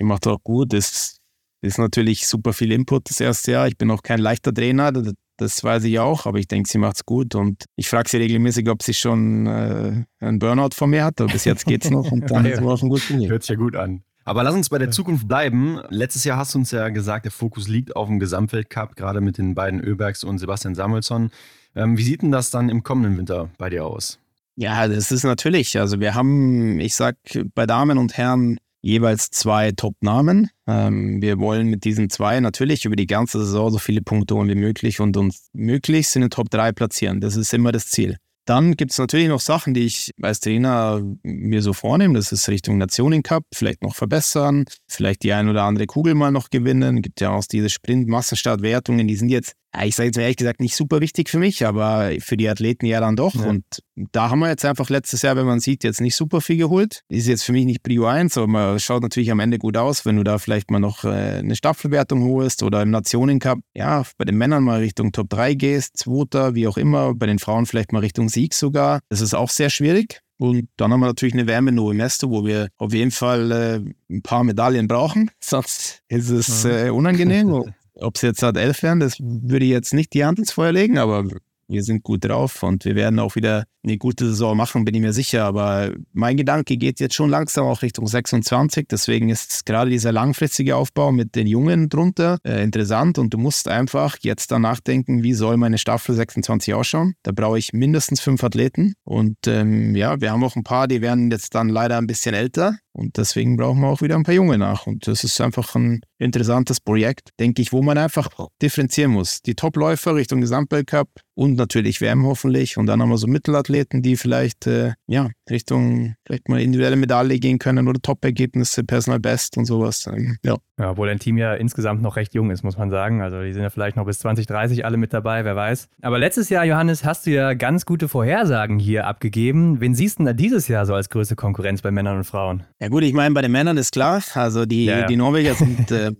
macht auch gut. Das ist natürlich super viel Input das erste Jahr. Ich bin auch kein leichter Trainer, das, das weiß ich auch, aber ich denke, sie macht es gut und ich frage sie regelmäßig, ob sie schon äh, einen Burnout von mir hat, aber bis jetzt geht es noch und dann (laughs) ist es auf einem guten Weg. Hört sich ja gut an. Aber lass uns bei der Zukunft bleiben. Letztes Jahr hast du uns ja gesagt, der Fokus liegt auf dem Gesamtweltcup, gerade mit den beiden Öbergs und Sebastian Samuelsson. Ähm, wie sieht denn das dann im kommenden Winter bei dir aus? Ja, das ist natürlich. Also wir haben, ich sag, bei Damen und Herren jeweils zwei Top-Namen. Ähm, wir wollen mit diesen zwei natürlich über die ganze Saison so viele Punkte holen wie möglich und uns möglichst in den Top 3 platzieren. Das ist immer das Ziel. Dann gibt es natürlich noch Sachen, die ich als Trainer mir so vornehme. Das ist Richtung Nationen Cup, vielleicht noch verbessern, vielleicht die ein oder andere Kugel mal noch gewinnen. Gibt ja auch diese Sprint-Massenstartwertungen, die sind jetzt ich sage jetzt ehrlich gesagt nicht super wichtig für mich, aber für die Athleten ja dann doch. Ja. Und da haben wir jetzt einfach letztes Jahr, wenn man sieht, jetzt nicht super viel geholt. Ist jetzt für mich nicht Prio 1, aber man schaut natürlich am Ende gut aus, wenn du da vielleicht mal noch äh, eine Staffelwertung holst oder im Nationencup, ja, bei den Männern mal Richtung Top 3 gehst, Zweiter, wie auch immer, bei den Frauen vielleicht mal Richtung Sieg sogar. Das ist auch sehr schwierig. Und dann haben wir natürlich eine Wärme no Meste, wo wir auf jeden Fall äh, ein paar Medaillen brauchen. (laughs) Sonst ist es äh, unangenehm. (laughs) Ob es jetzt halt elf werden, das würde ich jetzt nicht die Hand ins Feuer legen, aber wir sind gut drauf und wir werden auch wieder eine gute Saison machen, bin ich mir sicher. Aber mein Gedanke geht jetzt schon langsam auch Richtung 26. Deswegen ist gerade dieser langfristige Aufbau mit den Jungen drunter äh, interessant und du musst einfach jetzt danach denken, wie soll meine Staffel 26 ausschauen. Da brauche ich mindestens fünf Athleten und ähm, ja, wir haben auch ein paar, die werden jetzt dann leider ein bisschen älter und deswegen brauchen wir auch wieder ein paar Junge nach. Und das ist einfach ein interessantes Projekt, denke ich, wo man einfach differenzieren muss. Die Topläufer Richtung Gesamtweltcup und natürlich WM hoffentlich. Und dann haben wir so Mittelathleten, die vielleicht äh, ja, Richtung vielleicht mal individuelle Medaille gehen können oder Top-Ergebnisse, Personal Best und sowas. Ähm, ja. ja, obwohl dein Team ja insgesamt noch recht jung ist, muss man sagen. Also die sind ja vielleicht noch bis 2030 alle mit dabei, wer weiß. Aber letztes Jahr, Johannes, hast du ja ganz gute Vorhersagen hier abgegeben. Wen siehst du denn da dieses Jahr so als größte Konkurrenz bei Männern und Frauen? Ja gut, ich meine, bei den Männern ist klar, also die, ja, ja. die Norweger sind äh,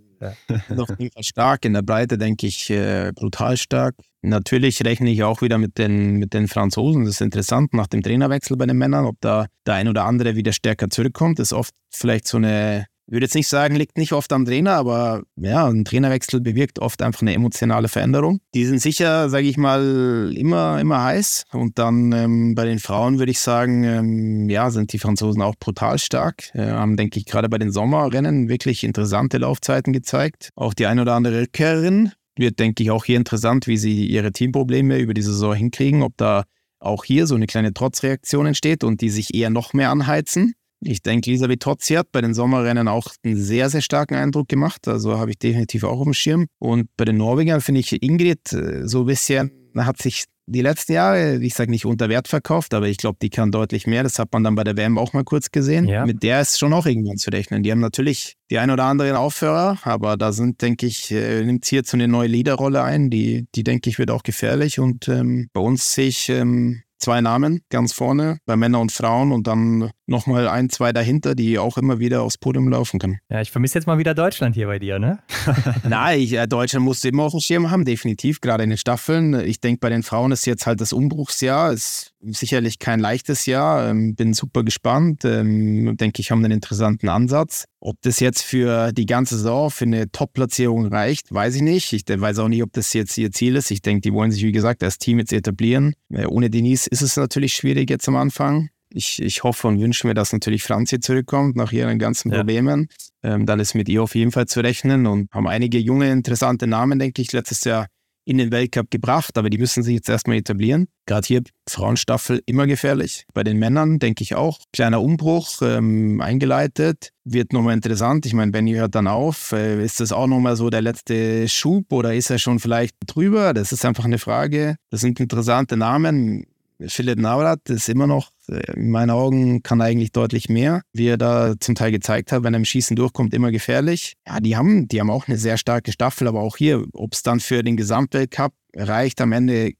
auf jeden Fall stark, in der Breite denke ich äh, brutal stark. Natürlich rechne ich auch wieder mit den, mit den Franzosen. Das ist interessant nach dem Trainerwechsel bei den Männern, ob da der ein oder andere wieder stärker zurückkommt. Ist oft vielleicht so eine ich würde jetzt nicht sagen, liegt nicht oft am Trainer, aber ja, ein Trainerwechsel bewirkt oft einfach eine emotionale Veränderung. Die sind sicher, sage ich mal, immer, immer heiß. Und dann ähm, bei den Frauen würde ich sagen, ähm, ja, sind die Franzosen auch brutal stark. Äh, haben, denke ich, gerade bei den Sommerrennen wirklich interessante Laufzeiten gezeigt. Auch die ein oder andere Rückkehrerin wird, denke ich, auch hier interessant, wie sie ihre Teamprobleme über die Saison hinkriegen, ob da auch hier so eine kleine Trotzreaktion entsteht und die sich eher noch mehr anheizen. Ich denke, Elisabeth Totzi hat bei den Sommerrennen auch einen sehr, sehr starken Eindruck gemacht. Also habe ich definitiv auch auf dem Schirm. Und bei den Norwegern finde ich Ingrid äh, so ein bisschen, hat sich die letzten Jahre, ich sage nicht unter Wert verkauft, aber ich glaube, die kann deutlich mehr. Das hat man dann bei der WM auch mal kurz gesehen. Ja. Mit der ist schon auch irgendwann zu rechnen. Die haben natürlich die ein oder anderen Aufhörer, aber da sind, denke ich, äh, nimmt jetzt so eine neue Leaderrolle ein, die, die denke ich, wird auch gefährlich. Und ähm, bei uns sehe ich ähm, zwei Namen ganz vorne bei Männern und Frauen und dann nochmal ein, zwei dahinter, die auch immer wieder aufs Podium laufen können. Ja, ich vermisse jetzt mal wieder Deutschland hier bei dir, ne? (laughs) (laughs) Nein, ich, äh, Deutschland musste immer auf dem Schirm haben, definitiv, gerade in den Staffeln. Ich denke, bei den Frauen ist jetzt halt das Umbruchsjahr, ist sicherlich kein leichtes Jahr. Ähm, bin super gespannt. Ähm, denke ich, haben einen interessanten Ansatz. Ob das jetzt für die ganze Saison, für eine Top-Platzierung reicht, weiß ich nicht. Ich weiß auch nicht, ob das jetzt ihr Ziel ist. Ich denke, die wollen sich, wie gesagt, als Team jetzt etablieren. Äh, ohne Denise ist es natürlich schwierig jetzt am Anfang. Ich, ich hoffe und wünsche mir, dass natürlich Franzi zurückkommt nach ihren ganzen ja. Problemen. Ähm, dann ist mit ihr auf jeden Fall zu rechnen und haben einige junge, interessante Namen, denke ich, letztes Jahr in den Weltcup gebracht, aber die müssen sich jetzt erstmal etablieren. Gerade hier Frauenstaffel immer gefährlich. Bei den Männern denke ich auch. Kleiner Umbruch ähm, eingeleitet. Wird nochmal interessant. Ich meine, Benny hört dann auf. Äh, ist das auch nochmal so der letzte Schub oder ist er schon vielleicht drüber? Das ist einfach eine Frage. Das sind interessante Namen. Philipp Navrat ist immer noch, in meinen Augen, kann eigentlich deutlich mehr, wie er da zum Teil gezeigt hat, wenn er im Schießen durchkommt, immer gefährlich. Ja, die haben, die haben auch eine sehr starke Staffel, aber auch hier, ob es dann für den Gesamtweltcup reicht am Ende,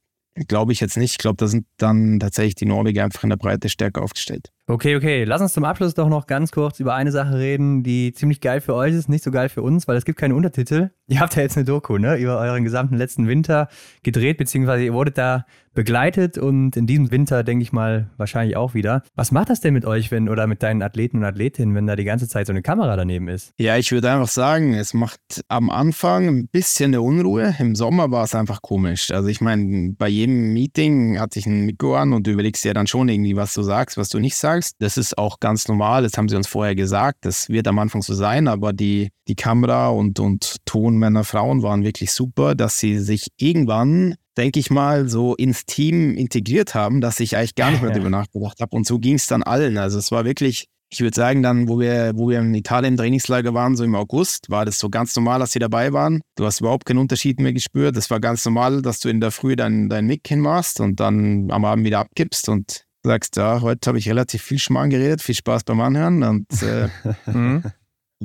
glaube ich jetzt nicht. Ich glaube, da sind dann tatsächlich die Norweger einfach in der Breite stärker aufgestellt. Okay, okay. Lass uns zum Abschluss doch noch ganz kurz über eine Sache reden, die ziemlich geil für euch ist, nicht so geil für uns, weil es gibt keine Untertitel. Ihr habt ja jetzt eine Doku, ne, über euren gesamten letzten Winter gedreht, beziehungsweise ihr wurdet da begleitet und in diesem Winter, denke ich mal, wahrscheinlich auch wieder. Was macht das denn mit euch, wenn oder mit deinen Athleten und Athletinnen, wenn da die ganze Zeit so eine Kamera daneben ist? Ja, ich würde einfach sagen, es macht am Anfang ein bisschen eine Unruhe. Im Sommer war es einfach komisch. Also ich meine, bei jedem Meeting hatte ich ein Mikro an und du überlegst ja dann schon irgendwie, was du sagst, was du nicht sagst. Das ist auch ganz normal. Das haben sie uns vorher gesagt. Das wird am Anfang so sein, aber die, die Kamera und, und Tonmänner, Frauen waren wirklich super, dass sie sich irgendwann denke ich mal, so ins Team integriert haben, dass ich eigentlich gar nicht mehr darüber nachgedacht habe. Und so ging es dann allen. Also es war wirklich, ich würde sagen, dann, wo wir, wo wir in Italien im Trainingslager waren, so im August, war das so ganz normal, dass sie dabei waren. Du hast überhaupt keinen Unterschied mehr gespürt. Es war ganz normal, dass du in der Früh dein, dein Mic hinmachst und dann am Abend wieder abkippst und sagst, ja, heute habe ich relativ viel Schmarrn geredet, viel Spaß beim Anhören. Und äh, (laughs) mhm.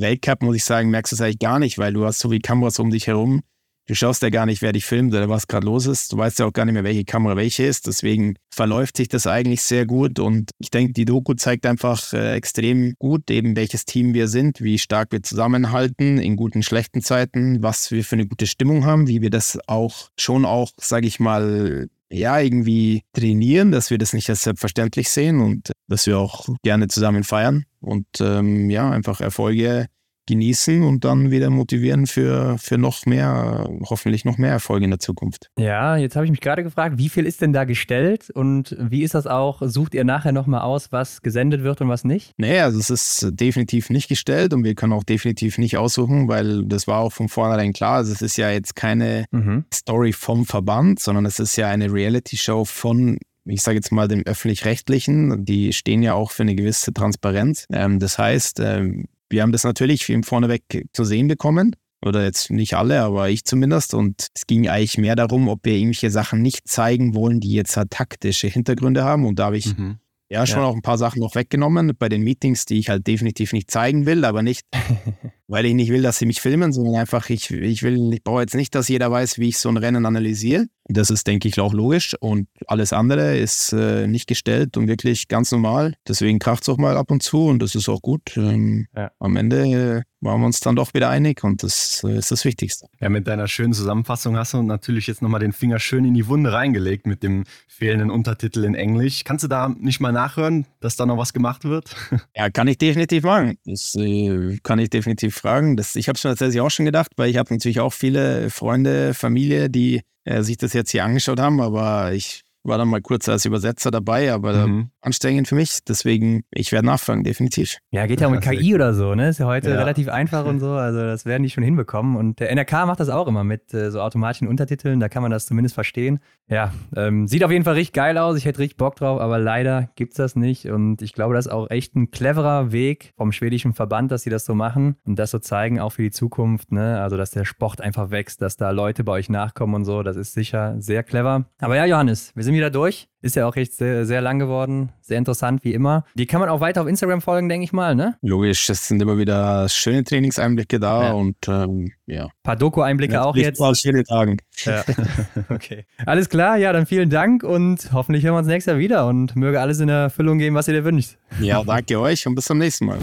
Weltcup, muss ich sagen, merkst du es eigentlich gar nicht, weil du hast so viele Kameras um dich herum Du schaust ja gar nicht, wer dich filmt oder was gerade los ist. Du weißt ja auch gar nicht mehr, welche Kamera welche ist. Deswegen verläuft sich das eigentlich sehr gut. Und ich denke, die Doku zeigt einfach äh, extrem gut, eben welches Team wir sind, wie stark wir zusammenhalten in guten, schlechten Zeiten, was wir für eine gute Stimmung haben, wie wir das auch schon auch, sage ich mal, ja, irgendwie trainieren, dass wir das nicht als selbstverständlich sehen und dass wir auch gerne zusammen feiern und ähm, ja, einfach Erfolge genießen und dann wieder motivieren für, für noch mehr, hoffentlich noch mehr Erfolge in der Zukunft. Ja, jetzt habe ich mich gerade gefragt, wie viel ist denn da gestellt und wie ist das auch? Sucht ihr nachher nochmal aus, was gesendet wird und was nicht? Nee, also es ist definitiv nicht gestellt und wir können auch definitiv nicht aussuchen, weil das war auch von vornherein klar. Also es ist ja jetzt keine mhm. Story vom Verband, sondern es ist ja eine Reality-Show von ich sage jetzt mal, dem öffentlich-rechtlichen, die stehen ja auch für eine gewisse Transparenz. Ähm, das heißt, ähm, wir haben das natürlich vorneweg zu sehen bekommen. Oder jetzt nicht alle, aber ich zumindest. Und es ging eigentlich mehr darum, ob wir irgendwelche Sachen nicht zeigen wollen, die jetzt halt taktische Hintergründe haben. Und da habe ich mhm. ja schon ja. auch ein paar Sachen noch weggenommen bei den Meetings, die ich halt definitiv nicht zeigen will, aber nicht, (laughs) weil ich nicht will, dass sie mich filmen, sondern einfach, ich, ich will, ich brauche jetzt nicht, dass jeder weiß, wie ich so ein Rennen analysiere. Das ist, denke ich, auch logisch. Und alles andere ist äh, nicht gestellt und wirklich ganz normal. Deswegen kracht es auch mal ab und zu und das ist auch gut. Ähm, ja. Am Ende äh, waren wir uns dann doch wieder einig und das äh, ist das Wichtigste. Ja, mit deiner schönen Zusammenfassung hast du natürlich jetzt nochmal den Finger schön in die Wunde reingelegt mit dem fehlenden Untertitel in Englisch. Kannst du da nicht mal nachhören, dass da noch was gemacht wird? (laughs) Ja, kann ich definitiv machen. Das äh, kann ich definitiv fragen. Das, ich habe es mir tatsächlich auch schon gedacht, weil ich habe natürlich auch viele Freunde, Familie, die äh, sich das jetzt hier angeschaut haben, aber ich war dann mal kurz als Übersetzer dabei, aber mhm. anstrengend für mich. Deswegen, ich werde nachfragen, definitiv. Ja, geht ja um KI oder so, ne? Ist ja heute ja. relativ einfach und so. Also das werden die schon hinbekommen. Und der NRK macht das auch immer mit äh, so automatischen Untertiteln. Da kann man das zumindest verstehen. Ja, ähm, sieht auf jeden Fall richtig geil aus. Ich hätte richtig Bock drauf, aber leider gibt es das nicht. Und ich glaube, das ist auch echt ein cleverer Weg vom schwedischen Verband, dass sie das so machen und das so zeigen, auch für die Zukunft. Ne? Also, dass der Sport einfach wächst, dass da Leute bei euch nachkommen und so. Das ist sicher sehr clever. Aber ja, Johannes, wir sind wieder durch. Ist ja auch echt sehr, sehr lang geworden. Sehr interessant, wie immer. Die kann man auch weiter auf Instagram folgen, denke ich mal, ne? Logisch, es sind immer wieder schöne Trainingseinblicke da ja. und ähm, ja. Ein paar Doku-Einblicke auch jetzt. Aus vielen Tagen. Ja. (laughs) (laughs) okay. Alles klar, ja, dann vielen Dank und hoffentlich hören wir uns nächstes Jahr wieder und möge alles in Erfüllung gehen, was ihr dir wünscht. Ja, danke euch und bis zum nächsten Mal.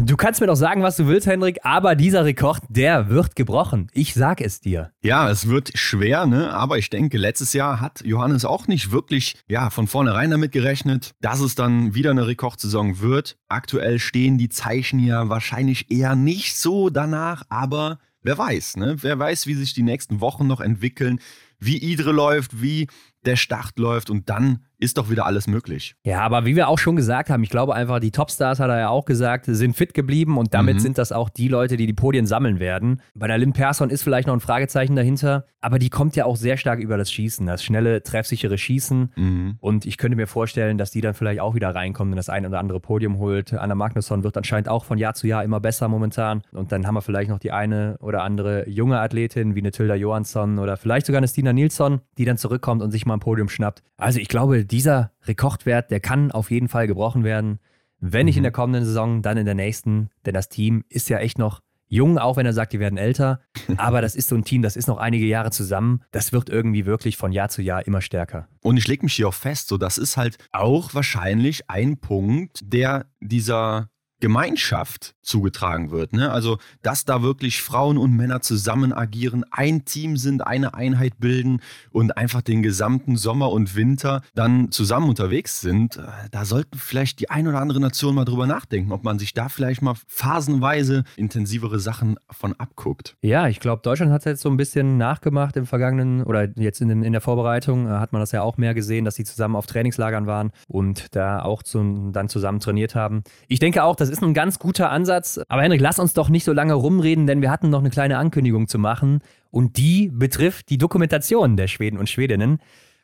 Du kannst mir doch sagen, was du willst, Hendrik, aber dieser Rekord, der wird gebrochen. Ich sag es dir. Ja, es wird schwer, ne? Aber ich denke, letztes Jahr hat Johannes auch nicht wirklich, ja, von vornherein damit gerechnet, dass es dann wieder eine Rekordsaison wird. Aktuell stehen die Zeichen ja wahrscheinlich eher nicht so danach, aber wer weiß, ne? Wer weiß, wie sich die nächsten Wochen noch entwickeln, wie Idre läuft, wie der Start läuft und dann ist doch wieder alles möglich. Ja, aber wie wir auch schon gesagt haben, ich glaube einfach, die Topstars, hat er ja auch gesagt, sind fit geblieben und damit mhm. sind das auch die Leute, die die Podien sammeln werden. Bei der Lynn Persson ist vielleicht noch ein Fragezeichen dahinter, aber die kommt ja auch sehr stark über das Schießen, das schnelle, treffsichere Schießen. Mhm. Und ich könnte mir vorstellen, dass die dann vielleicht auch wieder reinkommen und das ein oder andere Podium holt. Anna Magnusson wird anscheinend auch von Jahr zu Jahr immer besser momentan. Und dann haben wir vielleicht noch die eine oder andere junge Athletin, wie eine Tilda Johansson oder vielleicht sogar eine Stina Nilsson, die dann zurückkommt und sich mal ein Podium schnappt. Also ich glaube, dieser Rekordwert, der kann auf jeden Fall gebrochen werden. Wenn nicht in mhm. der kommenden Saison, dann in der nächsten. Denn das Team ist ja echt noch Jung, auch wenn er sagt, die werden älter. (laughs) Aber das ist so ein Team, das ist noch einige Jahre zusammen. Das wird irgendwie wirklich von Jahr zu Jahr immer stärker. Und ich lege mich hier auch fest, so das ist halt auch wahrscheinlich ein Punkt, der dieser Gemeinschaft zugetragen wird. Ne? Also, dass da wirklich Frauen und Männer zusammen agieren, ein Team sind, eine Einheit bilden und einfach den gesamten Sommer und Winter dann zusammen unterwegs sind. Äh, da sollten vielleicht die ein oder andere Nation mal drüber nachdenken, ob man sich da vielleicht mal phasenweise intensivere Sachen von abguckt. Ja, ich glaube, Deutschland hat es jetzt so ein bisschen nachgemacht im vergangenen oder jetzt in, in der Vorbereitung äh, hat man das ja auch mehr gesehen, dass sie zusammen auf Trainingslagern waren und da auch zum, dann zusammen trainiert haben. Ich denke auch, das ist ein ganz guter Ansatz. Aber Henrik, lass uns doch nicht so lange rumreden, denn wir hatten noch eine kleine Ankündigung zu machen. Und die betrifft die Dokumentation der Schweden und Schwedinnen.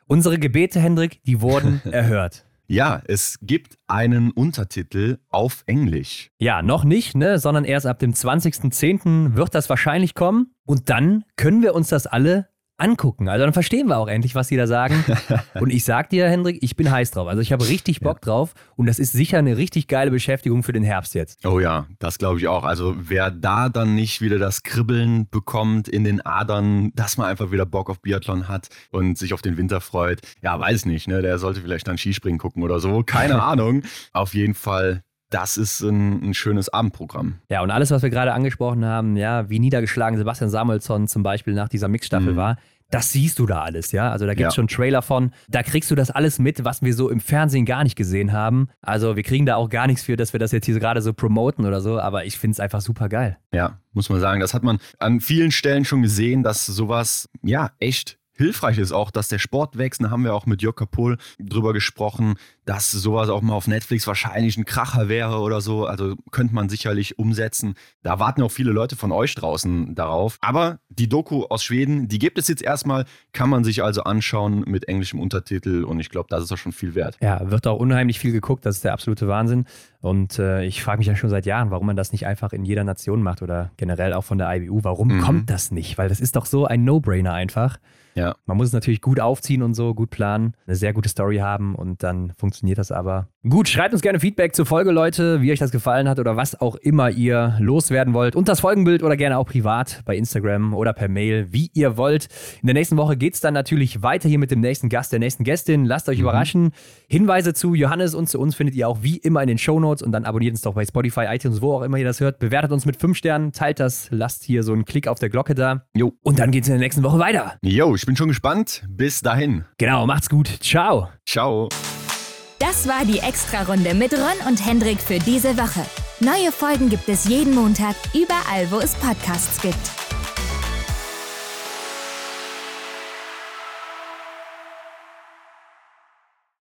Unsere Gebete, Hendrik, die wurden (laughs) erhört. Ja, es gibt einen Untertitel auf Englisch. Ja, noch nicht, ne, sondern erst ab dem 20.10. wird das wahrscheinlich kommen. Und dann können wir uns das alle angucken. Also dann verstehen wir auch endlich, was sie da sagen. (laughs) und ich sag dir, Hendrik, ich bin heiß drauf. Also ich habe richtig Bock ja. drauf und das ist sicher eine richtig geile Beschäftigung für den Herbst jetzt. Oh ja, das glaube ich auch. Also wer da dann nicht wieder das Kribbeln bekommt in den Adern, dass man einfach wieder Bock auf Biathlon hat und sich auf den Winter freut, ja, weiß nicht, ne? Der sollte vielleicht dann Skispringen gucken oder so. Keine (laughs) Ahnung. Auf jeden Fall das ist ein, ein, schönes Abendprogramm. Ja, und alles, was wir gerade angesprochen haben, ja, wie niedergeschlagen Sebastian Samuelsson zum Beispiel nach dieser Mixstaffel mhm. war, das siehst du da alles, ja. Also da gibt es ja. schon Trailer von. Da kriegst du das alles mit, was wir so im Fernsehen gar nicht gesehen haben. Also wir kriegen da auch gar nichts für, dass wir das jetzt hier gerade so promoten oder so, aber ich finde es einfach super geil. Ja, muss man sagen. Das hat man an vielen Stellen schon gesehen, dass sowas ja echt hilfreich ist auch, dass der Sport wächst. Da haben wir auch mit Jörg Kapohl drüber gesprochen, dass sowas auch mal auf Netflix wahrscheinlich ein Kracher wäre oder so. Also könnte man sicherlich umsetzen. Da warten auch viele Leute von euch draußen darauf. Aber die Doku aus Schweden, die gibt es jetzt erstmal, kann man sich also anschauen mit englischem Untertitel und ich glaube, das ist auch schon viel wert. Ja, wird auch unheimlich viel geguckt, das ist der absolute Wahnsinn. Und äh, ich frage mich ja schon seit Jahren, warum man das nicht einfach in jeder Nation macht oder generell auch von der IBU. Warum mhm. kommt das nicht? Weil das ist doch so ein No-Brainer einfach. Ja. Man muss es natürlich gut aufziehen und so, gut planen, eine sehr gute Story haben und dann funktioniert das aber. Gut, schreibt uns gerne Feedback zur Folge, Leute, wie euch das gefallen hat oder was auch immer ihr loswerden wollt. Und das Folgenbild oder gerne auch privat bei Instagram oder per Mail, wie ihr wollt. In der nächsten Woche geht es dann natürlich weiter hier mit dem nächsten Gast, der nächsten Gästin. Lasst euch mhm. überraschen. Hinweise zu Johannes und zu uns findet ihr auch wie immer in den Shownotes und dann abonniert uns doch bei Spotify, iTunes, wo auch immer ihr das hört. Bewertet uns mit 5 Sternen, teilt das, lasst hier so einen Klick auf der Glocke da. Jo. Und dann geht es in der nächsten Woche weiter. Jo, ich bin schon gespannt. Bis dahin. Genau, macht's gut. Ciao. Ciao. Das war die Extra-Runde mit Ron und Hendrik für diese Woche. Neue Folgen gibt es jeden Montag, überall, wo es Podcasts gibt.